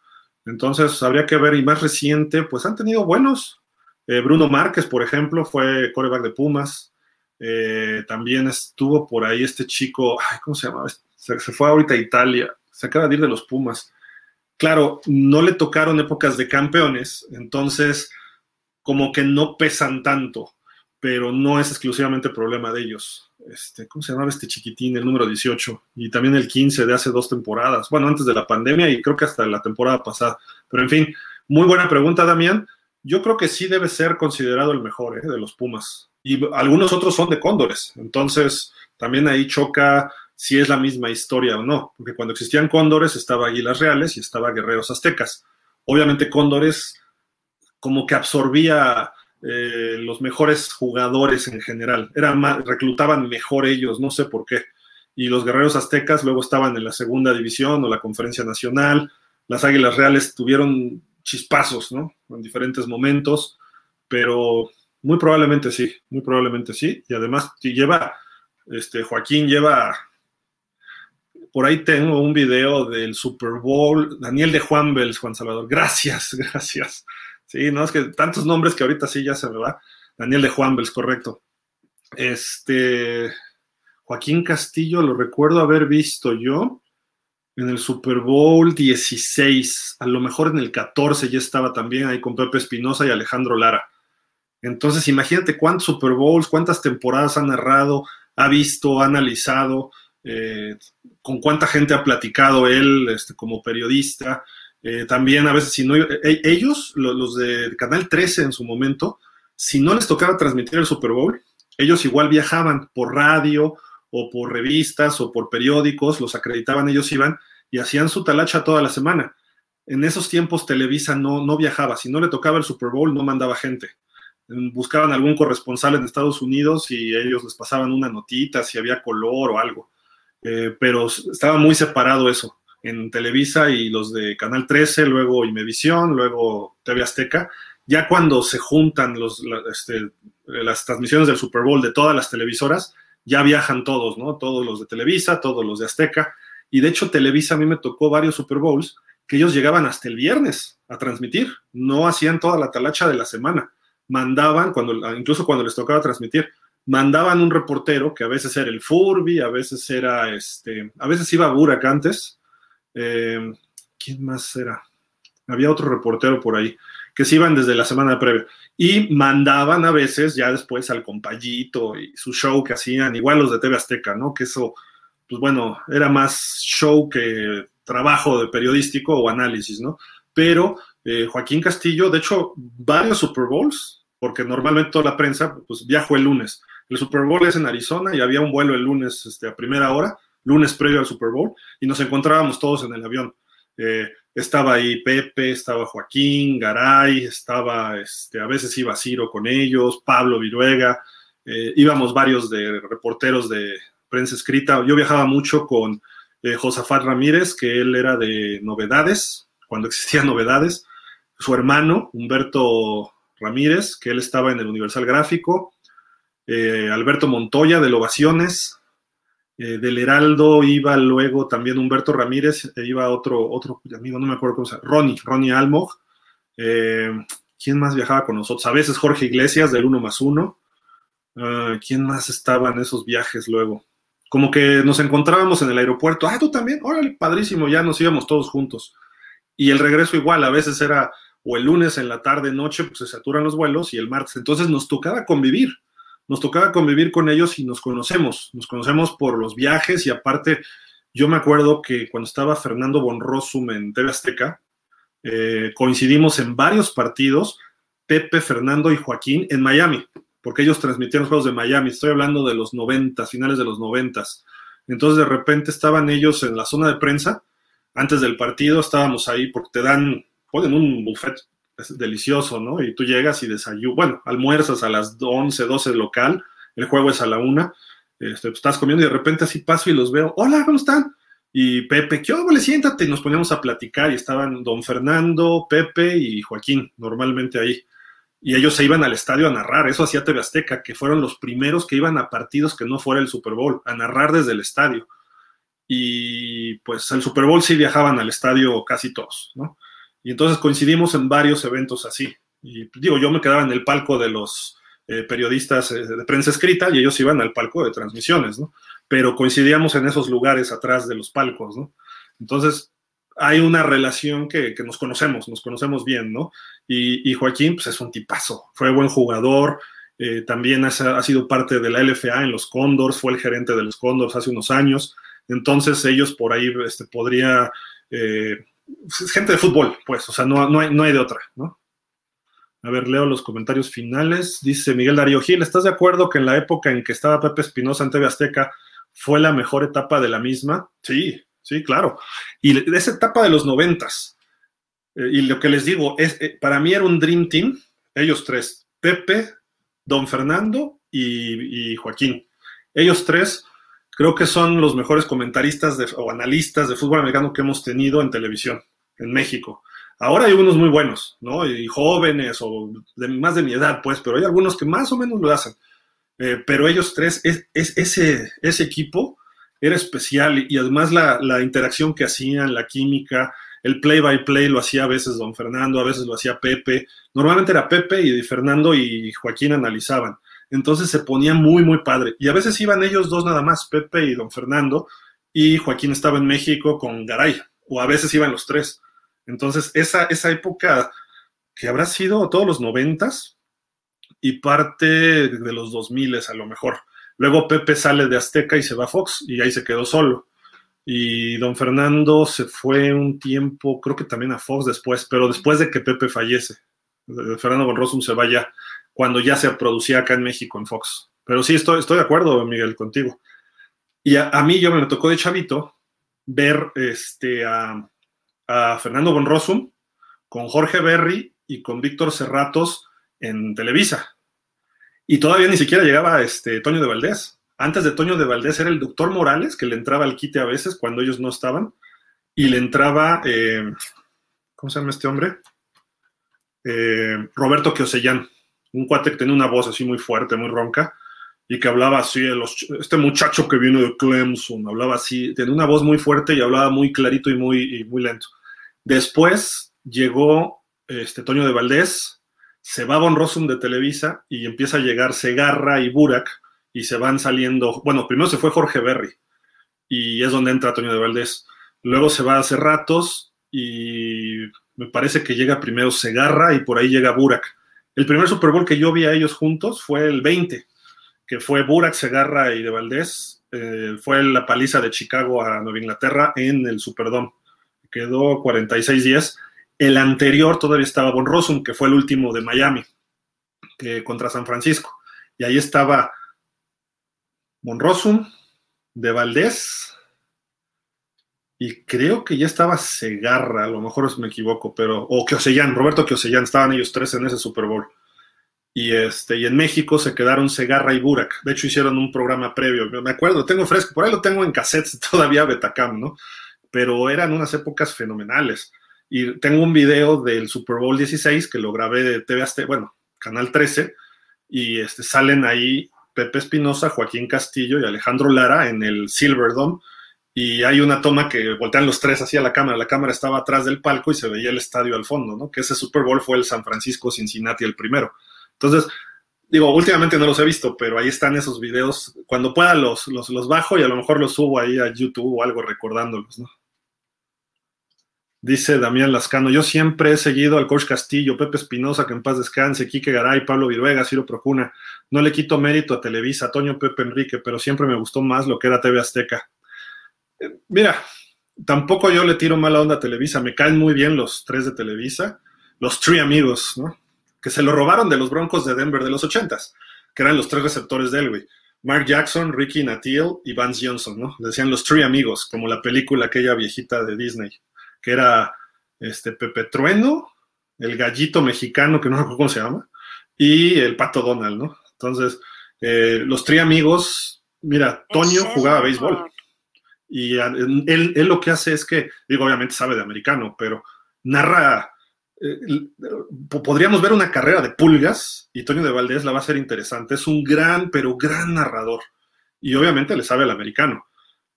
Entonces habría que ver, y más reciente, pues han tenido buenos. Eh, Bruno Márquez, por ejemplo, fue coreback de Pumas. Eh, también estuvo por ahí este chico, ¿cómo se llama? Se, fue ahorita a Italia, se acaba de ir de los Pumas. Claro, no le tocaron épocas de campeones, entonces como que no pesan tanto, pero no es exclusivamente problema de ellos. Este, ¿Cómo se llamaba este chiquitín, el número 18? Y también el 15 de hace dos temporadas, bueno, antes de la pandemia y creo que hasta la temporada pasada. Pero en fin, muy buena pregunta, Damián yo creo que sí debe ser considerado el mejor ¿eh? de los Pumas. Y algunos otros son de Cóndores. Entonces, también ahí choca si es la misma historia o no. Porque cuando existían Cóndores estaba Águilas Reales y estaba Guerreros Aztecas. Obviamente Cóndores como que absorbía eh, los mejores jugadores en general. Era reclutaban mejor ellos, no sé por qué. Y los Guerreros Aztecas luego estaban en la segunda división o la Conferencia Nacional. Las Águilas Reales tuvieron chispazos, ¿no? En diferentes momentos, pero muy probablemente sí, muy probablemente sí. Y además lleva, este, Joaquín lleva, por ahí tengo un video del Super Bowl, Daniel de Juan Bels, Juan Salvador, gracias, gracias. Sí, no, es que tantos nombres que ahorita sí ya se me va. Daniel de Juan Bels, correcto. Este, Joaquín Castillo, lo recuerdo haber visto yo en el Super Bowl 16, a lo mejor en el 14 ya estaba también ahí con Pepe Espinosa y Alejandro Lara. Entonces, imagínate cuántos Super Bowls, cuántas temporadas ha narrado, ha visto, ha analizado, eh, con cuánta gente ha platicado él este, como periodista. Eh, también a veces, si no, eh, ellos, los de Canal 13 en su momento, si no les tocaba transmitir el Super Bowl, ellos igual viajaban por radio o por revistas o por periódicos, los acreditaban, ellos iban y hacían su talacha toda la semana. En esos tiempos Televisa no, no viajaba, si no le tocaba el Super Bowl no mandaba gente. Buscaban algún corresponsal en Estados Unidos y ellos les pasaban una notita si había color o algo. Eh, pero estaba muy separado eso en Televisa y los de Canal 13, luego Imevisión, luego TV Azteca. Ya cuando se juntan los, este, las transmisiones del Super Bowl de todas las televisoras, ya viajan todos, ¿no? Todos los de Televisa, todos los de Azteca. Y de hecho, Televisa a mí me tocó varios Super Bowls que ellos llegaban hasta el viernes a transmitir, no hacían toda la talacha de la semana. Mandaban, cuando, incluso cuando les tocaba transmitir, mandaban un reportero que a veces era el Furby, a veces era este, a veces iba Burak antes. Eh, ¿Quién más era? Había otro reportero por ahí que se iban desde la semana previa y mandaban a veces ya después al compayito y su show que hacían, igual los de TV Azteca, ¿no? Que eso, pues bueno, era más show que trabajo de periodístico o análisis, ¿no? Pero eh, Joaquín Castillo, de hecho, varios Super Bowls, porque normalmente toda la prensa, pues viajó el lunes. El Super Bowl es en Arizona y había un vuelo el lunes este, a primera hora, lunes previo al Super Bowl, y nos encontrábamos todos en el avión. Eh, estaba ahí Pepe, estaba Joaquín, Garay, estaba, este, a veces iba Ciro con ellos, Pablo Viruega, eh, íbamos varios de reporteros de prensa escrita. Yo viajaba mucho con eh, Josafat Ramírez, que él era de Novedades, cuando existían Novedades, su hermano, Humberto Ramírez, que él estaba en el Universal Gráfico, Alberto Montoya de Ovaciones, eh, del Heraldo iba luego también Humberto Ramírez, e iba otro, otro amigo, no me acuerdo cómo se llama, Ronnie, Ronnie Almog. Eh, ¿Quién más viajaba con nosotros? A veces Jorge Iglesias del 1 más 1. Ah, ¿Quién más estaba en esos viajes luego? Como que nos encontrábamos en el aeropuerto. Ah, tú también. Órale, padrísimo, ya nos íbamos todos juntos. Y el regreso igual, a veces era o el lunes en la tarde, noche, pues se saturan los vuelos y el martes. Entonces nos tocaba convivir nos tocaba convivir con ellos y nos conocemos, nos conocemos por los viajes y aparte, yo me acuerdo que cuando estaba Fernando Bonrosum en TV Azteca, eh, coincidimos en varios partidos, Pepe, Fernando y Joaquín en Miami, porque ellos transmitían los juegos de Miami, estoy hablando de los 90, finales de los 90. Entonces de repente estaban ellos en la zona de prensa, antes del partido estábamos ahí porque te dan, ponen un buffet es delicioso, ¿no? Y tú llegas y desayunas, bueno, almuerzas a las 11, 12 local, el juego es a la una, este, pues, estás comiendo y de repente así paso y los veo, hola, ¿cómo están? Y Pepe, ¿qué le Siéntate, y nos poníamos a platicar y estaban don Fernando, Pepe y Joaquín, normalmente ahí. Y ellos se iban al estadio a narrar, eso hacía TV Azteca, que fueron los primeros que iban a partidos que no fuera el Super Bowl, a narrar desde el estadio. Y pues el Super Bowl sí viajaban al estadio casi todos, ¿no? Y entonces coincidimos en varios eventos así. Y digo, yo me quedaba en el palco de los eh, periodistas eh, de prensa escrita y ellos iban al palco de transmisiones, ¿no? Pero coincidíamos en esos lugares atrás de los palcos, ¿no? Entonces, hay una relación que, nos conocemos, nos conocemos bien, ¿no? Y, Joaquín, pues es un tipazo, fue buen jugador, eh, también ha, ha, sido parte de la LFA en los Condors, fue el gerente de los Condors hace unos años, entonces ellos por ahí este, podría es gente de fútbol, pues, o sea, no, no, hay, no hay de otra, ¿no? A ver, leo los comentarios finales. Dice Miguel Darío Gil, ¿estás de acuerdo que en la época en que estaba Pepe Espinosa en TV Azteca fue la mejor etapa de la misma? Sí, sí, claro. Y de esa etapa de los noventas, eh, y lo que les digo, es, eh, para mí era un Dream Team, ellos tres, Pepe, Don Fernando y Joaquín. Ellos tres creo que son los mejores comentaristas o analistas de fútbol americano que hemos tenido en televisión en México. Ahora hay unos muy buenos, ¿no? Y jóvenes o de, más de mi edad, pues, pero hay algunos que más o menos lo hacen. Eh, pero ellos tres, es, ese, ese equipo era especial y, además la, la, interacción que hacían, la química, el play by play lo hacía a veces don Fernando, a veces lo hacía Pepe. Normalmente era Pepe y Fernando y Joaquín analizaban. Entonces se ponía muy, muy padre. Y a veces iban ellos dos nada más, Pepe y don Fernando, y Joaquín estaba en México con Garay, o a veces iban los tres. Entonces, esa, esa época que habrá sido todos los noventas y parte de los dos miles a lo mejor. Luego Pepe sale de Azteca y se va a Fox y ahí se quedó solo. Y don Fernando se fue un tiempo, creo que también a Fox después, pero después de que Pepe fallece. Fernando Bonrosum se vaya cuando ya se producía acá en México en Fox. Pero sí, estoy, de acuerdo, Miguel, contigo. Y a, mí yo me tocó de chavito ver este, a, Fernando Bonrosum con Jorge Berry y con Víctor Cerratos en Televisa. Y todavía ni siquiera llegaba este, Toño de Valdés. Antes de Toño de Valdés era el doctor Morales, que le entraba al quite a veces cuando ellos no estaban. Y le entraba, eh, ¿cómo se llama este hombre? Eh, Roberto Queosellán, un cuate que tenía una voz así muy fuerte, muy ronca, y que hablaba así, los, este muchacho que viene de Clemson, hablaba así, tenía una voz muy fuerte y hablaba muy clarito y muy, muy lento. Después llegó este Toño de Valdés, se va Von Rossum de Televisa y empieza a llegar Segarra y Burak y se van saliendo, bueno, primero se fue Jorge Berry y es donde entra Toño de Valdés. Luego se va hace ratos y me parece que llega primero Segarra y por ahí llega Burak. El primer Super Bowl que yo vi a ellos juntos fue el 20, que fue Burak, Segarra y de Valdés. Eh, fue la paliza de Chicago a Nueva Inglaterra en el Superdome. Quedó 46-10. El anterior todavía estaba Von Rossum, que fue el último de Miami, contra San Francisco. Y ahí estaba Von Rossum, de Valdés, y creo que ya estaba Segarra, a lo mejor me equivoco, pero, o Oseyan, Roberto Oseyan, estaban ellos tres en ese Super Bowl. Y, este, y en México se quedaron Segarra y Burak. De hecho, hicieron un programa previo. Me acuerdo, tengo fresco, por ahí lo tengo en cassettes todavía, Betacam, ¿no? Pero eran unas épocas fenomenales. Y tengo un video del Super Bowl 16 que lo grabé de TV bueno, Canal 13, y este, salen ahí Pepe Espinosa, Joaquín Castillo y Alejandro Lara en el Silverdome y hay una toma que voltean los tres hacia la cámara. La cámara estaba atrás del palco y se veía el estadio al fondo, ¿no? Que ese Super Bowl fue el San Francisco Cincinnati el primero. Entonces, digo, últimamente no los he visto, pero ahí están esos videos. Cuando pueda los, los, los bajo y a lo mejor los subo ahí a YouTube o algo recordándolos, ¿no? Dice Damián Lascano, yo siempre he seguido al coach Castillo, Pepe Espinosa, que en paz descanse, Quique Garay, Pablo Viruega, Ciro Procuna. No le quito mérito a Televisa, Toño Pepe Enrique, pero siempre me gustó más lo que era TV Azteca. Mira, tampoco yo le tiro mala onda a Televisa, me caen muy bien los tres de Televisa, los tres amigos, ¿no? Que se lo robaron de los Broncos de Denver de los ochentas, que eran los tres receptores de él, Mark Jackson, Ricky Natil y Vance Johnson, ¿no? Decían los tres amigos, como la película aquella viejita de Disney, que era este Pepe Trueno, el gallito mexicano, que no recuerdo cómo se llama, y el pato Donald, ¿no? Entonces, eh, los tres amigos, mira, Toño jugaba béisbol y él, lo que hace es que, digo, obviamente sabe de americano, pero narra, eh, podríamos ver una carrera de pulgas y Toño de Valdés la va a ser interesante. Es un gran, pero gran narrador. Y obviamente le sabe al americano.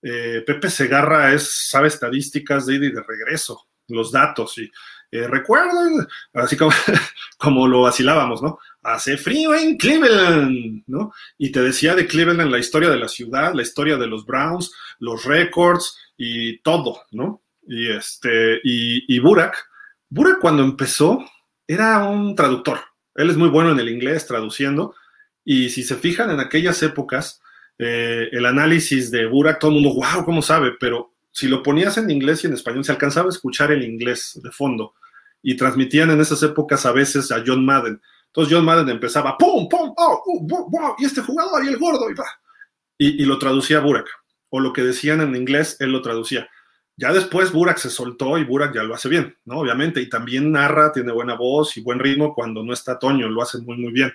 Eh, Pepe Segarra es, sabe estadísticas de ida y de regreso, los datos. Y eh, recuerden, así como, como lo vacilábamos, ¿no? Hace frío en Cleveland, ¿no? Y te decía de Cleveland la historia de la ciudad, la historia de los Browns, los récords y todo, ¿no? Y este, y, y Burak, Burak cuando empezó era un traductor. Él es muy bueno en el inglés traduciendo. Y si se fijan en aquellas épocas, eh, el análisis de Burak, todo el mundo, wow, ¿cómo sabe? Pero si lo ponías en inglés y en español, se alcanzaba a escuchar el inglés de fondo y transmitían en esas épocas a veces a John Madden. Entonces John Madden empezaba, ¡pum, pum! ¡Oh, wow, wow! Y este jugador y el gordo y va. Y, lo traducía Burak. O lo que decían en inglés, él lo traducía. Ya después Burak se soltó y Burak ya lo hace bien, ¿no? Obviamente. Y también narra, tiene buena voz y buen ritmo cuando no está Toño, lo hace muy, muy bien.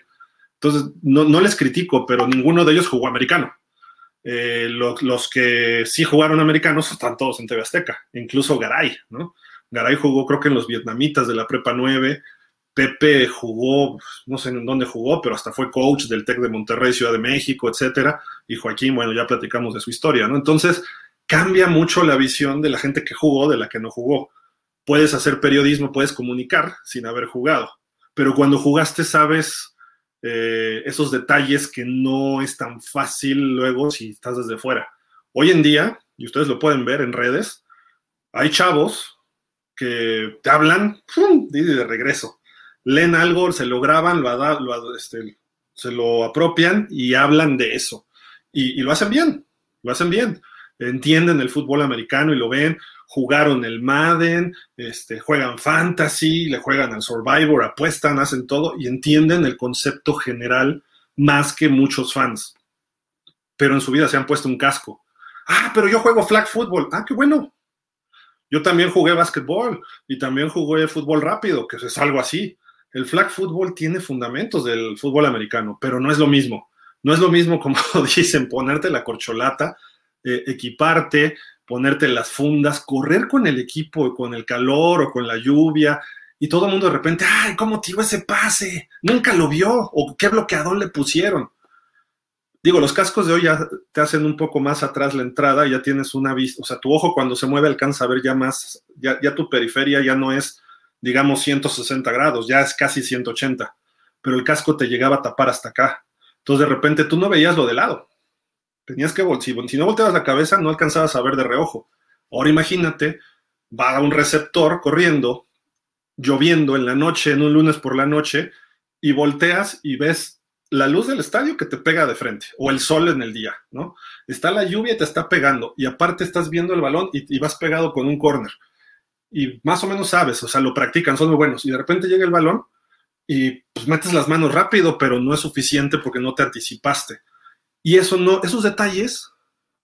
Entonces, no, no les critico, pero ninguno de ellos jugó americano. Eh, los, los, que sí jugaron americanos están todos en TV Azteca, incluso Garay, ¿no? Garay jugó creo que en los vietnamitas de la Prepa 9, Pepe jugó, no sé en dónde jugó, pero hasta fue coach del TEC de Monterrey, Ciudad de México, etcétera. Y Joaquín, bueno, ya platicamos de su historia, ¿no? Entonces, cambia mucho la visión de la gente que jugó de la que no jugó. Puedes hacer periodismo, puedes comunicar sin haber jugado, pero cuando jugaste sabes eh, esos detalles que no es tan fácil luego si estás desde fuera. Hoy en día, y ustedes lo pueden ver en redes, hay chavos que te hablan ¡pum! de regreso. Leen algo, se lo graban, lo, lo este, se lo apropian y hablan de eso. Y, lo hacen bien, lo hacen bien. Entienden el fútbol americano y lo ven, jugaron el Madden, este, juegan fantasy, le juegan al Survivor, apuestan, hacen todo y entienden el concepto general más que muchos fans. Pero en su vida se han puesto un casco. Ah, pero yo juego flag football. Ah, qué bueno. Yo también jugué básquetbol y también jugué fútbol rápido, que es algo así. El flag football tiene fundamentos del fútbol americano, pero no es lo mismo. No es lo mismo, como dicen, ponerte la corcholata, eh, equiparte, ponerte las fundas, correr con el equipo, con el calor o con la lluvia, y todo el mundo de repente, ay, ¿cómo tiró ese pase? Nunca lo vio, o qué bloqueador le pusieron. Digo, los cascos de hoy ya te hacen un poco más atrás la entrada, ya tienes una vista, o sea, tu ojo cuando se mueve alcanza a ver ya más, ya, tu periferia ya no es, digamos, 160 grados, ya es casi 180, pero el casco te llegaba a tapar hasta acá. Entonces de repente tú no veías lo de lado, Tenías que, si, si no volteabas la cabeza, no alcanzabas a ver de reojo. Ahora imagínate, va a un receptor corriendo, lloviendo en la noche, en un lunes por la noche, y volteas y ves la luz del estadio que te pega de frente, o el sol en el día, ¿no? Está la lluvia y te está pegando, y aparte estás viendo el balón y, vas pegado con un corner. Y más o menos sabes, o sea, lo practican, son muy buenos, y de repente llega el balón y pues metes las manos rápido, pero no es suficiente porque no te anticipaste. Y eso no, esos detalles,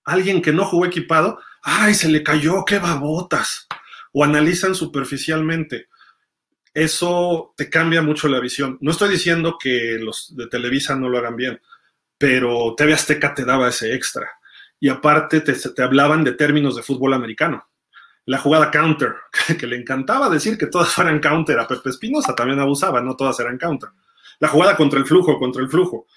alguien que no jugó equipado, ay, se le cayó, qué babotas. O analizan superficialmente. Eso te cambia mucho la visión. No estoy diciendo que los de Televisa no lo hagan bien, pero TV Azteca te daba ese extra. Y aparte te, te hablaban de términos de fútbol americano. La jugada counter, que, le encantaba decir que todas fueran counter. A Pepe Espinosa también abusaba, no todas eran counter. La jugada contra el flujo, contra el flujo,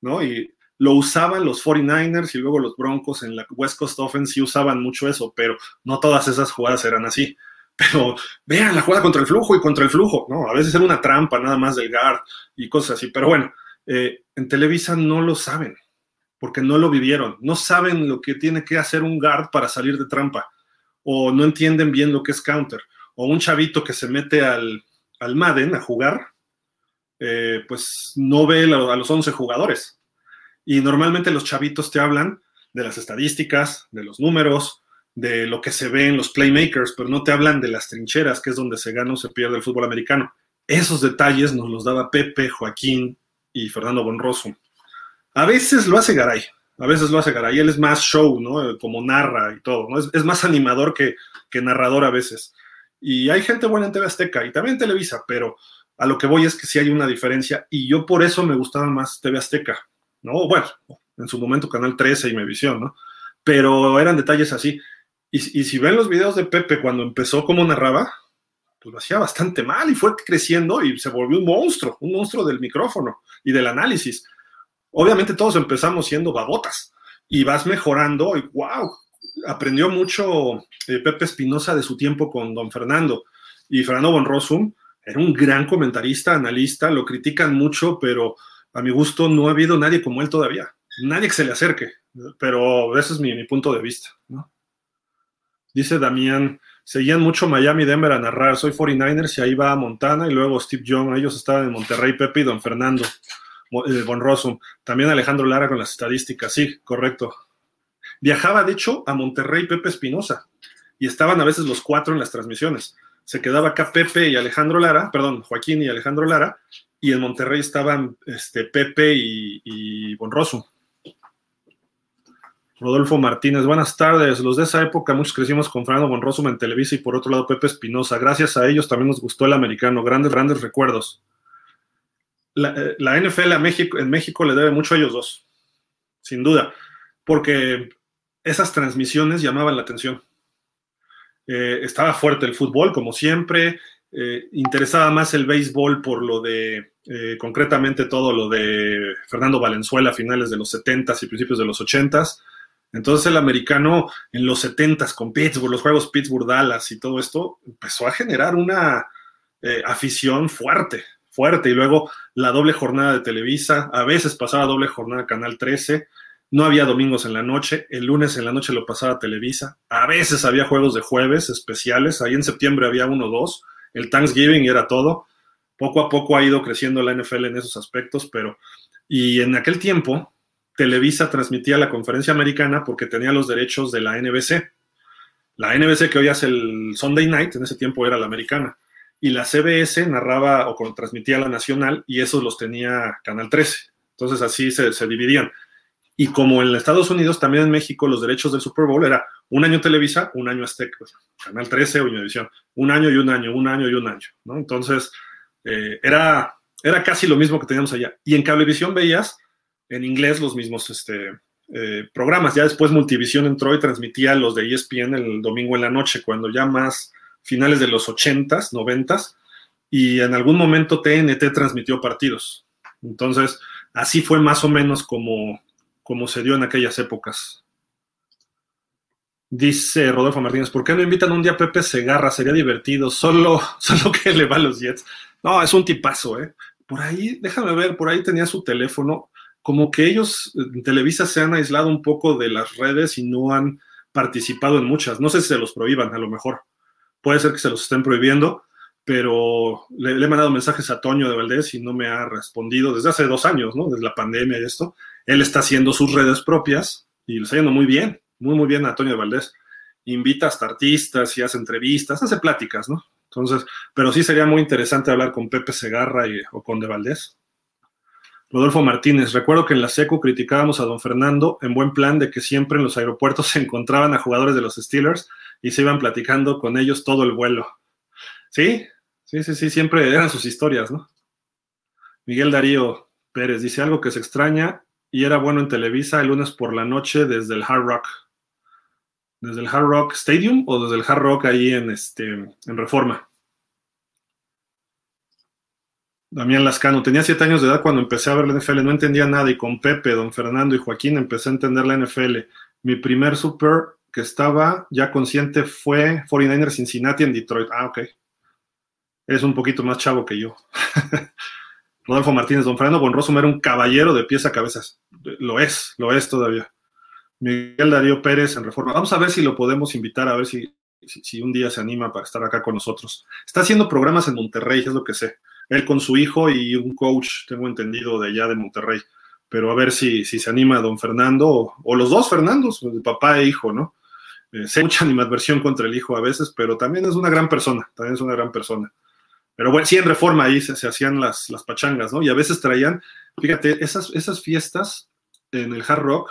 ¿no? Y lo usaban los 49ers y luego los Broncos en la West Coast Offense usaban mucho eso, pero no todas esas jugadas eran así. Pero vean la jugada contra el flujo y contra el flujo, ¿no? A veces era una trampa nada más del guard y cosas así. Pero bueno, eh, en Televisa no lo saben, porque no lo vivieron. No saben lo que tiene que hacer un guard para salir de trampa, o no entienden bien lo que es counter, o un chavito que se mete al, al Madden a jugar, eh, pues no ve a los 11 jugadores y normalmente los chavitos te hablan de las estadísticas, de los números, de lo que se ve en los playmakers, pero no te hablan de las trincheras, que es donde se gana o se pierde el fútbol americano. Esos detalles nos los daba Pepe, Joaquín y Fernando Bonroso. A veces lo hace Garay, a veces lo hace Garay. Él es más show, ¿no? Como narra y todo, ¿no? Es, más animador que, que, narrador a veces. Y hay gente buena en TV Azteca y también en Televisa, pero a lo que voy es que sí hay una diferencia y yo por eso me gustaba más TV Azteca. ¿no? Bueno, en su momento Canal 13 y Mevisión, ¿no? Pero eran detalles así. Y, si ven los videos de Pepe cuando empezó como narraba, pues lo hacía bastante mal y fue creciendo y se volvió un monstruo, un monstruo del micrófono y del análisis. Obviamente todos empezamos siendo babotas y vas mejorando y wow, aprendió mucho eh, Pepe Espinosa de su tiempo con don Fernando y Fernando Bonrosum era un gran comentarista, analista, lo critican mucho, pero a mi gusto no ha habido nadie como él todavía, nadie que se le acerque, pero ese es mi, punto de vista. Dice Damián, seguían mucho Miami Denver a narrar, soy 49ers y ahí va Montana y luego Steve Young, ellos estaban en Monterrey, Pepe y Don Fernando, eh, Von Rossum, también Alejandro Lara con las estadísticas, sí, correcto. Viajaba de hecho a Monterrey Pepe Espinosa y estaban a veces los cuatro en las transmisiones. Se quedaba acá Pepe y Alejandro Lara, perdón, Joaquín y Alejandro Lara, y en Monterrey estaban este, Pepe y, y Bonroso. Rodolfo Martínez, buenas tardes. Los de esa época, muchos crecimos con Fernando Bonroso en Televisa y por otro lado Pepe Espinosa. Gracias a ellos también nos gustó el americano. Grandes, grandes recuerdos. La, eh, NFL a México, en México le debe mucho a ellos dos, sin duda, porque esas transmisiones llamaban la atención. Eh, estaba fuerte el fútbol, como siempre, eh, interesaba más el béisbol por lo de, concretamente todo lo de Fernando Valenzuela a finales de los 70s y principios de los 80s. Entonces el americano en los 70s con Pittsburgh, los juegos Pittsburgh-Dallas y todo esto, empezó a generar una eh, afición fuerte, fuerte. Y luego la doble jornada de Televisa, a veces pasaba doble jornada Canal 13, no había domingos en la noche, el lunes en la noche lo pasaba Televisa, a veces había juegos de jueves especiales, ahí en septiembre había uno o dos, el Thanksgiving era todo. Poco a poco ha ido creciendo la NFL en esos aspectos, pero y en aquel tiempo Televisa transmitía la conferencia americana porque tenía los derechos de la NBC. La NBC que hoy hace el Sunday Night, en ese tiempo era la americana. Y la CBS narraba o transmitía la nacional y esos los tenía Canal 13. Entonces así se, dividían. Y como en Estados Unidos, también en México, los derechos del Super Bowl era un año Televisa, un año Azteca, Canal 13 o Univision, un año y un año, un año y un año, ¿no? Entonces, eh, era, era casi lo mismo que teníamos allá. Y en Cablevisión veías en inglés los mismos este, eh, programas. Ya después Multivisión entró y transmitía los de ESPN el domingo en la noche, cuando ya más finales de los 80s, 90s, y en algún momento TNT transmitió partidos. Entonces, así fue más o menos como como se dio en aquellas épocas. Dice Rodolfo Martínez, ¿por qué no invitan un día a Pepe Segarra? Sería divertido, solo, solo que le va a los Jets. No, es un tipazo, ¿eh? Por ahí, déjame ver, por ahí tenía su teléfono. Como que ellos en Televisa se han aislado un poco de las redes y no han participado en muchas. No sé si se los prohíban, a lo mejor. Puede ser que se los estén prohibiendo, pero le, he mandado mensajes a Toño de Valdés y no me ha respondido desde hace dos años, ¿no? Desde la pandemia y esto. Él está haciendo sus redes propias y lo está yendo muy bien, muy, muy bien a Antonio Valdés. Invita hasta artistas y hace entrevistas, hace pláticas, ¿no? Entonces, pero sí sería muy interesante hablar con Pepe Segarra y, o con De Valdés. Rodolfo Martínez, recuerdo que en la SECU criticábamos a don Fernando en buen plan de que siempre en los aeropuertos se encontraban a jugadores de los Steelers y se iban platicando con ellos todo el vuelo. Sí, sí, sí, sí, siempre eran sus historias, ¿no? Miguel Darío Pérez dice algo que se extraña y era bueno en Televisa el lunes por la noche desde el Hard Rock. ¿Desde el Hard Rock Stadium o desde el Hard Rock ahí en, este, en Reforma? Damián Lascano, tenía siete años de edad cuando empecé a ver la NFL, no entendía nada y con Pepe, don Fernando y Joaquín empecé a entender la NFL. Mi primer super que estaba ya consciente fue 49ers Cincinnati en Detroit. Ah, ok. Es un poquito más chavo que yo. Rodolfo Martínez, don Fernando Bonroso era un caballero de pies a cabezas. Lo es, lo es todavía. Miguel Darío Pérez en Reforma. Vamos a ver si lo podemos invitar, a ver si, si, un día se anima para estar acá con nosotros. Está haciendo programas en Monterrey, es lo que sé. Él con su hijo y un coach, tengo entendido, de allá de Monterrey. Pero a ver si, si se anima don Fernando, o, los dos Fernandos, papá e hijo, ¿no? Eh, sé mucha animadversión contra el hijo a veces, pero también es una gran persona, también es una gran persona. Pero bueno, sí, en reforma ahí se, hacían las, las, pachangas, ¿no? Y a veces traían, fíjate, esas, esas fiestas en el Hard Rock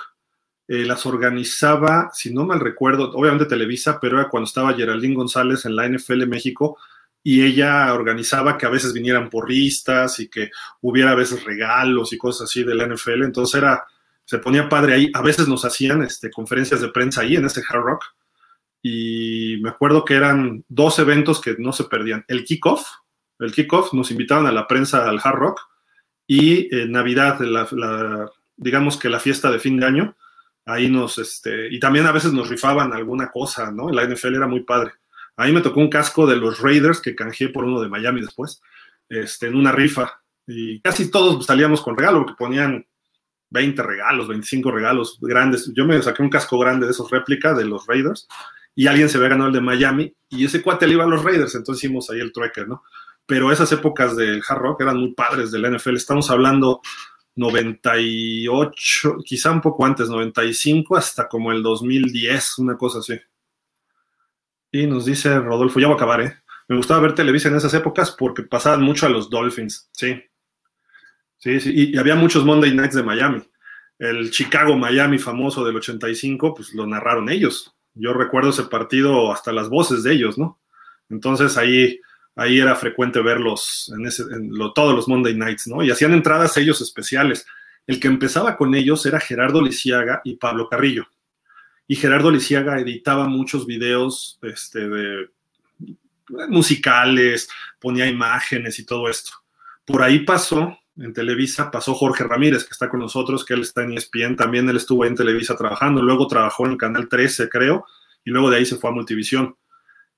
eh, las organizaba, si no mal recuerdo, obviamente Televisa, pero era cuando estaba Geraldine González en la NFL México y ella organizaba que a veces vinieran porristas y que hubiera a veces regalos y cosas así de la NFL. Entonces era, se ponía padre ahí. A veces nos hacían este, conferencias de prensa ahí en ese Hard Rock. Y me acuerdo que eran dos eventos que no se perdían. El kickoff, el kickoff, nos invitaban a la prensa al Hard Rock y en Navidad, digamos que la fiesta de fin de año, ahí nos, este, y también a veces nos rifaban alguna cosa, ¿no? La NFL era muy padre. Ahí me tocó un casco de los Raiders que canjeé por uno de Miami después, este, en una rifa. Y casi todos salíamos con regalo, porque ponían 20 regalos, 25 regalos grandes. Yo me saqué un casco grande de esos réplicas de los Raiders y alguien se había ganado el de Miami y ese cuate le iba a los Raiders, entonces hicimos ahí el trueque, ¿no? pero esas épocas del hard rock eran muy padres de la NFL. Estamos hablando 98, quizá un poco antes, 95 hasta como el 2010, una cosa así. Y nos dice Rodolfo, ya voy a acabar, ¿eh? Me gustaba ver televisión en esas épocas porque pasaban mucho a los Dolphins, sí. Sí, sí, y, y había muchos Monday Nights de Miami. El Chicago-Miami famoso del 85, pues lo narraron ellos. Yo recuerdo ese partido hasta las voces de ellos, ¿no? Entonces ahí ahí era frecuente verlos en, ese, en todos los Monday Nights, ¿no? Y hacían entradas ellos especiales. El que empezaba con ellos era Gerardo Lisiaga y Pablo Carrillo. Y Gerardo Lisiaga editaba muchos videos este, de, musicales, ponía imágenes y todo esto. Por ahí pasó, en Televisa, pasó Jorge Ramírez, que está con nosotros, que él está en ESPN, también él estuvo en Televisa trabajando, luego trabajó en el Canal 13, creo, y luego de ahí se fue a Multivisión.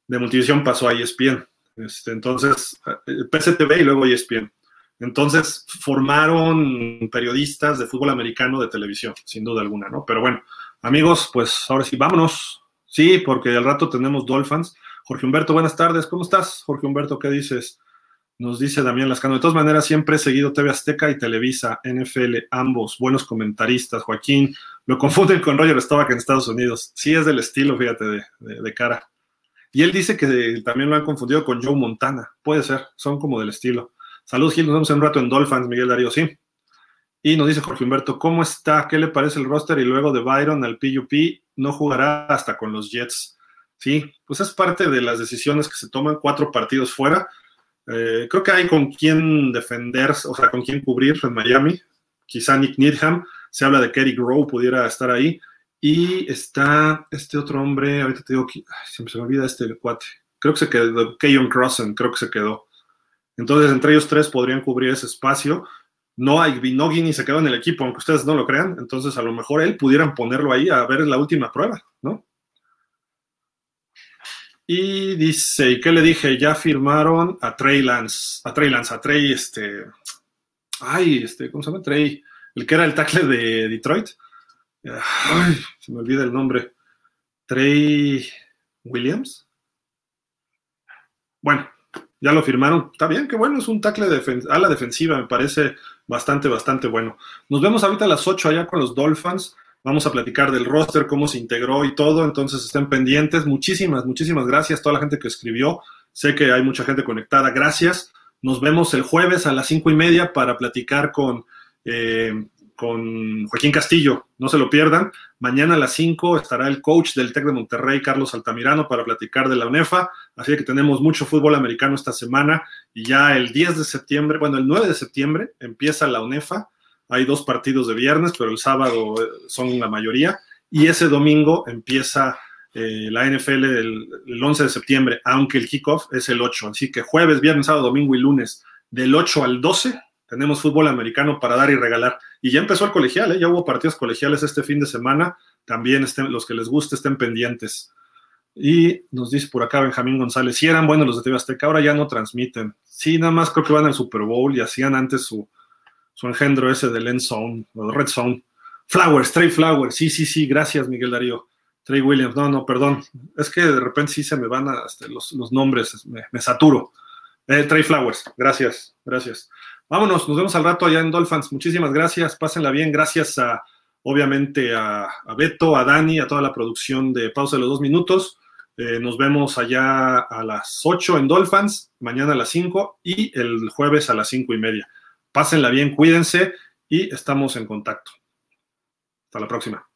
De Multivisión pasó a ESPN. Este, entonces, eh, PSTV y luego ESPN. Entonces, formaron periodistas de fútbol americano de televisión, sin duda alguna, ¿no? Pero bueno, amigos, pues ahora sí, vámonos. Sí, porque al rato tenemos Dolphins. Jorge Humberto, buenas tardes. ¿Cómo estás, Jorge Humberto? ¿Qué dices? Nos dice Damián Lascano. De todas maneras, siempre he seguido TV Azteca y Televisa, NFL, ambos, buenos comentaristas. Joaquín, lo confunden con Roger Staubach en Estados Unidos. Sí, es del estilo, fíjate, de cara. Y él dice que también lo han confundido con Joe Montana. Puede ser, son como del estilo. Saludos, Gil. Nos vemos en un rato en Dolphins, Miguel Darío, sí. Y nos dice Jorge Humberto, ¿cómo está? ¿Qué le parece el roster? Y luego de Byron al PUP no jugará hasta con los Jets. Sí, pues es parte de las decisiones que se toman, cuatro partidos fuera. Eh, creo que hay con quién defender, o sea, con quién cubrir en Miami. Quizá Nick Needham, se habla de que Eric pudiera estar ahí. Y está este otro hombre, ahorita te digo, siempre se me olvida este cuate. Creo que se quedó, Keyon Crossen, creo que se quedó. Entonces, entre ellos tres podrían cubrir ese espacio. No hay Vinogini se quedó en el equipo, aunque ustedes no lo crean. Entonces, a lo mejor él pudieran ponerlo ahí a ver la última prueba, ¿no? Y dice, ¿y qué le dije? Ya firmaron a Trey Lance, a Trey Lance, a Trey, este, ay, este, ¿cómo se llama? Trey, el que era el tackle de Detroit. Ay, se me olvida el nombre. Trey Williams. Bueno, ya lo firmaron. Está bien, qué bueno, es un tackle a la defensiva, me parece bastante, bastante bueno. Nos vemos ahorita a las 8 allá con los Dolphins. Vamos a platicar del roster, cómo se integró y todo, entonces estén pendientes. Muchísimas, muchísimas gracias a toda la gente que escribió. Sé que hay mucha gente conectada. Gracias. Nos vemos el jueves a las cinco y media para platicar con eh, con Joaquín Castillo, no se lo pierdan. Mañana a las 5 estará el coach del TEC de Monterrey, Carlos Altamirano, para platicar de la UNEFA. Así que tenemos mucho fútbol americano esta semana y ya el 10 de septiembre, bueno, el 9 de septiembre empieza la UNEFA. Hay dos partidos de viernes, pero el sábado eh, son la mayoría. Y ese domingo empieza eh, la NFL el, el 11 de septiembre, aunque el kickoff es el 8. Así que jueves, viernes, sábado, domingo y lunes, del 8 al 12 tenemos fútbol americano para dar y regalar. Y ya empezó el colegial, ¿eh? ya hubo partidos colegiales este fin de semana. También los que les guste estén pendientes. Y nos dice por acá Benjamín González, si eran buenos los de TV Azteca, ahora ya no transmiten. Sí, nada más creo que van al Super Bowl y hacían antes su, su engendro ese del End Zone, o Red Zone. Flowers, Trey Flowers, sí, sí, sí, gracias Miguel Darío. Trey Williams, no, no, perdón. Es que de repente sí se me van este, los, nombres, me, saturo. Eh, Trey Flowers, gracias, gracias. Vámonos, nos vemos al rato allá en Dolphins. Muchísimas gracias, pásenla bien. Gracias a, obviamente, a, Beto, a Dani, a toda la producción de Pausa de los Dos Minutos. Eh, nos vemos allá a las 8 en Dolphins, mañana a las 5 y el jueves a las 5 y media. Pásenla bien, cuídense y estamos en contacto. Hasta la próxima.